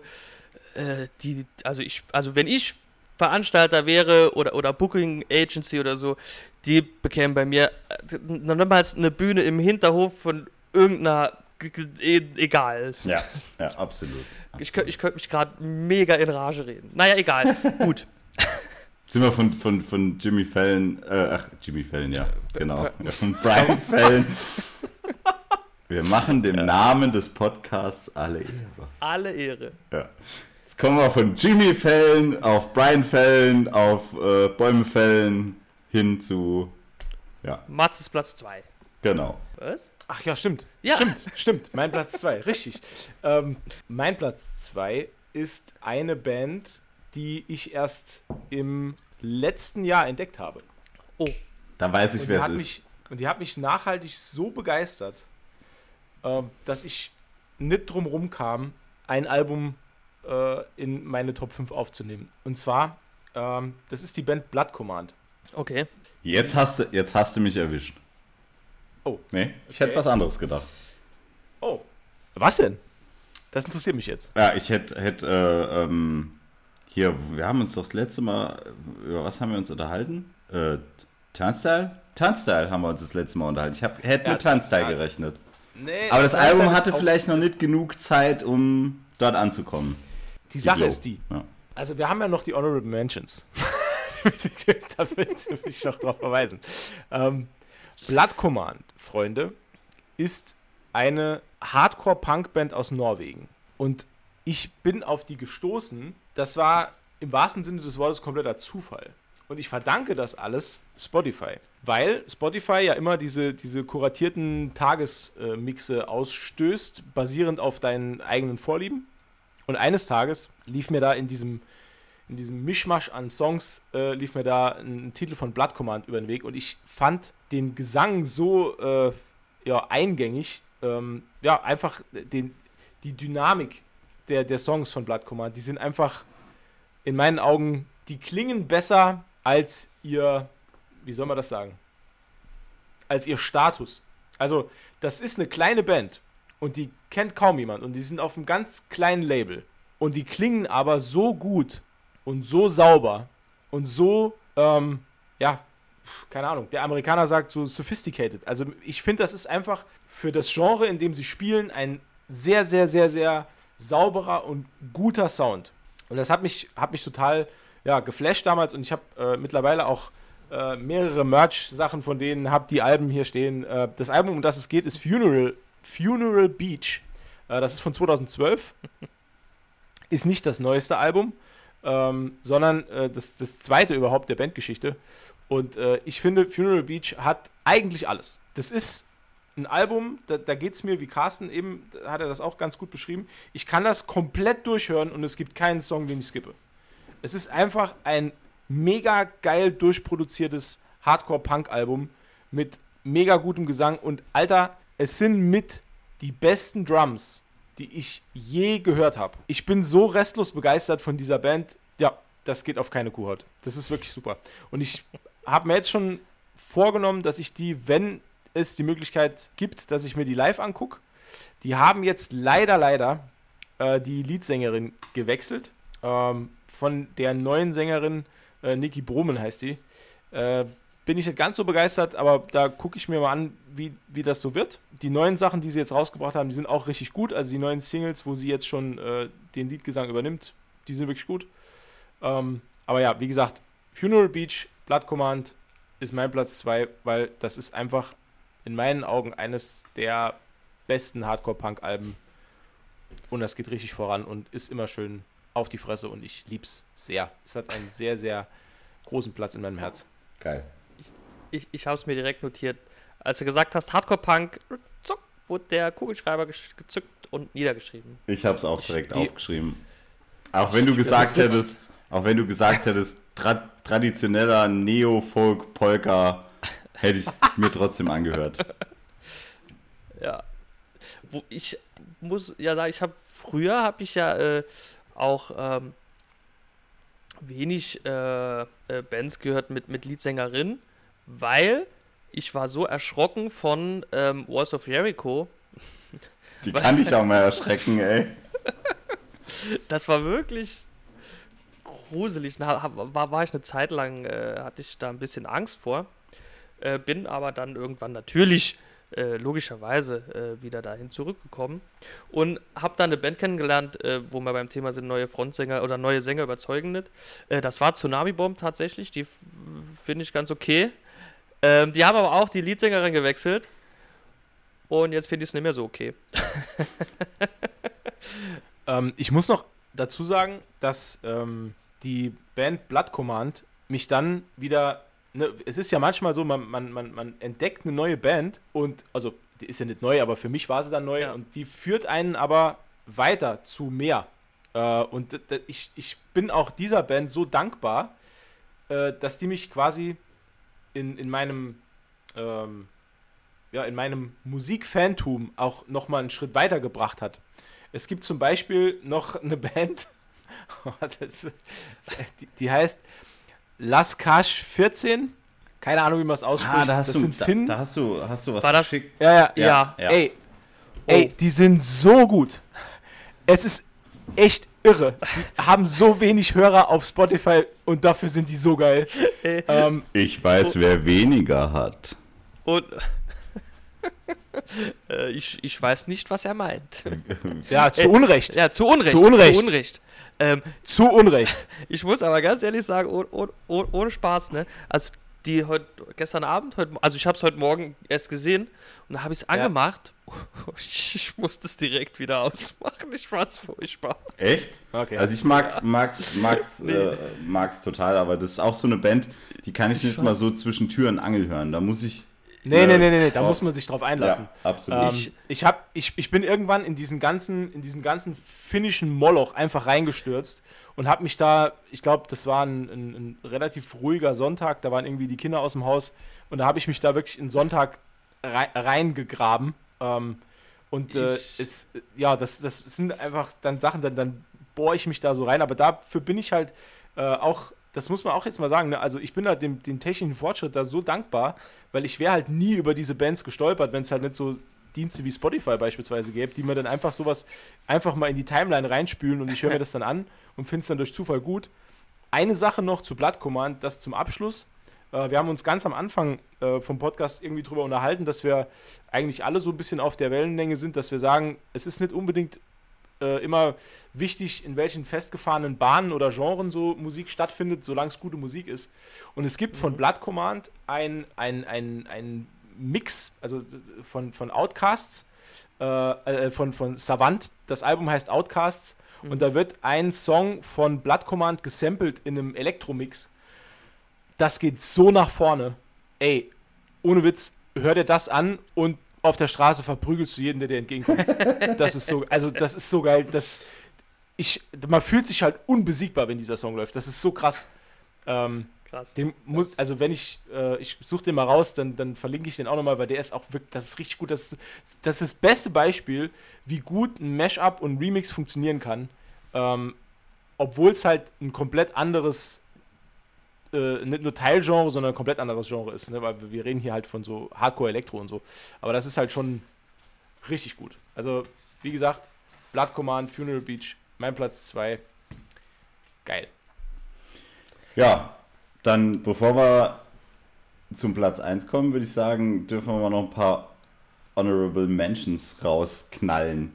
äh, die, also ich, also wenn ich Veranstalter wäre oder, oder Booking Agency oder so, die bekämen bei mir äh, nochmals eine Bühne im Hinterhof von irgendeiner, egal. Ja, ja, absolut. Ich, ich könnte mich gerade mega in Rage reden. Naja, egal. (laughs) Gut. Sind wir von, von, von Jimmy Fallon, äh, ach, Jimmy Fallon, ja, genau. Ja, von Brian Fallon. (laughs) Wir machen dem Namen des Podcasts alle Ehre. Alle Ehre. Ja. Jetzt kommen wir von Jimmy Fallon auf Brian Fallon auf äh, Bäume Fallon hin zu, ja, Mats ist Platz 2. genau. Was? Ach ja, stimmt. Ja. Stimmt, mein Platz 2, (laughs) richtig. Ähm, mein Platz 2 ist eine Band, die ich erst im letzten Jahr entdeckt habe. Oh, Da weiß ich, Und wer hat es ist. mich, und die hat mich nachhaltig so begeistert, ähm, dass ich nicht drum rum kam, ein Album äh, in meine Top 5 aufzunehmen. Und zwar, ähm, das ist die Band Blood Command. okay. Jetzt hast du, jetzt hast du mich erwischt. Oh. Nee, ich hätte Okay. was anderes gedacht. Oh. Was denn? Das interessiert mich jetzt. Ja, ich hätte, hätte äh, ähm, hier, wir haben uns doch das letzte Mal, über was haben wir uns unterhalten? Äh, Turnstyle? Turnstyle haben wir uns das letzte Mal unterhalten. Ich hab, hätte Ja, mit Turnstyle ja. gerechnet. Nee, Aber das Album hatte vielleicht noch nicht genug Zeit, um dort anzukommen. Die Sache Iglo. ist die. Ja. Also wir haben ja noch die Honorable Mentions. (laughs) da will will ich noch drauf verweisen. Ähm, Blood Command, Freunde, ist eine Hardcore-Punk-Band aus Norwegen. Und ich bin auf die gestoßen. Das war im wahrsten Sinne des Wortes kompletter Zufall. Und ich verdanke das alles Spotify. Weil Spotify ja immer diese, diese kuratierten Tagesmixe ausstößt, basierend auf deinen eigenen Vorlieben. Und eines Tages lief mir da in diesem, in diesem Mischmasch an Songs, äh, lief mir da ein, Titel von Blood Command über den Weg und ich fand den Gesang so äh, ja, eingängig, ähm, ja, einfach den, die Dynamik der, der Songs von Blood Command, die sind einfach in meinen Augen, die klingen besser als ihr, wie soll man das sagen, als ihr Status. Also, das ist eine kleine Band und die kennt kaum jemand und die sind auf einem ganz kleinen Label und die klingen aber so gut und so sauber und so, ähm, ja, keine Ahnung, der Amerikaner sagt so sophisticated. Also ich finde, das ist einfach für das Genre, in dem sie spielen, ein sehr, sehr, sehr, sehr sauberer und guter Sound. Und das hat mich, hat mich total ja, geflasht damals und ich habe äh, mittlerweile auch äh, mehrere Merch-Sachen von denen, habe die Alben hier stehen. Äh, das Album, um das es geht, ist Funeral, Funeral Beach. Äh, das ist von 2012. ist nicht das neueste Album, ähm, sondern äh, das, das zweite überhaupt der Bandgeschichte. Und äh, ich finde, Funeral Beach hat eigentlich alles. Das ist ein Album, da, da geht es mir, wie Carsten eben, hat er das auch ganz gut beschrieben. Ich kann das komplett durchhören und es gibt keinen Song, den ich skippe. Es ist einfach ein mega geil durchproduziertes Hardcore-Punk-Album mit mega gutem Gesang und Alter, es sind mit die besten Drums, die ich je gehört habe. Ich bin so restlos begeistert von dieser Band. Ja, das geht auf keine Kuhhaut. Das ist wirklich super. Und ich habe mir jetzt schon vorgenommen, dass ich die, wenn es die Möglichkeit gibt, dass ich mir die live angucke. Die haben jetzt leider, leider äh, die Leadsängerin gewechselt. Ähm, von der neuen Sängerin, äh, Niki Brummen heißt die. Äh, bin ich nicht ganz so begeistert, aber da gucke ich mir mal an, wie, wie das so wird. Die neuen Sachen, die sie jetzt rausgebracht haben, die sind auch richtig gut. Also die neuen Singles, wo sie jetzt schon äh, den Liedgesang übernimmt, die sind wirklich gut. Ähm, aber ja, wie gesagt, Funeral Beach, Blood Command ist mein Platz 2, weil das ist einfach in meinen Augen eines der besten Hardcore-Punk-Alben. Und das geht richtig voran und ist immer schön auf die Fresse und ich lieb's sehr. Es hat einen sehr, sehr großen Platz in meinem Herz. Geil. Ich, ich habe es mir direkt notiert. Als du gesagt hast, Hardcore-Punk, zuck, wurde der Kugelschreiber gezückt und niedergeschrieben. Ich habe es auch direkt Die- aufgeschrieben. Auch wenn du gesagt hättest, auch wenn du gesagt hättest, tra traditioneller Neo-Folk-Polka, hätte ich mir trotzdem angehört. (laughs) Ja. Wo ich muss ja sagen, ich habe früher habe ich ja äh, auch ähm, wenig äh, äh, Bands gehört mit, mit Leadsängerinnen, weil ich war so erschrocken von ähm, Walls of Jericho. Die kann ich auch mal (laughs) erschrecken, ey. Das war wirklich gruselig. Da war, war ich eine Zeit lang, äh, hatte ich da ein bisschen Angst vor. Äh, bin aber dann irgendwann natürlich äh, logischerweise äh, wieder dahin zurückgekommen und habe dann eine Band kennengelernt, äh, wo wir beim Thema sind, neue Frontsänger oder neue Sänger überzeugen nicht. Äh, das war Tsunami Bomb tatsächlich, die finde ich ganz okay. Ähm, die haben aber auch die Leadsängerin gewechselt und jetzt finde ich es nicht mehr so okay. (laughs) Ähm, ich muss noch dazu sagen, dass ähm, die Band Blood Command mich dann wieder. Ne, es ist ja manchmal so, man, man, man, man entdeckt eine neue Band und, also, die ist ja nicht neu, aber für mich war sie dann neu Ja. und die führt einen aber weiter zu mehr. Äh, und ich, ich bin auch dieser Band so dankbar, äh, dass die mich quasi in, in meinem. Ähm, ja, in meinem Musikfantum auch nochmal einen Schritt weiter gebracht hat. Es gibt zum Beispiel noch eine Band, (laughs) das, die, die heißt Las Cash 14. Keine Ahnung, wie man es ausspricht. Ah, da hast das du, sind da, Finnen. da hast du, hast du was War das- geschickt. ja, ja, Ja, ja, ja. Ey, ey, die sind so gut. Es ist echt irre. Die haben so wenig Hörer auf Spotify und dafür sind die so geil. ähm, Ich weiß, wer weniger hat. Und (laughs) äh, ich, ich weiß nicht, was er meint. ja, zu Ey, Unrecht. Ja, zu Unrecht. Zu Unrecht. Zu Unrecht. Ähm, Zu Unrecht. (laughs) ich muss aber ganz ehrlich sagen, oh, oh, oh, ohne Spaß, ne? Also die heute gestern Abend, heute, also ich habe es heute Morgen erst gesehen und da habe (laughs) ich es angemacht. Ich, ich musste es direkt wieder ausmachen. Ich fand's furchtbar. Echt? Okay. Also ich mag's, mag's, mag's, (laughs) äh, mag's total, aber das ist auch so eine Band, die kann ich nicht mal so zwischen Tür und Angel hören. Da muss ich. Nee, äh, nee, nee, nee, nee, da muss man sich drauf einlassen. Ja, absolut. Ähm, ich, hab, ich, ich bin irgendwann in diesen ganzen, in diesen ganzen finnischen Moloch einfach reingestürzt und habe mich da, ich glaube, das war ein, ein, ein relativ ruhiger Sonntag, da waren irgendwie die Kinder aus dem Haus und da habe ich mich da wirklich in Sonntag rei reingegraben. Ähm, und äh, es, ja, das, das sind einfach dann Sachen, dann, dann bohre ich mich da so rein, aber dafür bin ich halt äh, auch, das muss man auch jetzt mal sagen, ne? also ich bin halt dem, dem technischen Fortschritt da so dankbar, weil ich wäre halt nie über diese Bands gestolpert, wenn es halt nicht so Dienste wie Spotify beispielsweise gäbe, die mir dann einfach sowas einfach mal in die Timeline reinspülen und ich höre mir (laughs) das dann an und finde es dann durch Zufall gut. Eine Sache noch zu Blood Command, das zum Abschluss. Äh, wir haben uns ganz am Anfang äh, vom Podcast irgendwie drüber unterhalten, dass wir eigentlich alle so ein bisschen auf der Wellenlänge sind, dass wir sagen, es ist nicht unbedingt äh, immer wichtig, in welchen festgefahrenen Bahnen oder Genren so Musik stattfindet, solange es gute Musik ist. Und es gibt von Blood Command ein, ein, ein, ein Mix, also von, von Outcasts, äh, äh, von, von Savant. Das Album heißt Outcasts. Und da wird ein Song von Blood Command gesampelt in einem Elektromix. Das geht so nach vorne. Ey, ohne Witz, hör dir das an und auf der Straße verprügelst du jeden, der dir entgegenkommt. (laughs) Das ist so, also das ist so geil. Das, ich, man fühlt sich halt unbesiegbar, wenn dieser Song läuft. Das ist so krass. Ähm, Krass. den muss, also wenn ich, äh, ich suche den mal raus, dann, dann verlinke ich den auch nochmal, weil der ist auch wirklich, das ist richtig gut. Das, ist- das ist das beste Beispiel, wie gut ein Mashup und Remix funktionieren kann. Ähm, Obwohl es halt ein komplett anderes, äh, nicht nur Teilgenre, sondern ein komplett anderes Genre ist. Ne? Weil wir reden hier halt von so Hardcore-Elektro und so. Aber das ist halt schon richtig gut. Also, wie gesagt, Blood Command, Funeral Beach, mein Platz 2. Geil. Ja, dann bevor wir zum Platz 1 kommen, würde ich sagen, dürfen wir mal noch ein paar Honorable Mentions rausknallen.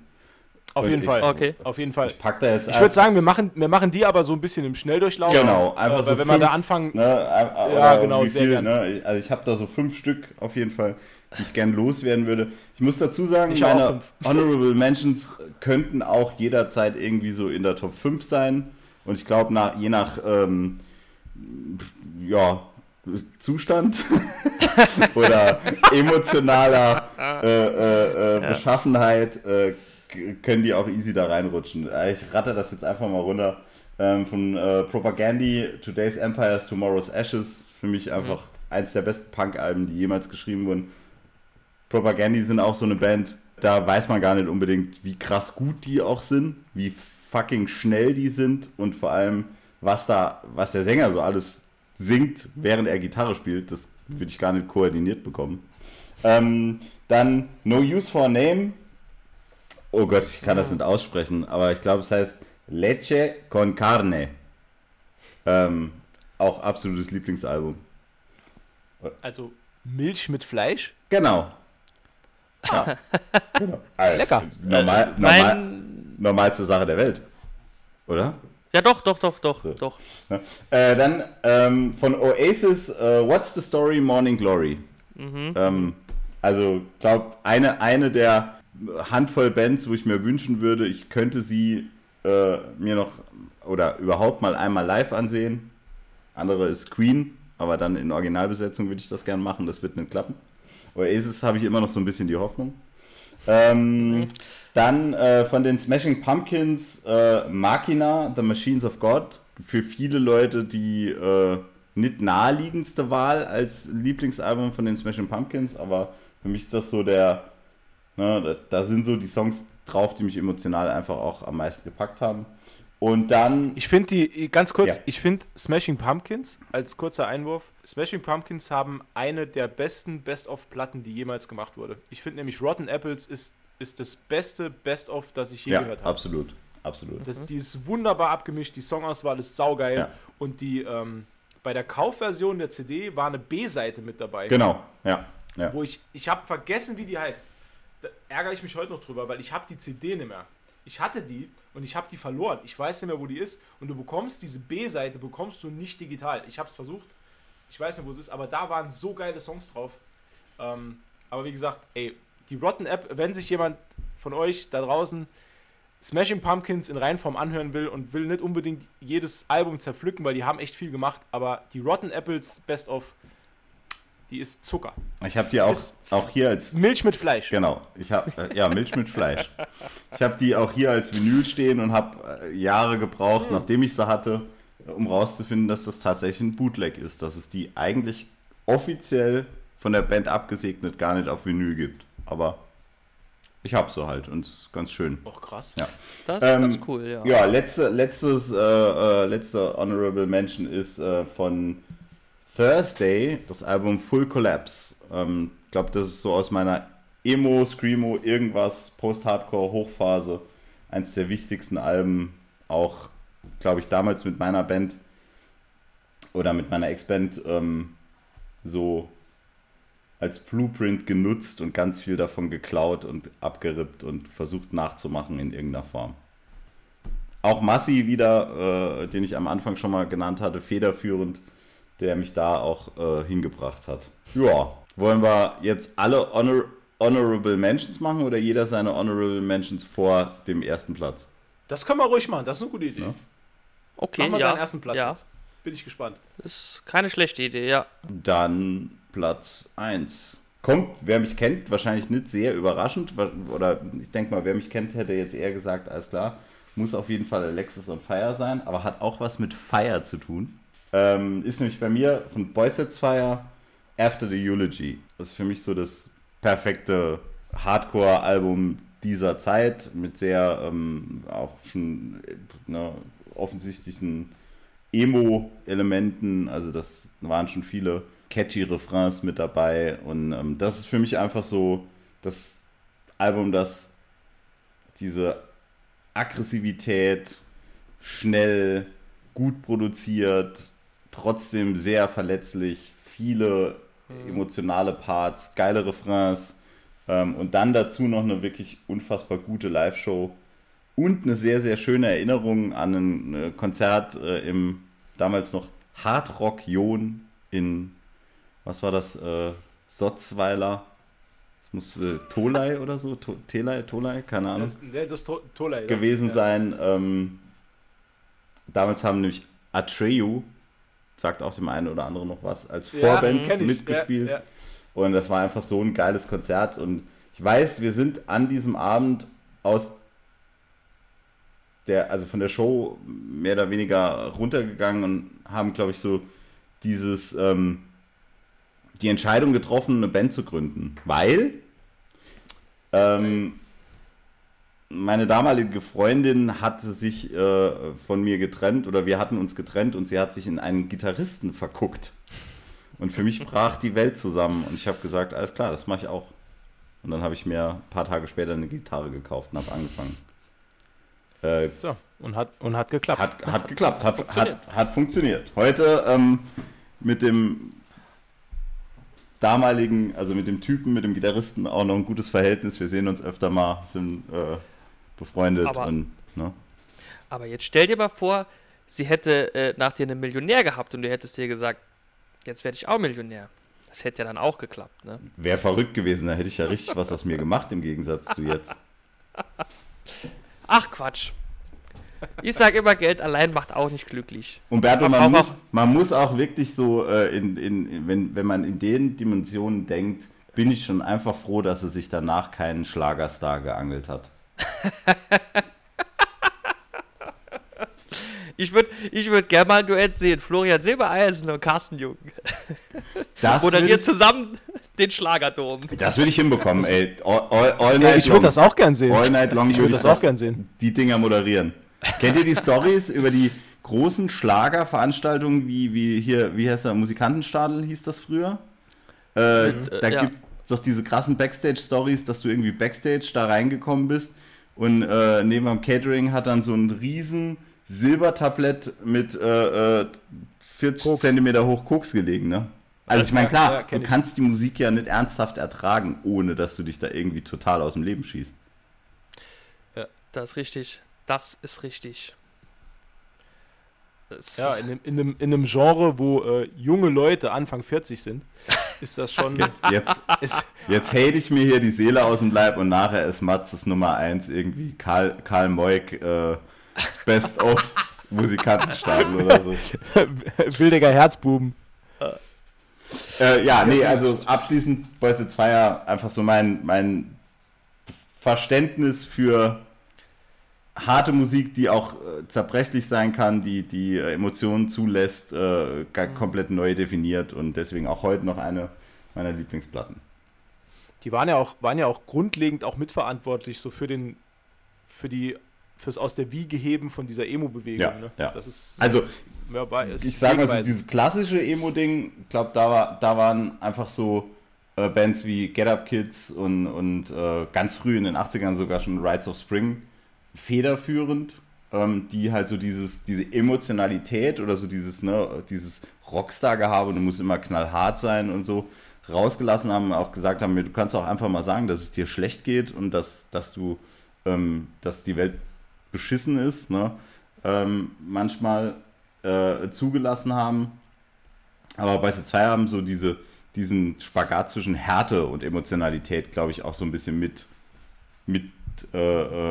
Auf jeden ich- Fall. Okay. Auf jeden Fall. Ich pack da jetzt Ich würde sagen, wir machen, wir machen die aber so ein bisschen im Schnelldurchlauf. Genau, einfach äh, so wenn wir da fünf- anfangen, Ne, äh, Ja, oder genau, wie sehr viel, gern. Ne? Also ich habe da so fünf Stück auf jeden Fall, die ich gern loswerden würde. Ich muss dazu sagen, Ich meine fünf. (laughs) Honorable Mentions könnten auch jederzeit irgendwie so in der Top 5 sein. Und ich glaube, nach, je nach ähm, ja, Zustand (laughs) oder emotionaler äh, äh, äh, Beschaffenheit äh, können die auch easy da reinrutschen. Äh, Ich ratter das jetzt einfach mal runter. Ähm, von äh, Propagandy, Today's Empires, Tomorrow's Ashes. Für mich einfach eins der besten Punk-Alben, die jemals geschrieben wurden. Propagandy sind auch so eine Band, da weiß man gar nicht unbedingt, wie krass gut die auch sind, wie fucking schnell die sind und vor allem, was da, was der Sänger so alles singt, während er Gitarre spielt, das würde ich gar nicht koordiniert bekommen. Ähm, dann No Use for a Name. Oh Gott, ich kann das nicht aussprechen, aber ich glaube, es heißt Leche con Carne. Ähm, auch absolutes Lieblingsalbum. also Milch mit Fleisch. Genau. (laughs) Ja. genau. Also, Lecker. Normal, normal, Mein. normalste Sache der Welt. Oder? Ja, doch, doch, doch, doch, So. doch. (laughs) Äh, dann ähm, von Oasis, äh, What's the Story, Morning Glory. Ähm, also, ich glaube, eine, eine der Handvoll Bands, wo ich mir wünschen würde, ich könnte sie äh, mir noch oder überhaupt mal einmal live ansehen. Andere ist Queen, aber dann in Originalbesetzung würde ich das gerne machen, das wird nicht klappen. Oasis habe ich immer noch so ein bisschen die Hoffnung. Ähm, dann äh, von den Smashing Pumpkins äh, Machina, The Machines of God. Für viele Leute die äh, nicht naheliegendste Wahl als Lieblingsalbum von den Smashing Pumpkins, aber für mich ist das so der, ne, da, da sind so die Songs drauf, die mich emotional einfach auch am meisten gepackt haben. Und dann, Ich finde die, ganz kurz, Ja. ich finde Smashing Pumpkins, als kurzer Einwurf, Smashing Pumpkins haben eine der besten Best-of-Platten, die jemals gemacht wurde. Ich finde nämlich Rotten Apples ist, ist das beste Best-of, das ich je ja, gehört habe. absolut, absolut. Das, die ist wunderbar abgemischt, die Songauswahl ist saugeil Ja. und die ähm, bei der Kaufversion der CD war eine B-Seite mit dabei. Genau, ja, ja. Wo ich, ich habe vergessen, wie die heißt. Da ärgere ich mich heute noch drüber, weil ich habe die CD nicht mehr. Ich hatte die und ich habe die verloren. Ich weiß nicht mehr, wo die ist. Und du bekommst diese B-Seite, bekommst du nicht digital. Ich habe es versucht. Ich weiß nicht, wo es ist, aber da waren so geile Songs drauf. Ähm, aber wie gesagt, ey, die Rotten App, wenn sich jemand von euch da draußen Smashing Pumpkins in Reinform anhören will und will nicht unbedingt jedes Album zerpflücken, weil die haben echt viel gemacht, aber die Rotten Apples Best of, die ist Zucker. Ich habe die auch, Ist- auch hier als Milch mit Fleisch. Genau, ich habe äh, ja Milch mit Fleisch. Ich habe die auch hier als Vinyl stehen und habe äh, Jahre gebraucht, nachdem ich sie hatte, äh, um rauszufinden, dass das tatsächlich ein Bootleg ist, dass es die eigentlich offiziell von der Band abgesegnet gar nicht auf Vinyl gibt. Aber ich habe sie halt und es ist ganz schön. Och, krass. Ja. Das ist Ähm, ganz cool, ja. Ja, letzte, letztes, äh, äh, letzte Honorable Mention ist äh, von Thursday, das Album Full Collapse. Ähm, ich glaube, das ist so aus meiner Emo, Screamo, irgendwas, Post-Hardcore-Hochphase. Eins der wichtigsten Alben, auch, glaube ich, damals mit meiner Band oder mit meiner Ex-Band ähm, so als Blueprint genutzt und ganz viel davon geklaut und abgerippt und versucht nachzumachen in irgendeiner Form. Auch Massi wieder, äh, den ich am Anfang schon mal genannt hatte, federführend, der mich da auch äh, hingebracht hat. Ja, wollen wir jetzt alle Honor Honorable Mentions machen oder jeder seine Honorable Mentions vor dem ersten Platz? Das können wir ruhig machen, das ist eine gute Idee. Ja. Okay, Machen wir ja. deinen ersten Platz ja. jetzt. Bin ich gespannt. Ist keine schlechte Idee, ja. Dann Platz 1. Kommt, wer mich kennt, wahrscheinlich nicht sehr überraschend. Oder ich denke mal, wer mich kennt, hätte jetzt eher gesagt, alles klar, muss auf jeden Fall Alexis on Fire sein, aber hat auch was mit Fire zu tun. Ähm, ist nämlich bei mir von Boy Sets Fire After the Eulogy. Das ist für mich so das perfekte Hardcore-Album dieser Zeit mit sehr ähm, auch schon ne, offensichtlichen Emo-Elementen, also das waren schon viele catchy Refrains mit dabei und ähm, das ist für mich einfach so das Album, das diese Aggressivität schnell, gut produziert, trotzdem sehr verletzlich, viele emotionale Parts, geile Refrains ähm, und dann dazu noch eine wirklich unfassbar gute Live-Show und eine sehr, sehr schöne Erinnerung an ein äh, Konzert äh, im damals noch Hardrock Jon in, was war das, äh, Sotzweiler. Das muss äh, Tolai oder so, to Telai, Tolai, keine Ahnung. Das, nee, das to Tolai, gewesen ja. sein. Ähm, damals haben nämlich Atreyu, sagt auch dem einen oder anderen noch was, als Vorband ich. mitgespielt. Ja, ja. Und das war einfach so ein geiles Konzert. Und ich weiß, wir sind an diesem Abend aus der, also von der Show mehr oder weniger runtergegangen und haben, glaube ich, so dieses, ähm, die Entscheidung getroffen, eine Band zu gründen. Weil ähm, meine damalige Freundin hatte sich äh, von mir getrennt oder wir hatten uns getrennt und sie hat sich in einen Gitarristen verguckt. Und für mich brach die Welt zusammen und ich habe gesagt, alles klar, das mache ich auch. Und dann habe ich mir ein paar Tage später eine Gitarre gekauft und habe angefangen. Äh, So, und hat, und hat geklappt. hat, hat geklappt, hat, funktioniert. hat, hat funktioniert. Heute ähm, mit dem damaligen, also mit dem Typen, mit dem Gitarristen auch noch ein gutes Verhältnis. Wir sehen uns öfter mal, sind äh, befreundet Aber- und ne? Aber jetzt stell dir mal vor, sie hätte äh, nach dir einen Millionär gehabt und du hättest dir gesagt, jetzt werde ich auch Millionär. Das hätte ja dann auch geklappt, ne? wäre verrückt gewesen, da hätte ich ja richtig was aus mir gemacht im Gegensatz zu jetzt. Ach Quatsch. Ich sag immer, Geld allein macht auch nicht glücklich. Umberto, Aber man muss, man muss auch wirklich so, äh, in, in, wenn, wenn man in den Dimensionen denkt, bin ich schon einfach froh, dass er sich danach keinen Schlagerstar geangelt hat. Ich (laughs) würde ich würd gerne mal ein Duett sehen. Florian Silbereisen und Carsten Jung. Das Oder wir zusammen den Schlagerdom. Das würde ich hinbekommen, ey. All, all, all Ja, night ich würde das auch gern sehen. All night long Ich würde würde das auch gern sehen. Die Dinger moderieren. Kennt ihr die Stories über die großen Schlagerveranstaltungen, wie, wie hier, wie heißt der, Musikantenstadel hieß das früher? Äh, äh, da ja. gibt es doch diese krassen Backstage-Stories, dass du irgendwie Backstage da reingekommen bist und äh, neben dem Catering hat dann so ein riesen Silbertablett mit äh, äh, 40 Koks. Zentimeter hoch Koks gelegen, ne? Also ich meine, Ja, klar, ja, du ich. kannst die Musik ja nicht ernsthaft ertragen, ohne dass du dich da irgendwie total aus dem Leben schießt. Das ist richtig. Das ist richtig. Das Ja, in einem, in, einem, in einem Genre, wo äh, junge Leute Anfang 40 sind, (laughs) ist das schon. Jetzt, ist, jetzt hate ich mir hier die Seele aus dem Leib und nachher ist Matzes Nummer 1 irgendwie Karl, Karl Moik, äh, das Best of Musikantenstadel oder so. (laughs) wildiger Herzbuben. Äh, ja, nee, also abschließend Boyse Zweier einfach so mein, mein Verständnis für harte Musik, die auch äh, zerbrechlich sein kann, die, die äh, Emotionen zulässt, äh, ga- komplett neu definiert und deswegen auch heute noch eine meiner Lieblingsplatten. Die waren ja auch, waren ja auch grundlegend auch mitverantwortlich so für den, für die, fürs aus der Wiege heben von dieser Emo-Bewegung. Ja, ne? ja. Das ist, Also ja, ist ich sage mal so, dieses klassische Emo-Ding, ich glaube, da, war, da waren einfach so äh, Bands wie Get Up Kids und, und äh, ganz früh in den 80ern sogar schon Rides of Spring federführend, ähm, die halt so dieses, diese Emotionalität oder so dieses, ne, dieses Rockstar-Gehabe, du musst immer knallhart sein und so rausgelassen haben, auch gesagt haben, du kannst auch einfach mal sagen, dass es dir schlecht geht und dass, dass du, ähm, dass die Welt beschissen ist, ne? ähm, manchmal äh, zugelassen haben. Aber bei C2 haben so diese, diesen Spagat zwischen Härte und Emotionalität, glaube ich, auch so ein bisschen mit, mit äh,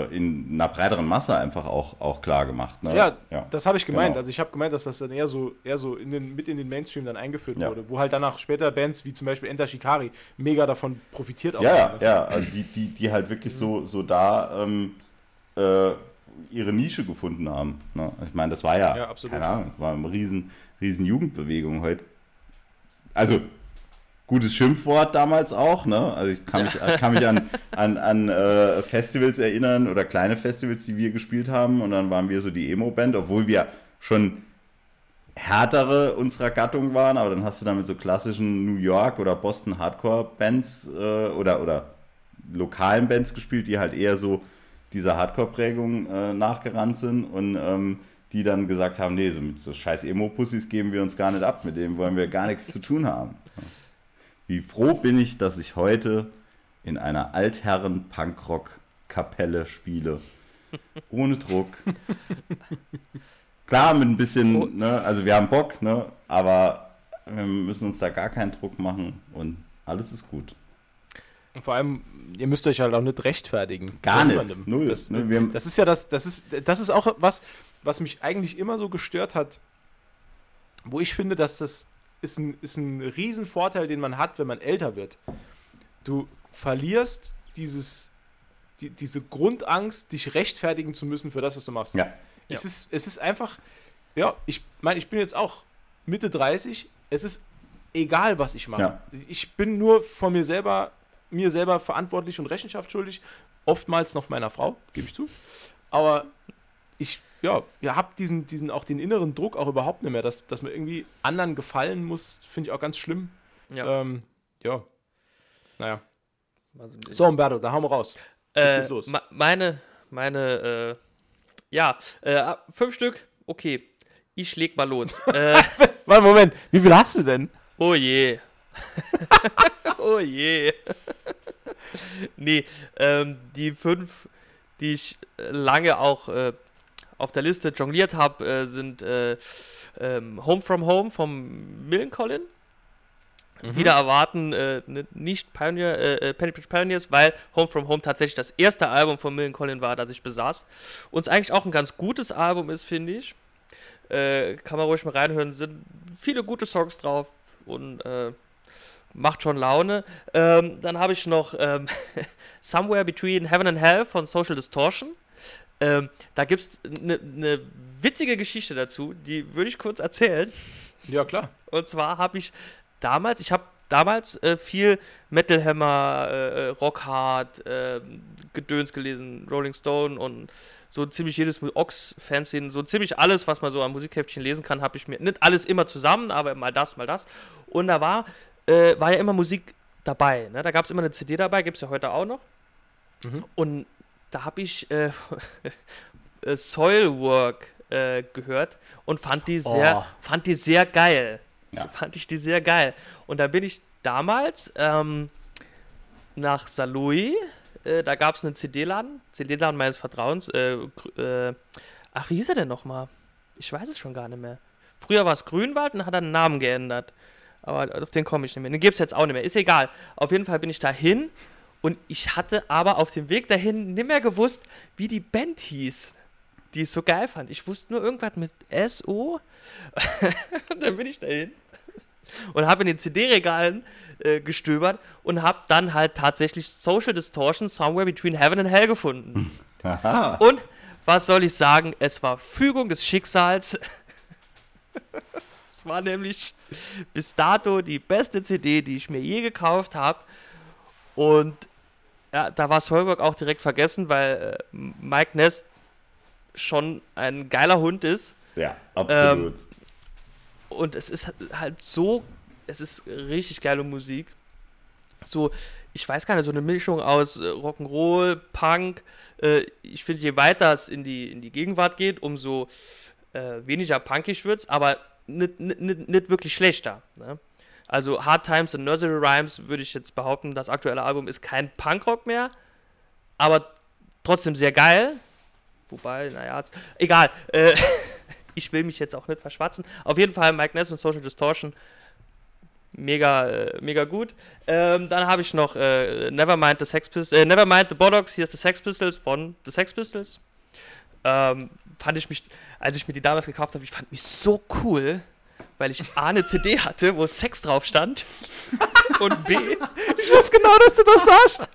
äh, in einer breiteren Masse einfach auch, auch klar gemacht. Ne? Ja, ja. das habe ich gemeint. Genau. Also ich habe gemeint, dass das dann eher so, eher so in den, mit in den Mainstream dann eingeführt Ja. wurde, wo halt danach später Bands wie zum Beispiel Enter Shikari mega davon profitiert auch Ja, ja, haben. ja, also die, die, die halt wirklich so, so da ähm, äh, ihre Nische gefunden haben. Ne? Ich meine, das war ja, Ja, absolut. keine Ahnung, das war eine riesen, riesen Jugendbewegung heute. Also, gutes Schimpfwort damals auch, ne? Also ich kann mich, kann mich an, an, an äh, Festivals erinnern oder kleine Festivals, die wir gespielt haben und dann waren wir so die Emo-Band, obwohl wir schon härtere unserer Gattung waren, aber dann hast du dann mit so klassischen New York oder Boston Hardcore-Bands äh, oder, oder lokalen Bands gespielt, die halt eher so dieser Hardcore-Prägung äh, nachgerannt sind und ähm, die dann gesagt haben, nee, so mit so scheiß Emo-Pussys geben wir uns gar nicht ab, mit denen wollen wir gar nichts zu tun haben. Wie froh bin ich, dass ich heute in einer Altherren-Punkrock-Kapelle spiele. Ohne Druck. Klar, mit ein bisschen, ne, also wir haben Bock, ne, aber wir müssen uns da gar keinen Druck machen und alles ist gut. Und vor allem, ihr müsst euch halt auch nicht rechtfertigen. Gar nicht. Null. Das, Ne, das ist ja das, das ist, das ist auch was, was mich eigentlich immer so gestört hat, wo ich finde, dass das ist ein, ist ein Riesenvorteil, den man hat, wenn man älter wird. Du verlierst dieses, die, diese Grundangst, dich rechtfertigen zu müssen für das, was du machst. Ja. Es, ist, es ist einfach, ja, ich meine, ich bin jetzt auch Mitte 30, es ist egal, was ich mache. Ja. Ich bin nur von mir selber, mir selber verantwortlich und Rechenschaft schuldig, oftmals noch meiner Frau, gebe ich zu. Aber ich, ja, ihr habt diesen, diesen, auch den inneren Druck auch überhaupt nicht mehr, dass, dass man irgendwie anderen gefallen muss, finde ich auch ganz schlimm. Ja. Ähm, ja. Naja. So, Umberto, da hauen wir raus. Jetzt äh, geht's los. me- Meine, meine, äh, ja, äh, ab- fünf Stück, okay. Ich leg mal los. (laughs) äh, Warte, Moment, wie viel hast du denn? oh je. (laughs) oh je. (laughs) nee, ähm, die fünf, die ich lange auch äh, auf der Liste jongliert habe, äh, sind äh, ähm, Home from Home vom Millencolin. Wieder erwarten, äh, ne- nicht Pioneer, äh, äh, Pioneers, weil Home from Home tatsächlich das erste Album von Millencolin war, das ich besaß. Und es eigentlich auch ein ganz gutes Album ist, finde ich. Äh, kann man ruhig mal reinhören. Sind viele gute Songs drauf und äh, macht schon Laune. Ähm, dann habe ich noch ähm, (laughs) Somewhere Between Heaven and Hell von Social Distortion. Ähm, da gibt es eine ne witzige Geschichte dazu, die würde ich kurz erzählen. Ja, klar. Und zwar habe ich damals, ich habe damals äh, viel Metal Hammer, äh, Rock Hard, äh, Gedöns gelesen, Rolling Stone und so ziemlich jedes Ox-Fanzine, so ziemlich alles, was man so am Musikheftchen lesen kann, habe ich mir, nicht alles immer zusammen, aber mal das, mal das. Und da war, äh, war ja immer Musik dabei. Ne? Da gab es immer eine CD dabei, gibt es ja heute auch noch. Mhm. Und da habe ich äh, (laughs) äh, Soilwork äh, gehört und fand die sehr, Oh. fand die sehr geil. Ja. Fand ich die sehr geil. Und da bin ich damals ähm, nach Saloy, äh, da gab es einen CD-Laden, CD-Laden meines Vertrauens. Äh, äh, ach, wie hieß er denn nochmal? Ich weiß es schon gar nicht mehr. Früher war es Grünwald und hat er einen Namen geändert. Aber auf den komme ich nicht mehr. Den gibt es jetzt auch nicht mehr. Ist egal. Auf jeden Fall bin ich dahin und ich hatte aber auf dem Weg dahin nicht mehr gewusst, wie die Band hieß, die ich so geil fand. Ich wusste nur irgendwas mit SO. (laughs) und dann bin ich dahin und habe in den CD-Regalen äh, gestöbert und habe dann halt tatsächlich Social Distortion Somewhere Between Heaven and Hell gefunden. (laughs) Haha. Und was soll ich sagen? Es war Fügung des Schicksals. (laughs) es war nämlich bis dato die beste CD, die ich mir je gekauft habe. Und ja, da war Solberg auch direkt vergessen, weil äh, Mike Ness schon ein geiler Hund ist. Ja, absolut. Und es ist halt so, es ist richtig geile Musik. So, ich weiß gar nicht, so eine Mischung aus äh, Rock'n'Roll, Punk. Äh, ich finde, je weiter es in die, in die Gegenwart geht, umso äh, weniger punkig wird es, aber nicht, nicht wirklich schlechter. Ne? Also Hard Times and Nursery Rhymes würde ich jetzt behaupten, das aktuelle Album ist kein Punkrock mehr, aber trotzdem sehr geil. Wobei, naja, egal. Äh, (laughs) ich will mich jetzt auch nicht verschwatzen. Auf jeden Fall Mike Ness und Social Distortion. Mega, äh, mega gut. Ähm, dann habe ich noch äh, Nevermind the Sex Pistols, äh, Nevermind the Bollocks, hier ist The Sex Pistols von The Sex Pistols. Ähm, fand ich mich, als ich mir die damals gekauft habe, ich fand mich so cool, weil ich A eine CD hatte, wo Sex drauf stand (laughs) und B Ich weiß genau, dass du das sagst.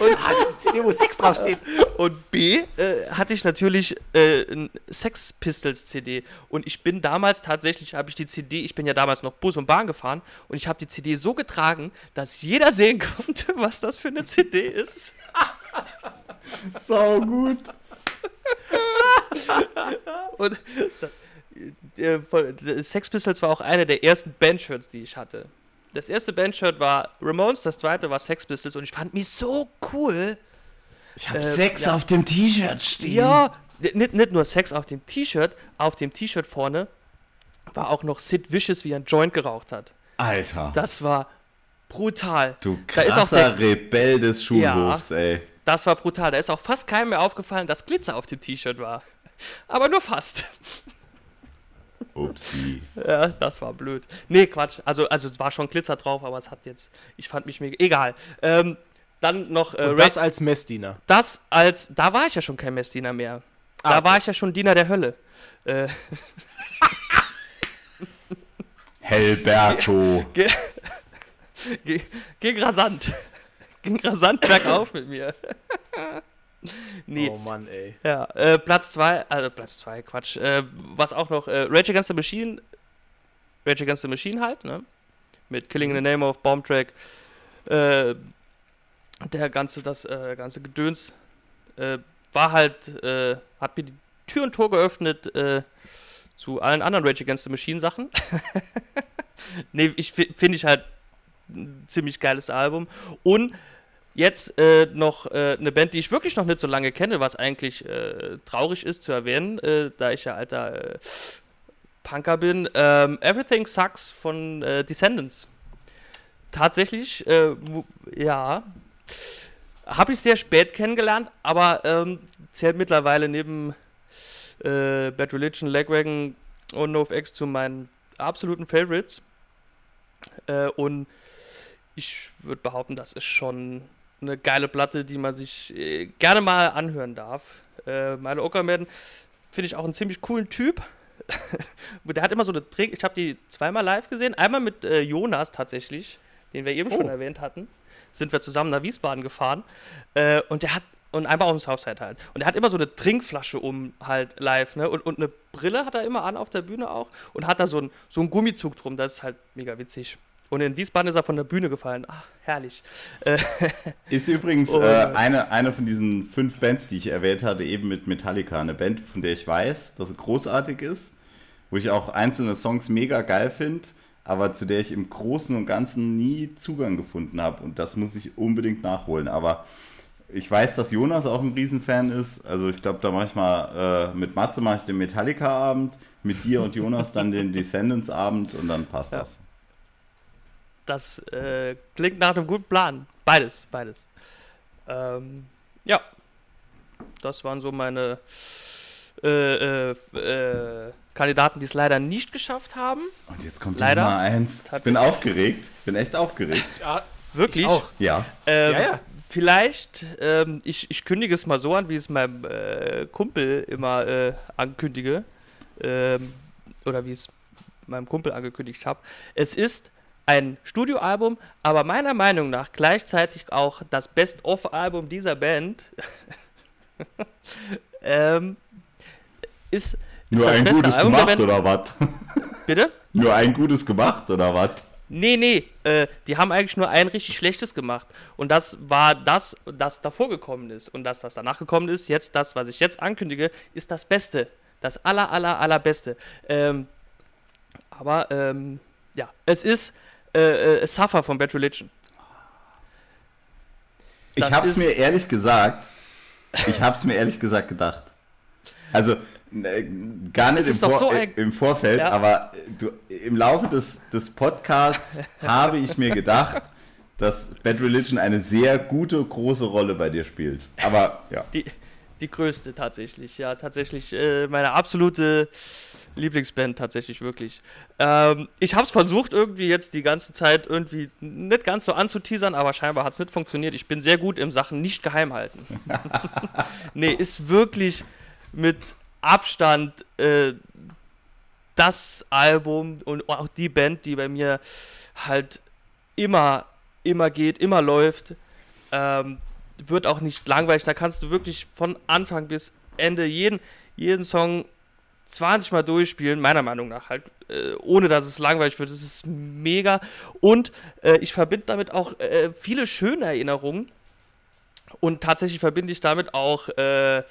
Und ah, die CD, wo Sex draufsteht. Und B äh, hatte ich natürlich äh, ein Sex Pistols CD. Und ich bin damals tatsächlich, habe ich die CD, ich bin ja damals noch Bus und Bahn gefahren und ich habe die CD so getragen, dass jeder sehen (laughs) konnte, was das für eine CD ist. Sau gut. (laughs) Und äh, Sex Pistols war auch eine der ersten Bandshirts, die ich hatte. Das erste Bandshirt war Ramones, das zweite war Sex Pistols und ich fand mich so cool. Ich habe Äh, Sex ja. auf dem T-Shirt stehen. Ja, nicht, nicht nur Sex auf dem T-Shirt, auf dem T-Shirt vorne war auch noch Sid Vicious, wie er ein Joint geraucht hat. Alter. Das war brutal. du krasser der- Rebell des Schulhofs, ey. Das war brutal. Da ist auch fast keinem mehr aufgefallen, dass Glitzer auf dem T-Shirt war. Aber nur fast. Upsi. Ja, das war blöd. Nee, Quatsch. Also, also es war schon Glitzer drauf, aber es hat jetzt. Ich fand mich mega. Egal. Ähm, dann noch äh, Und Ra- das als Messdiener. das als. Da war ich ja schon kein Messdiener mehr. Da Ah, okay. war ich ja schon Diener der Hölle. Äh, Helberto. ge ge ging rasant. Ging rasant bergauf (laughs) mit mir. (laughs) nee. Oh Mann, ey. Ja, äh, Platz 2, also Platz 2, Quatsch. Äh, was auch noch, äh, Rage Against the Machine, Rage Against the Machine halt, ne? Mit Killing in the Name of, Bomb Track, äh, der ganze, das äh, ganze Gedöns, äh, war halt, äh, hat mir die Tür und Tor geöffnet, zu allen anderen Rage Against the Machine Sachen. (laughs) nee, ich fi- finde ich halt ein ziemlich geiles Album. Und jetzt äh, noch äh, eine Band, die ich wirklich noch nicht so lange kenne, was eigentlich äh, traurig ist zu erwähnen, äh, da ich ja alter äh, Punker bin. Ähm, Everything Sucks von äh, Descendants. Tatsächlich, ja, habe ich sehr spät kennengelernt, aber ähm, zählt mittlerweile neben Bad Religion, Legwagon und NoFX zu meinen absoluten Favorites. Und ich würde behaupten, das ist schon eine geile Platte, die man sich äh, gerne mal anhören darf. Äh, meine Ockerman finde ich auch einen ziemlich coolen Typ. (laughs) Der hat immer so eine Trick. Ich habe die zweimal live gesehen. Einmal mit äh, Jonas tatsächlich, den wir eben schon Oh. erwähnt hatten. Sind wir zusammen nach Wiesbaden gefahren. Äh, und der hat. Und einmal ums Southside halt. Und er hat immer so eine Trinkflasche um halt live, ne? Und, und eine Brille hat er immer an auf der Bühne auch. Und hat da so, ein, so einen Gummizug drum. Das ist halt mega witzig. Und in Wiesbaden ist er von der Bühne gefallen. Ach, herrlich. Äh, (laughs) Ist übrigens äh, eine, eine von diesen fünf Bands, die ich erwähnt hatte, eben mit Metallica. Eine Band, von der ich weiß, dass sie großartig ist, wo ich auch einzelne Songs mega geil finde, aber zu der ich im Großen und Ganzen nie Zugang gefunden habe. Und das muss ich unbedingt nachholen. Aber ich weiß, dass Jonas auch ein Riesenfan ist. Also ich glaube, da mache ich mal, äh, mit Matze mache ich den Metallica-Abend, mit dir und Jonas dann den (laughs) Descendants-Abend und dann passt Ja. das. Das äh, klingt nach einem guten Plan. Beides, beides. Ähm, ja. Das waren so meine äh, äh, äh, Kandidaten, die es leider nicht geschafft haben. Und jetzt kommt Leider. Nummer eins. Tatsächlich. Bin aufgeregt. Bin echt aufgeregt. Ja, Wirklich? auch. Ja. Ähm, Ja, ja. Vielleicht, ähm, ich, ich kündige es mal so an, wie ich es meinem äh, Kumpel immer äh, ankündige. Ähm, oder wie ich es meinem Kumpel angekündigt habe. Es ist ein Studioalbum, aber meiner Meinung nach gleichzeitig auch das Best-of-Album dieser Band. (laughs) ähm, ist, ist Nur das ein gutes Album gemacht oder was? (laughs) Bitte? Nur ein gutes gemacht oder was? Nee, nee, äh, die haben eigentlich nur ein richtig schlechtes gemacht. Und das war das, das davor gekommen ist. Und das, das danach gekommen ist, jetzt das, was ich jetzt ankündige, ist das Beste. Das aller, aller, allerbeste. Ähm, aber, ähm, ja, es ist äh, äh, Suffer von Bad Religion. Ich Das hab's ist- mir ehrlich gesagt, ich hab's mir ehrlich gesagt gedacht. Also äh, gar nicht im, Vor so äh, im Vorfeld, Ja. aber äh, du, im Laufe des, des Podcasts habe ich mir gedacht, dass Bad Religion eine sehr gute, große Rolle bei dir spielt. Aber ja. Die, die größte tatsächlich, ja, tatsächlich äh, meine absolute Lieblingsband tatsächlich wirklich. Ähm, ich habe es versucht irgendwie jetzt die ganze Zeit irgendwie nicht ganz so anzuteasern, aber scheinbar hat es nicht funktioniert. Ich bin sehr gut im Sachen nicht geheim halten. (laughs) nee, ist wirklich mit Abstand äh, das Album und auch die Band, die bei mir halt immer, immer geht, immer läuft. Ähm, wird auch nicht langweilig. Da kannst du wirklich von Anfang bis Ende jeden, jeden Song 20 Mal durchspielen, meiner Meinung nach halt, äh, ohne dass es langweilig wird. Es ist mega. Und äh, ich verbinde damit auch äh, viele schöne Erinnerungen. Und tatsächlich verbinde ich damit auch äh,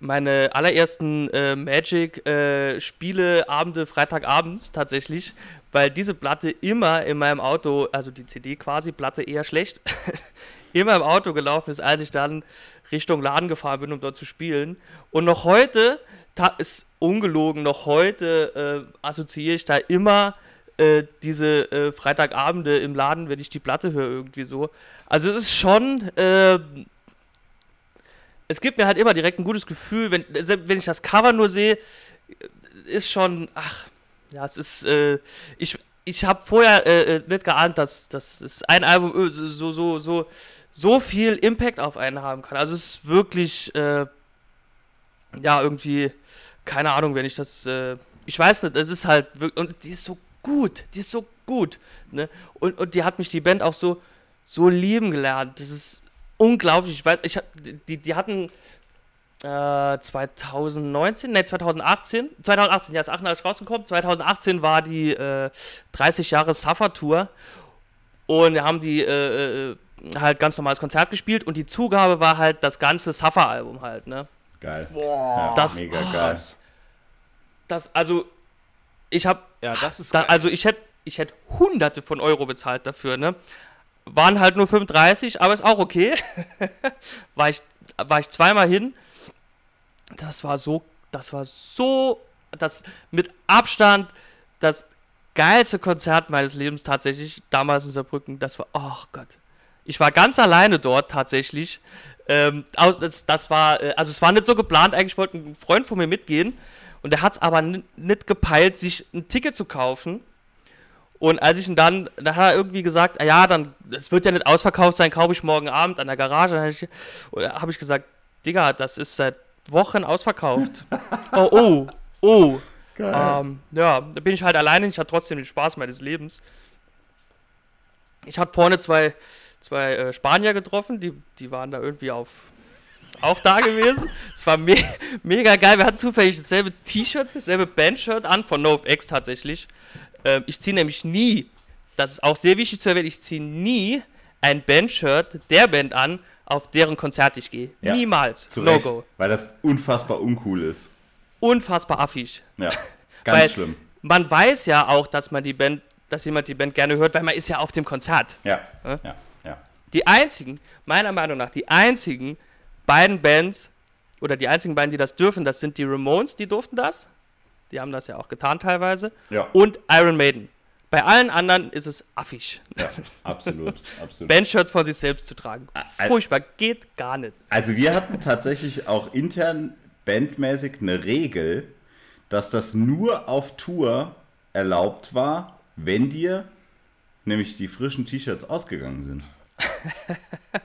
meine allerersten äh, Magic-Spiele, Abende, Freitagabends tatsächlich, weil diese Platte immer in meinem Auto, also die CD quasi, Platte eher schlecht, (laughs) immer im Auto gelaufen ist, als ich dann Richtung Laden gefahren bin, um dort zu spielen. Und noch heute, ist ungelogen, noch heute äh, assoziiere ich da immer äh, diese äh, Freitagabende im Laden, wenn ich die Platte höre, irgendwie so. Also es ist schon, äh, es gibt mir halt immer direkt ein gutes Gefühl, wenn, wenn ich das Cover nur sehe, ist schon, ach, ja, es ist, äh, ich, ich habe vorher äh, äh, nicht geahnt, dass, dass ein Album äh, so, so, so, so viel Impact auf einen haben kann. Also es ist wirklich, äh, ja, irgendwie, keine Ahnung, wenn ich das, äh, ich weiß nicht, es ist halt und die ist so gut, die ist so gut, ne? Und, und die hat mich die Band auch so, so lieben gelernt. Das ist unglaublich. Ich weiß, ich, die, die hatten äh, 2019, ne, 2018, 2018, ja, ist 88 rausgekommen. 2018 war die äh, 30 Jahre Suffer Tour und wir haben die äh, äh, halt ganz normales Konzert gespielt und die Zugabe war halt das ganze Suffer Album halt, ne? Geil. Boah, das, mega oh, geil. Das, also, ich habe Ja, das ist da, geil. also ich hätte ich hätt hunderte von Euro bezahlt dafür, ne? Waren halt nur 35, aber ist auch okay. (laughs) war, ich, war ich zweimal hin. Das war so, das war so, das mit Abstand das geilste Konzert meines Lebens tatsächlich, damals in Saarbrücken. Das war, oh Gott. Ich war ganz alleine dort tatsächlich. Ähm, das, das war, äh, also es war nicht so geplant, eigentlich wollte ein Freund von mir mitgehen. Und der hat es aber nicht gepeilt, sich ein Ticket zu kaufen. Und als ich ihn dann, da hat er irgendwie gesagt, ah ja, dann, es wird ja nicht ausverkauft sein, kaufe ich morgen Abend an der Garage. Dann habe ich, hab ich gesagt, Digga, das ist seit Wochen ausverkauft. (laughs) oh, oh, oh. Ähm, ja, da bin ich halt alleine, ich hatte trotzdem den Spaß meines Lebens. Ich habe vorne zwei, zwei äh, Spanier getroffen, die, die waren da irgendwie auf auch da gewesen. (laughs) Es war me mega geil. Wir hatten zufällig dasselbe T-Shirt, dasselbe Bandshirt an von NoFX tatsächlich. Ähm, ich ziehe nämlich nie, das ist auch sehr wichtig zu erwähnen, ich ziehe nie ein Bandshirt der Band an, auf deren Konzert ich gehe. Ja, Niemals. Zu No Recht, go. weil das unfassbar uncool ist. Unfassbar affig. Ja, (laughs) ganz schlimm. Man weiß ja auch, dass man die Band, dass jemand die Band gerne hört, weil man ist ja auf dem Konzert. Ja, ja, ja. Die einzigen, meiner Meinung nach, die einzigen beiden Bands oder die einzigen beiden, die das dürfen, das sind die Ramones, die durften das. Die haben das ja auch getan teilweise. Ja. Und Iron Maiden. Bei allen anderen ist es affig. Ja, absolut, (laughs) absolut. Bandshirts von sich selbst zu tragen. Furchtbar, geht gar nicht. Also wir hatten tatsächlich auch intern bandmäßig eine Regel, dass das nur auf Tour erlaubt war, wenn dir nämlich die frischen T-Shirts ausgegangen sind.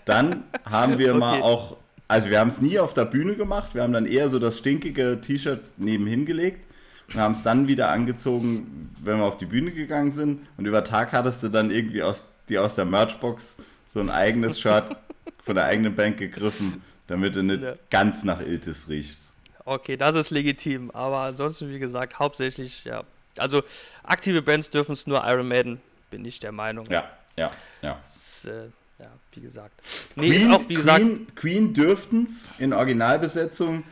Dann haben wir mal Okay. auch, also wir haben es nie auf der Bühne gemacht, wir haben dann eher so das stinkige T-Shirt nebenhin gelegt und haben es dann wieder angezogen, wenn wir auf die Bühne gegangen sind. Und über Tag hattest du dann irgendwie aus, die aus der Merchbox so ein eigenes Shirt von der eigenen Band gegriffen, damit du nicht Ja. ganz nach Iltis riechst. Okay, das ist legitim. Aber ansonsten, wie gesagt, hauptsächlich, ja. Also aktive Bands dürfen es nur Iron Maiden, bin ich der Meinung. Ja, ja, ja. Das, äh, ja, wie gesagt. Nee, ist auch, wie gesagt, Queen, Queen dürften es in Originalbesetzung,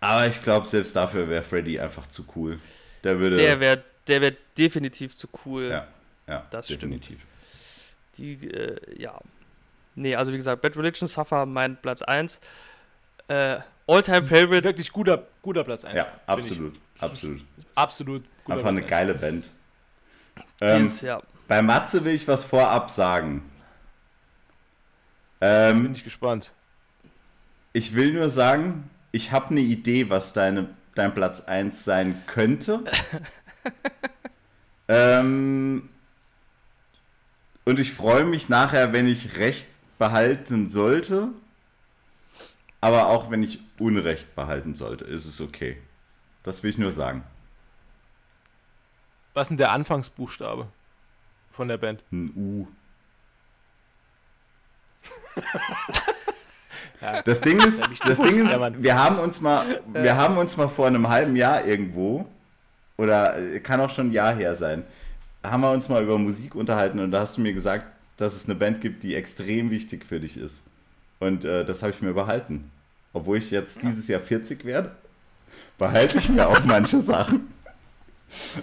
aber ich glaube, selbst dafür wäre Freddy einfach zu cool. Der würde. der wäre der wär definitiv zu cool. ja, ja, Das definitiv. Die, äh, ja. Nee, also wie gesagt, Bad Religion Suffer mein Platz 1. Äh, All-Time Favorite. Wirklich guter, guter Platz 1. Ja, absolut, absolut. Absolut. Guter Einfach eine Platz geile Band. Ähm, Dieses, ja. bei Matze will ich was vorab sagen. Jetzt bin Ähm, ich gespannt. ich will nur sagen, ich habe eine Idee, was deine, dein Platz 1 sein könnte. (laughs) ähm, und ich freue mich nachher, wenn ich Recht behalten sollte. Aber auch wenn ich Unrecht behalten sollte, ist es okay. Das will ich nur sagen. Was ist denn der Anfangsbuchstabe von der Band? Ein U. Das Ding ist, das gut, Ding ja, ist, wir haben uns mal, wir haben uns mal vor einem halben Jahr irgendwo, oder äh, kann auch schon ein Jahr her sein, haben wir uns mal über Musik unterhalten und da hast du mir gesagt, dass es eine Band gibt, die extrem wichtig für dich ist. Und äh, das habe ich mir behalten. Obwohl ich jetzt dieses Jahr 40 werde, behalte ich mir auch manche (laughs) Sachen.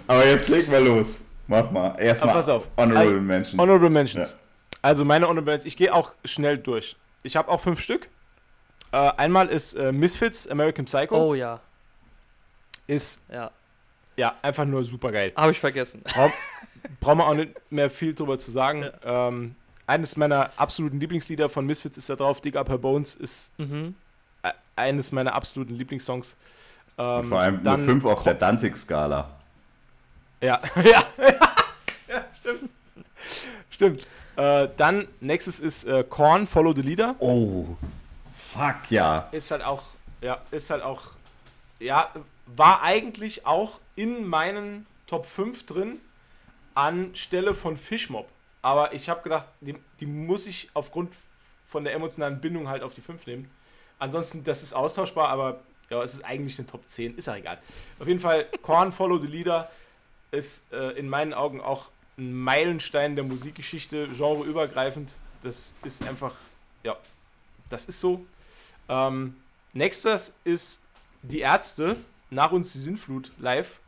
Aber jetzt legen wir los. Mach mal. Erstmal Aber pass auf. Honorable Mentions. Honorable Mentions. Also meine Honorable Mentions, ich gehe auch schnell durch. Ich habe auch fünf Stück. Äh, einmal ist äh, Misfits, American Psycho. Oh ja. Ist Ja. ja einfach nur super geil. Habe ich vergessen. Brauch, brauchen wir auch nicht mehr viel drüber zu sagen. Ähm, eines meiner absoluten Lieblingslieder von Misfits ist da drauf. Dig Up Her Bones ist Mhm. e- eines meiner absoluten Lieblingssongs. Ähm, Vor allem dann eine 5 auf der Danzig-Skala. Ja, (laughs) ja, ja, stimmt. Stimmt. Äh, dann nächstes ist äh, Korn, Follow the Leader. Oh, fuck ja. Ist halt auch, ja, ist halt auch, ja, war eigentlich auch in meinen Top 5 drin anstelle von Fishmob. Aber ich habe gedacht, die, die muss ich aufgrund von der emotionalen Bindung halt auf die 5 nehmen. Ansonsten, das ist austauschbar, aber ja, es ist eigentlich eine Top 10, ist ja egal. Auf jeden Fall, Korn, Follow the Leader ist äh, in meinen Augen auch ein Meilenstein der Musikgeschichte, genreübergreifend. Das ist einfach, ja, das ist so. Ähm, nächstes ist die Ärzte, nach uns die Sinnflut live,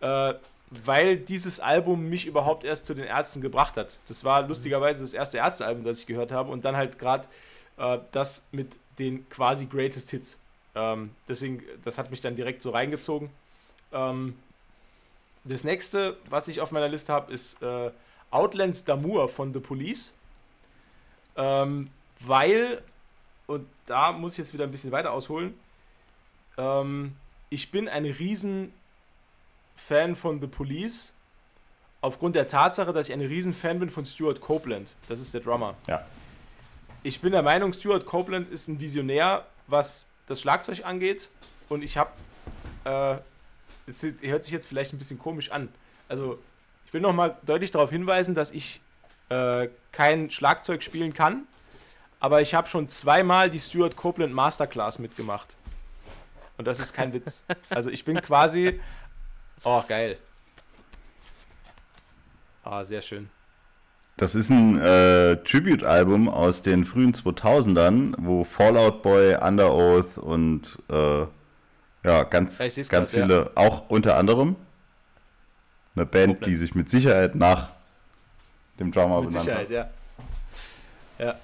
äh, weil dieses Album mich überhaupt erst zu den Ärzten gebracht hat. Das war lustigerweise das erste Ärztealbum, das ich gehört habe und dann halt gerade äh, das mit den quasi Greatest Hits. Ähm, deswegen, das hat mich dann direkt so reingezogen. Ähm, das nächste, was ich auf meiner Liste habe, ist äh, Outlands d'Amour von The Police. Ähm, weil, und da muss ich jetzt wieder ein bisschen weiter ausholen, ähm, ich bin ein riesen Fan von The Police, aufgrund der Tatsache, dass ich ein riesen Fan bin von Stuart Copeland. Das ist der Drummer. Ja. Ich bin der Meinung, Stuart Copeland ist ein Visionär, was das Schlagzeug angeht. Und ich habe, äh, es hört sich jetzt vielleicht ein bisschen komisch an. Also, ich will nochmal deutlich darauf hinweisen, dass ich äh, kein Schlagzeug spielen kann. Aber ich habe schon zweimal die Stuart Copeland Masterclass mitgemacht. Und das ist kein Witz. Also ich bin quasi. Oh, geil. Ah, sehr schön. Das ist ein äh, Tribute-Album aus den frühen 2000ern, wo Fallout Boy, Under Oath und äh, ja, ganz, Ja, ganz grad, viele, auch unter anderem eine Band, Copeland. die sich mit Sicherheit nach dem Drummer Mit benannt Sicherheit, hat. ja.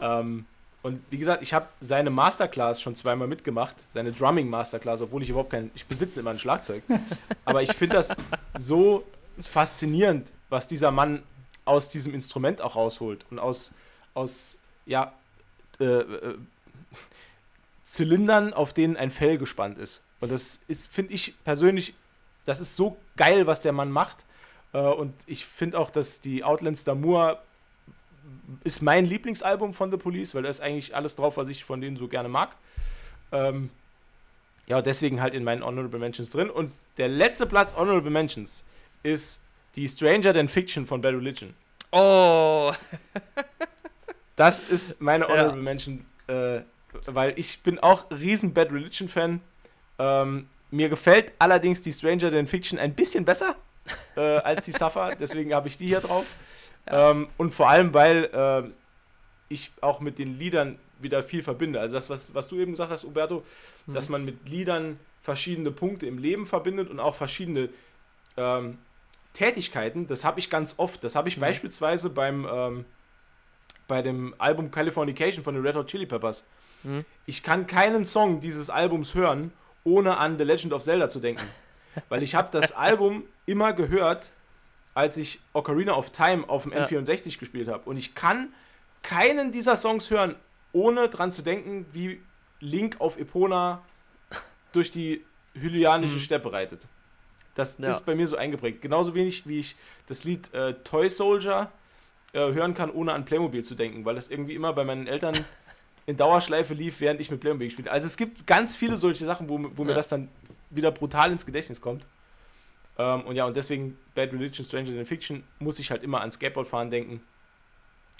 Ja. Ähm, und wie gesagt, ich habe seine Masterclass schon zweimal mitgemacht, seine Drumming Masterclass, obwohl ich überhaupt kein, ich besitze immer ein Schlagzeug. (laughs) Aber ich finde das so faszinierend, was dieser Mann aus diesem Instrument auch rausholt und aus, aus ja, äh, äh, Zylindern, auf denen ein Fell gespannt ist. Und das ist, finde ich persönlich, das ist so geil, was der Mann macht. Äh, und ich finde auch, dass die Outlands d'Amour ist mein Lieblingsalbum von The Police, weil da ist eigentlich alles drauf, was ich von denen so gerne mag. Ähm, ja, deswegen halt in meinen Honorable Mentions drin. Und der letzte Platz Honorable Mentions ist die Stranger Than Fiction von Bad Religion. Oh, (laughs) Das ist meine Honorable Mention, äh, weil ich bin auch riesen Bad Religion Fan. Ähm, mir gefällt allerdings die Stranger Than Fiction ein bisschen besser äh, als die Suffer, (laughs) deswegen habe ich die hier drauf. Ähm, und vor allem, weil äh, ich auch mit den Liedern wieder viel verbinde. Also das, was, was du eben gesagt hast, Uberto, dass man mit Liedern verschiedene Punkte im Leben verbindet und auch verschiedene ähm, Tätigkeiten. Das habe ich ganz oft. Das habe ich beispielsweise beim ähm, bei dem Album Californication von den Red Hot Chili Peppers. Mhm. Ich kann keinen Song dieses Albums hören, ohne an The Legend of Zelda zu denken. (laughs) Weil ich habe das Album immer gehört, als ich Ocarina of Time auf dem Ja. N64 gespielt habe. Und ich kann keinen dieser Songs hören, ohne dran zu denken, wie Link auf Epona durch die hylianische Steppe reitet. Das Ja. ist bei mir so eingeprägt. Genauso wenig wie ich das Lied äh, Toy Soldier äh, hören kann, ohne an Playmobil zu denken, weil das irgendwie immer bei meinen Eltern (laughs) in Dauerschleife lief, während ich mit Playmobil gespielt habe. Also es gibt ganz viele solche Sachen, wo, wo mir Ja. das dann wieder brutal ins Gedächtnis kommt. Ähm, und ja, und deswegen Bad Religion, Stranger Than Fiction muss ich halt immer an Skateboardfahren denken.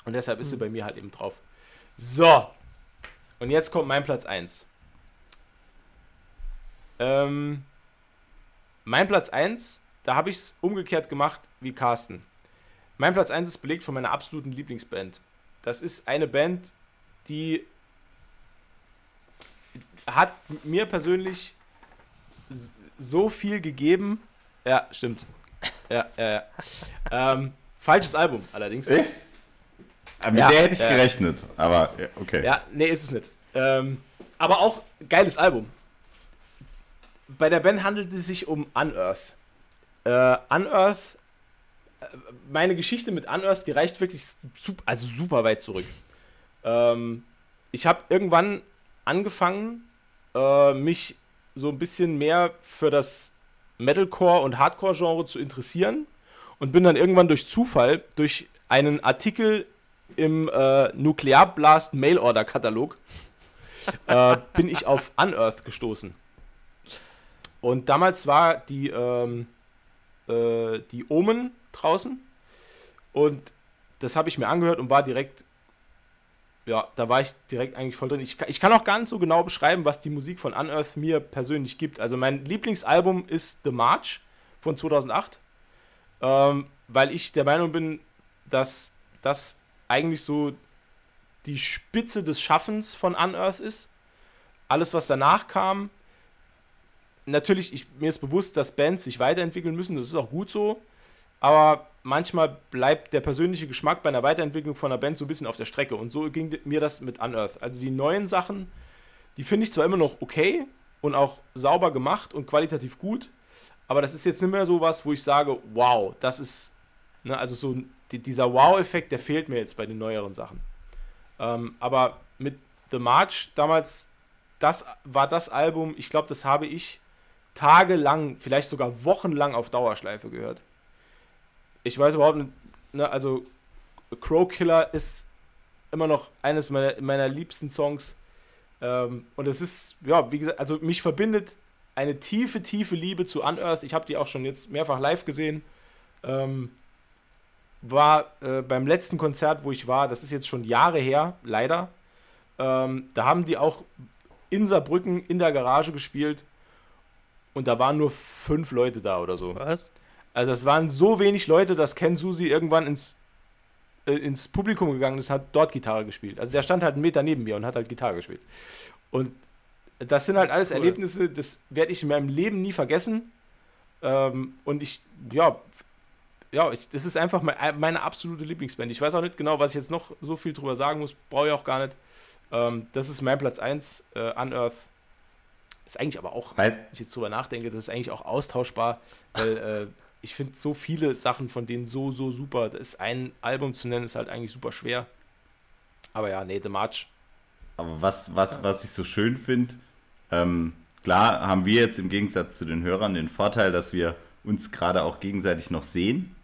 Und deshalb ist sie bei mir halt eben drauf. So. Und jetzt kommt mein Platz 1. Ähm, mein Platz 1, da habe ich es umgekehrt gemacht wie Carsten. Mein Platz 1 ist belegt von meiner absoluten Lieblingsband. Das ist eine Band, die hat mir persönlich so viel gegeben. Ja, stimmt. Ja, ja, ja. ähm, falsches Album allerdings. Echt? Aber mit Ja, der hätte ich gerechnet. Aber ja, okay. Ja, nee, ist es nicht. Ähm, aber auch geiles Album. Bei der Band handelt es sich um Unearth. Äh, Unearth, äh, meine Geschichte mit Unearth, die reicht wirklich super, also super weit zurück. Ähm, ich habe irgendwann angefangen, äh, mich so ein bisschen mehr für das Metalcore- und Hardcore-Genre zu interessieren und bin dann irgendwann durch Zufall, durch einen Artikel im äh, Nuklearblast Mail-Order-Katalog, äh, bin ich auf Unearth gestoßen. Und damals war die, ähm, äh, die Omen draußen und das habe ich mir angehört und war direkt, ja, da war ich direkt eigentlich voll drin. Ich, ich kann auch gar nicht so genau beschreiben, was die Musik von Unearth mir persönlich gibt. Also mein Lieblingsalbum ist The March von 2008, ähm, weil ich der Meinung bin, dass das eigentlich so die Spitze des Schaffens von Unearth ist. Alles, was danach kam, natürlich, ich, mir ist bewusst, dass Bands sich weiterentwickeln müssen, das ist auch gut so, aber manchmal bleibt der persönliche Geschmack bei einer Weiterentwicklung von einer Band so ein bisschen auf der Strecke und so ging mir das mit Unearth. Also die neuen Sachen, die finde ich zwar immer noch okay und auch sauber gemacht und qualitativ gut, aber das ist jetzt nicht mehr so was, wo ich sage, wow, das ist, ne, also so die, dieser Wow-Effekt, der fehlt mir jetzt bei den neueren Sachen. Ähm, aber mit The March damals, das war das Album, ich glaube, das habe ich tagelang, vielleicht sogar wochenlang auf Dauerschleife gehört. Ich weiß überhaupt nicht, ne, also Crow Killer ist immer noch eines meiner, meiner liebsten Songs. Ähm, und es ist, ja, wie gesagt, also mich verbindet eine tiefe, tiefe Liebe zu Unearth. Ich habe die auch schon jetzt mehrfach live gesehen. Ähm, war äh, beim letzten Konzert, wo ich war, das ist jetzt schon Jahre her, leider. Ähm, da haben die auch in Saarbrücken in der Garage gespielt und da waren nur fünf Leute da oder so. Was? Also es waren so wenig Leute, dass Ken Susi irgendwann ins, äh, ins Publikum gegangen ist, hat dort Gitarre gespielt. Also der stand halt einen Meter neben mir und hat halt Gitarre gespielt. Und das sind halt Das alles cool. Erlebnisse, das werde ich in meinem Leben nie vergessen. Ähm, und ich, ja, ja, ich, das ist einfach mein, meine absolute Lieblingsband. Ich weiß auch nicht genau, was ich jetzt noch so viel drüber sagen muss, brauche ich auch gar nicht. Ähm, das ist mein Platz 1, äh, Unearth. Ist eigentlich aber auch, Weiß, wenn ich jetzt drüber nachdenke, das ist eigentlich auch austauschbar, weil äh, ich finde so viele Sachen von denen so, so super. Das ist ein Album zu nennen, ist halt eigentlich super schwer. Aber ja, nee, The March. Aber was, was, was ich so schön finde, ähm, klar haben wir jetzt im Gegensatz zu den Hörern den Vorteil, dass wir uns gerade auch gegenseitig noch sehen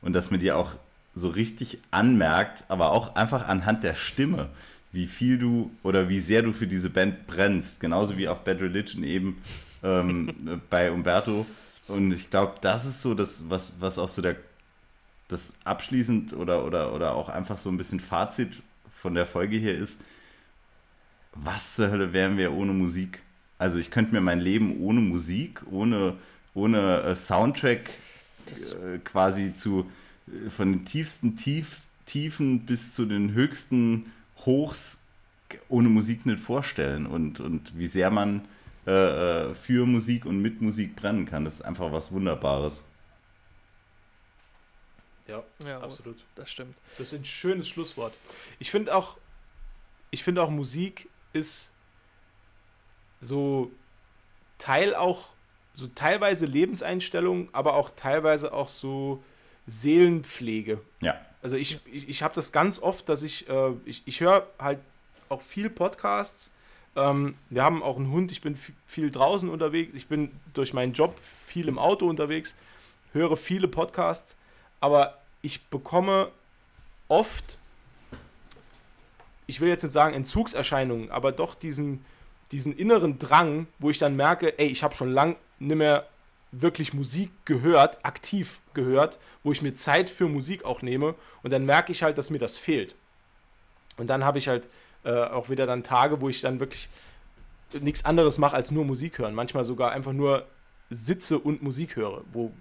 und dass man dir auch so richtig anmerkt, aber auch einfach anhand der Stimme, wie viel du oder wie sehr du für diese Band brennst. Genauso wie auch Bad Religion eben ähm, (laughs) bei Umberto. Und ich glaube, das ist so das, was, was auch so der das abschließend oder, oder, oder auch einfach so ein bisschen Fazit von der Folge hier ist, was zur Hölle wären wir ohne Musik? Also ich könnte mir mein Leben ohne Musik, ohne, ohne äh, Soundtrack äh, quasi zu äh, von den tiefsten Tiefs, Tiefen bis zu den höchsten Hochs ohne Musik nicht vorstellen. Und, und wie sehr man äh, äh, für Musik und mit Musik brennen kann, das ist einfach was Wunderbares. Ja, Ja, absolut. das stimmt. Das ist ein schönes Schlusswort. Ich finde auch, ich finde auch Musik ist so Teil auch, so teilweise Lebenseinstellung, aber auch teilweise auch so Seelenpflege. Ja. Also ich, ich, ich habe das ganz oft, dass ich, äh, ich, ich höre halt auch viel Podcasts. Ähm, wir haben auch einen Hund, ich bin viel draußen unterwegs, ich bin durch meinen Job viel im Auto unterwegs, höre viele Podcasts, aber ich bekomme oft, ich will jetzt nicht sagen Entzugserscheinungen, aber doch diesen, diesen inneren Drang, wo ich dann merke, ey, ich habe schon lang nicht mehr wirklich Musik gehört, aktiv gehört, wo ich mir Zeit für Musik auch nehme und dann merke ich halt, dass mir das fehlt. Und dann habe ich halt äh, auch wieder dann Tage, wo ich dann wirklich nichts anderes mache als nur Musik hören. Manchmal sogar einfach nur sitze und Musik höre, wo,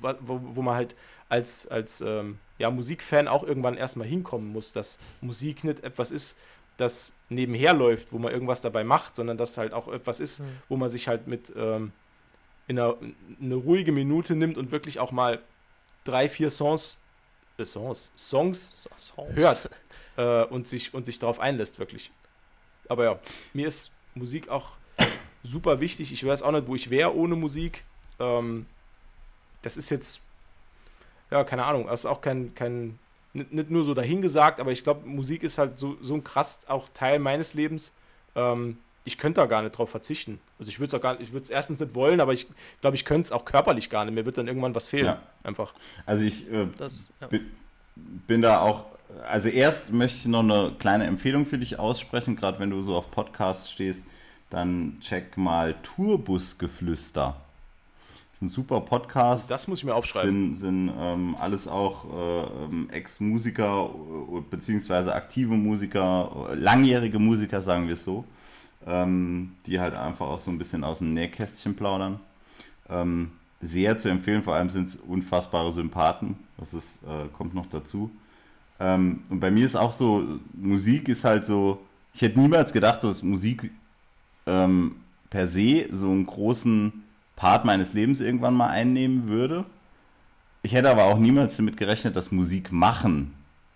wo, wo man halt als, als ähm, ja, Musikfan auch irgendwann erstmal hinkommen muss, dass Musik nicht etwas ist, das nebenher läuft, wo man irgendwas dabei macht, sondern dass halt auch etwas ist, Mhm. wo man sich halt mit ähm, in einer, eine ruhige Minute nimmt und wirklich auch mal drei, vier Songs Songs, Songs Songs. hört äh, und, sich, und sich darauf einlässt, wirklich. Aber ja, mir ist Musik auch (coughs) super wichtig. Ich weiß auch nicht, wo ich wäre ohne Musik. Ähm, das ist jetzt, ja, keine Ahnung, das ist auch kein, kein nicht, nicht nur so dahingesagt, aber ich glaube, Musik ist halt so, so ein krass auch Teil meines Lebens. Ähm, ich könnte da gar nicht drauf verzichten. Also ich würde es auch gar ich würde es erstens nicht wollen, aber ich glaube, ich könnte es auch körperlich gar nicht. Mir wird dann irgendwann was fehlen. Ja. Einfach. Also ich äh, Das, ja. bin, bin da auch, also erst möchte ich noch eine kleine Empfehlung für dich aussprechen, gerade wenn du so auf Podcasts stehst, dann check mal Tourbusgeflüster. Das ist ein super Podcast. Das muss ich mir aufschreiben. sind, sind ähm, alles auch äh, ähm, Ex-Musiker äh, beziehungsweise aktive Musiker, äh, langjährige Musiker, sagen wir es so, ähm, die halt einfach auch so ein bisschen aus dem Nähkästchen plaudern. Ähm, sehr zu empfehlen, vor allem sind es unfassbare Sympathen, das ist, äh, kommt noch dazu. Ähm, und bei mir ist auch so, Musik ist halt so, ich hätte niemals gedacht, dass Musik ähm, per se so einen großen Part meines Lebens irgendwann mal einnehmen würde. Ich hätte aber auch niemals damit gerechnet, dass Musik machen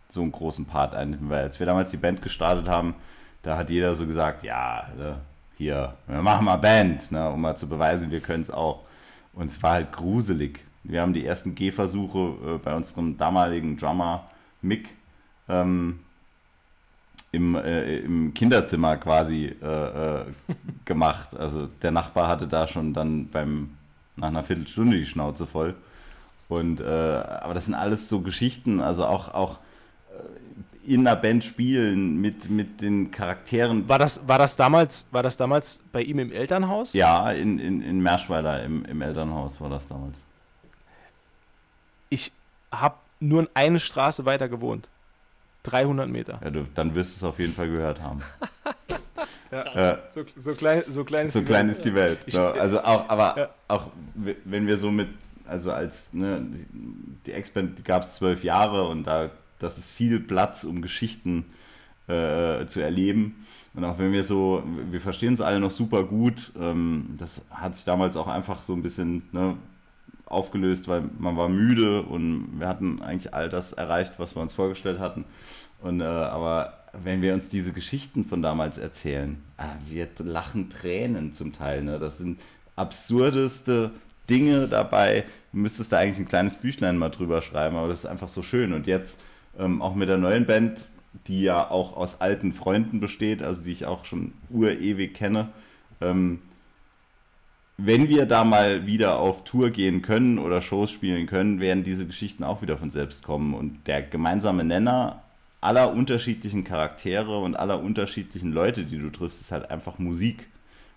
so einen großen Part einnimmt, weil als wir damals die Band gestartet haben, da hat jeder so gesagt, ja, ne, hier, wir machen mal Band, ne, um mal zu beweisen, wir können es auch. Und es war halt gruselig. Wir haben die ersten Gehversuche äh, bei unserem damaligen Drummer Mick ähm, im, äh, im Kinderzimmer quasi äh, äh, gemacht. Also der Nachbar hatte da schon dann beim nach einer Viertelstunde die Schnauze voll. Und äh, aber das sind alles so Geschichten, also auch, auch in einer Band spielen mit, mit den Charakteren. War das, war, das damals, war das damals bei ihm im Elternhaus? Ja, in, in, in Merschweiler im, im Elternhaus war das damals. Ich habe nur eine Straße weiter gewohnt. 300 Meter. Ja, du, dann wirst du es auf jeden Fall gehört haben. (laughs) So, so, klein, so klein ist so die klein Welt. ist die Welt. Ich- So, (laughs) also auch, aber Ja. auch wenn wir so mit, also als ne, die Ex-Band gab es zwölf Jahre und da das ist viel Platz, um Geschichten äh, zu erleben. Und auch wenn wir so, wir verstehen es alle noch super gut, ähm, das hat sich damals auch einfach so ein bisschen ne, aufgelöst, weil man war müde und wir hatten eigentlich all das erreicht, was wir uns vorgestellt hatten. Und, äh, aber wenn wir uns diese Geschichten von damals erzählen, ah, wir lachen Tränen zum Teil. Ne? Das sind absurdeste Dinge dabei. Du müsstest da eigentlich ein kleines Büchlein mal drüber schreiben, aber das ist einfach so schön. Und jetzt ähm, auch mit der neuen Band, die ja auch aus alten Freunden besteht, also die ich auch schon urewig kenne, ähm, wenn wir da mal wieder auf Tour gehen können oder Shows spielen können, werden diese Geschichten auch wieder von selbst kommen. Und der gemeinsame Nenner aller unterschiedlichen Charaktere und aller unterschiedlichen Leute, die du triffst, ist halt einfach Musik.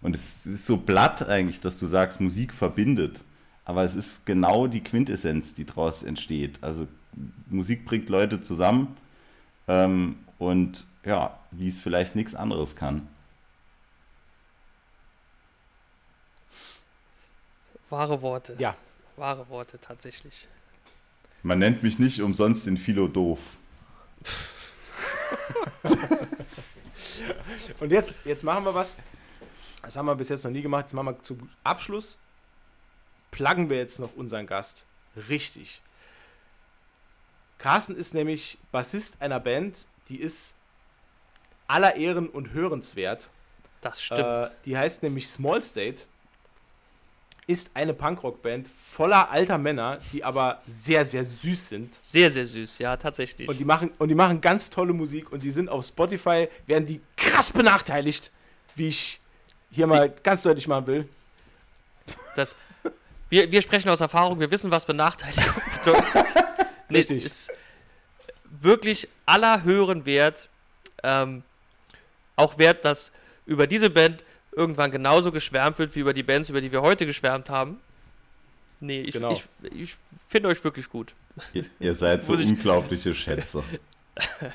Und es ist so blatt eigentlich, dass du sagst, Musik verbindet. Aber es ist genau die Quintessenz, die daraus entsteht. Also Musik bringt Leute zusammen ähm, und ja, wie es vielleicht nichts anderes kann. Wahre Worte. Ja. Wahre Worte, tatsächlich. Man nennt mich nicht umsonst den Philo doof. (laughs) Und jetzt, jetzt machen wir was. Das haben wir bis jetzt noch nie gemacht. Jetzt machen wir zum Abschluss. Pluggen wir jetzt noch unseren Gast. Richtig. Carsten ist nämlich Bassist einer Band, die ist aller Ehren und hörenswert. Das stimmt. Äh, die heißt nämlich Small State. Ist eine Punkrock-Band voller alter Männer, die aber sehr, sehr süß sind. sehr, sehr süß, ja, tatsächlich. Und die machen, und die machen ganz tolle Musik und die sind auf Spotify, werden die krass benachteiligt, wie ich hier mal ganz deutlich machen will. das, wir, wir sprechen aus Erfahrung, wir wissen, was Benachteiligung (laughs) bedeutet. Nee, Richtig. Ist wirklich aller Hören wert. Ähm, auch wert, dass über diese Band irgendwann genauso geschwärmt wird wie über die Bands, über die wir heute geschwärmt haben. Nee, ich, Genau. ich, ich finde euch wirklich gut. Ihr, ihr seid so unglaubliche Schätze. (laughs)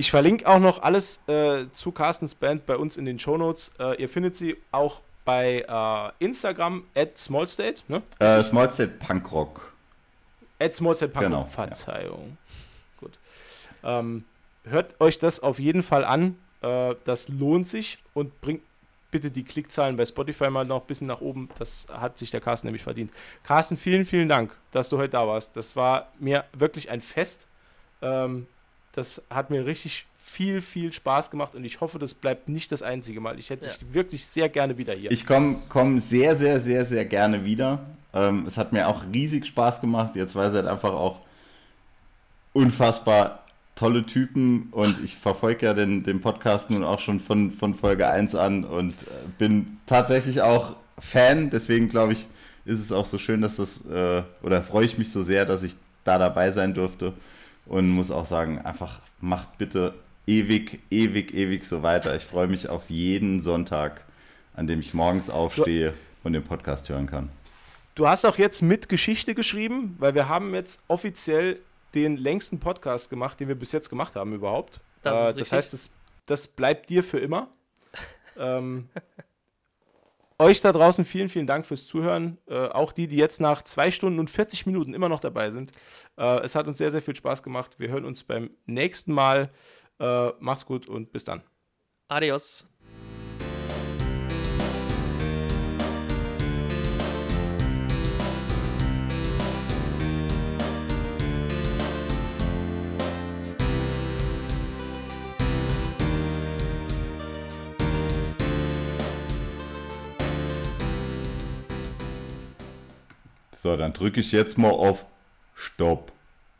Ich verlinke auch noch alles äh, zu Carstens Band bei uns in den Shownotes. Äh, ihr findet sie auch bei äh, Instagram at smallstate, ne? Äh, Small State Punkrock. Punk- Genau, ja. Verzeihung. Gut. Ähm, hört euch das auf jeden Fall an. Äh, das lohnt sich und bringt bitte die Klickzahlen bei Spotify mal noch ein bisschen nach oben. Das hat sich der Carsten nämlich verdient. Carsten, vielen, vielen Dank, dass du heute da warst. Das war mir wirklich ein Fest. Ähm, das hat mir richtig viel, viel Spaß gemacht und ich hoffe, das bleibt nicht das einzige Mal. Ich hätte Ja. dich wirklich sehr gerne wieder hier. Ich komme komm sehr, sehr, sehr, sehr gerne wieder. Ähm, es hat mir auch riesig Spaß gemacht. Ihr zwei seid einfach auch unfassbar tolle Typen und ich verfolge ja den, den Podcast nun auch schon von, von Folge 1 an und äh, bin tatsächlich auch Fan. Deswegen glaube ich, ist es auch so schön, dass das, äh, oder freue ich mich so sehr, dass ich da dabei sein durfte und muss auch sagen, einfach macht bitte ewig, ewig, ewig so weiter. Ich freue mich auf jeden Sonntag, an dem ich morgens aufstehe und den Podcast hören kann. Du hast auch jetzt mit Geschichte geschrieben, weil wir haben jetzt offiziell den längsten Podcast gemacht, den wir bis jetzt gemacht haben überhaupt. Das äh, das heißt, das, das bleibt dir für immer. ähm, (laughs) euch da draußen vielen, vielen Dank fürs Zuhören. Äh, auch die, die jetzt nach zwei Stunden und 40 Minuten immer noch dabei sind. Äh, es hat uns sehr, sehr viel Spaß gemacht. Wir hören uns beim nächsten Mal. Äh, macht's gut und bis dann. Adios. So, dann drücke ich jetzt mal auf Stopp.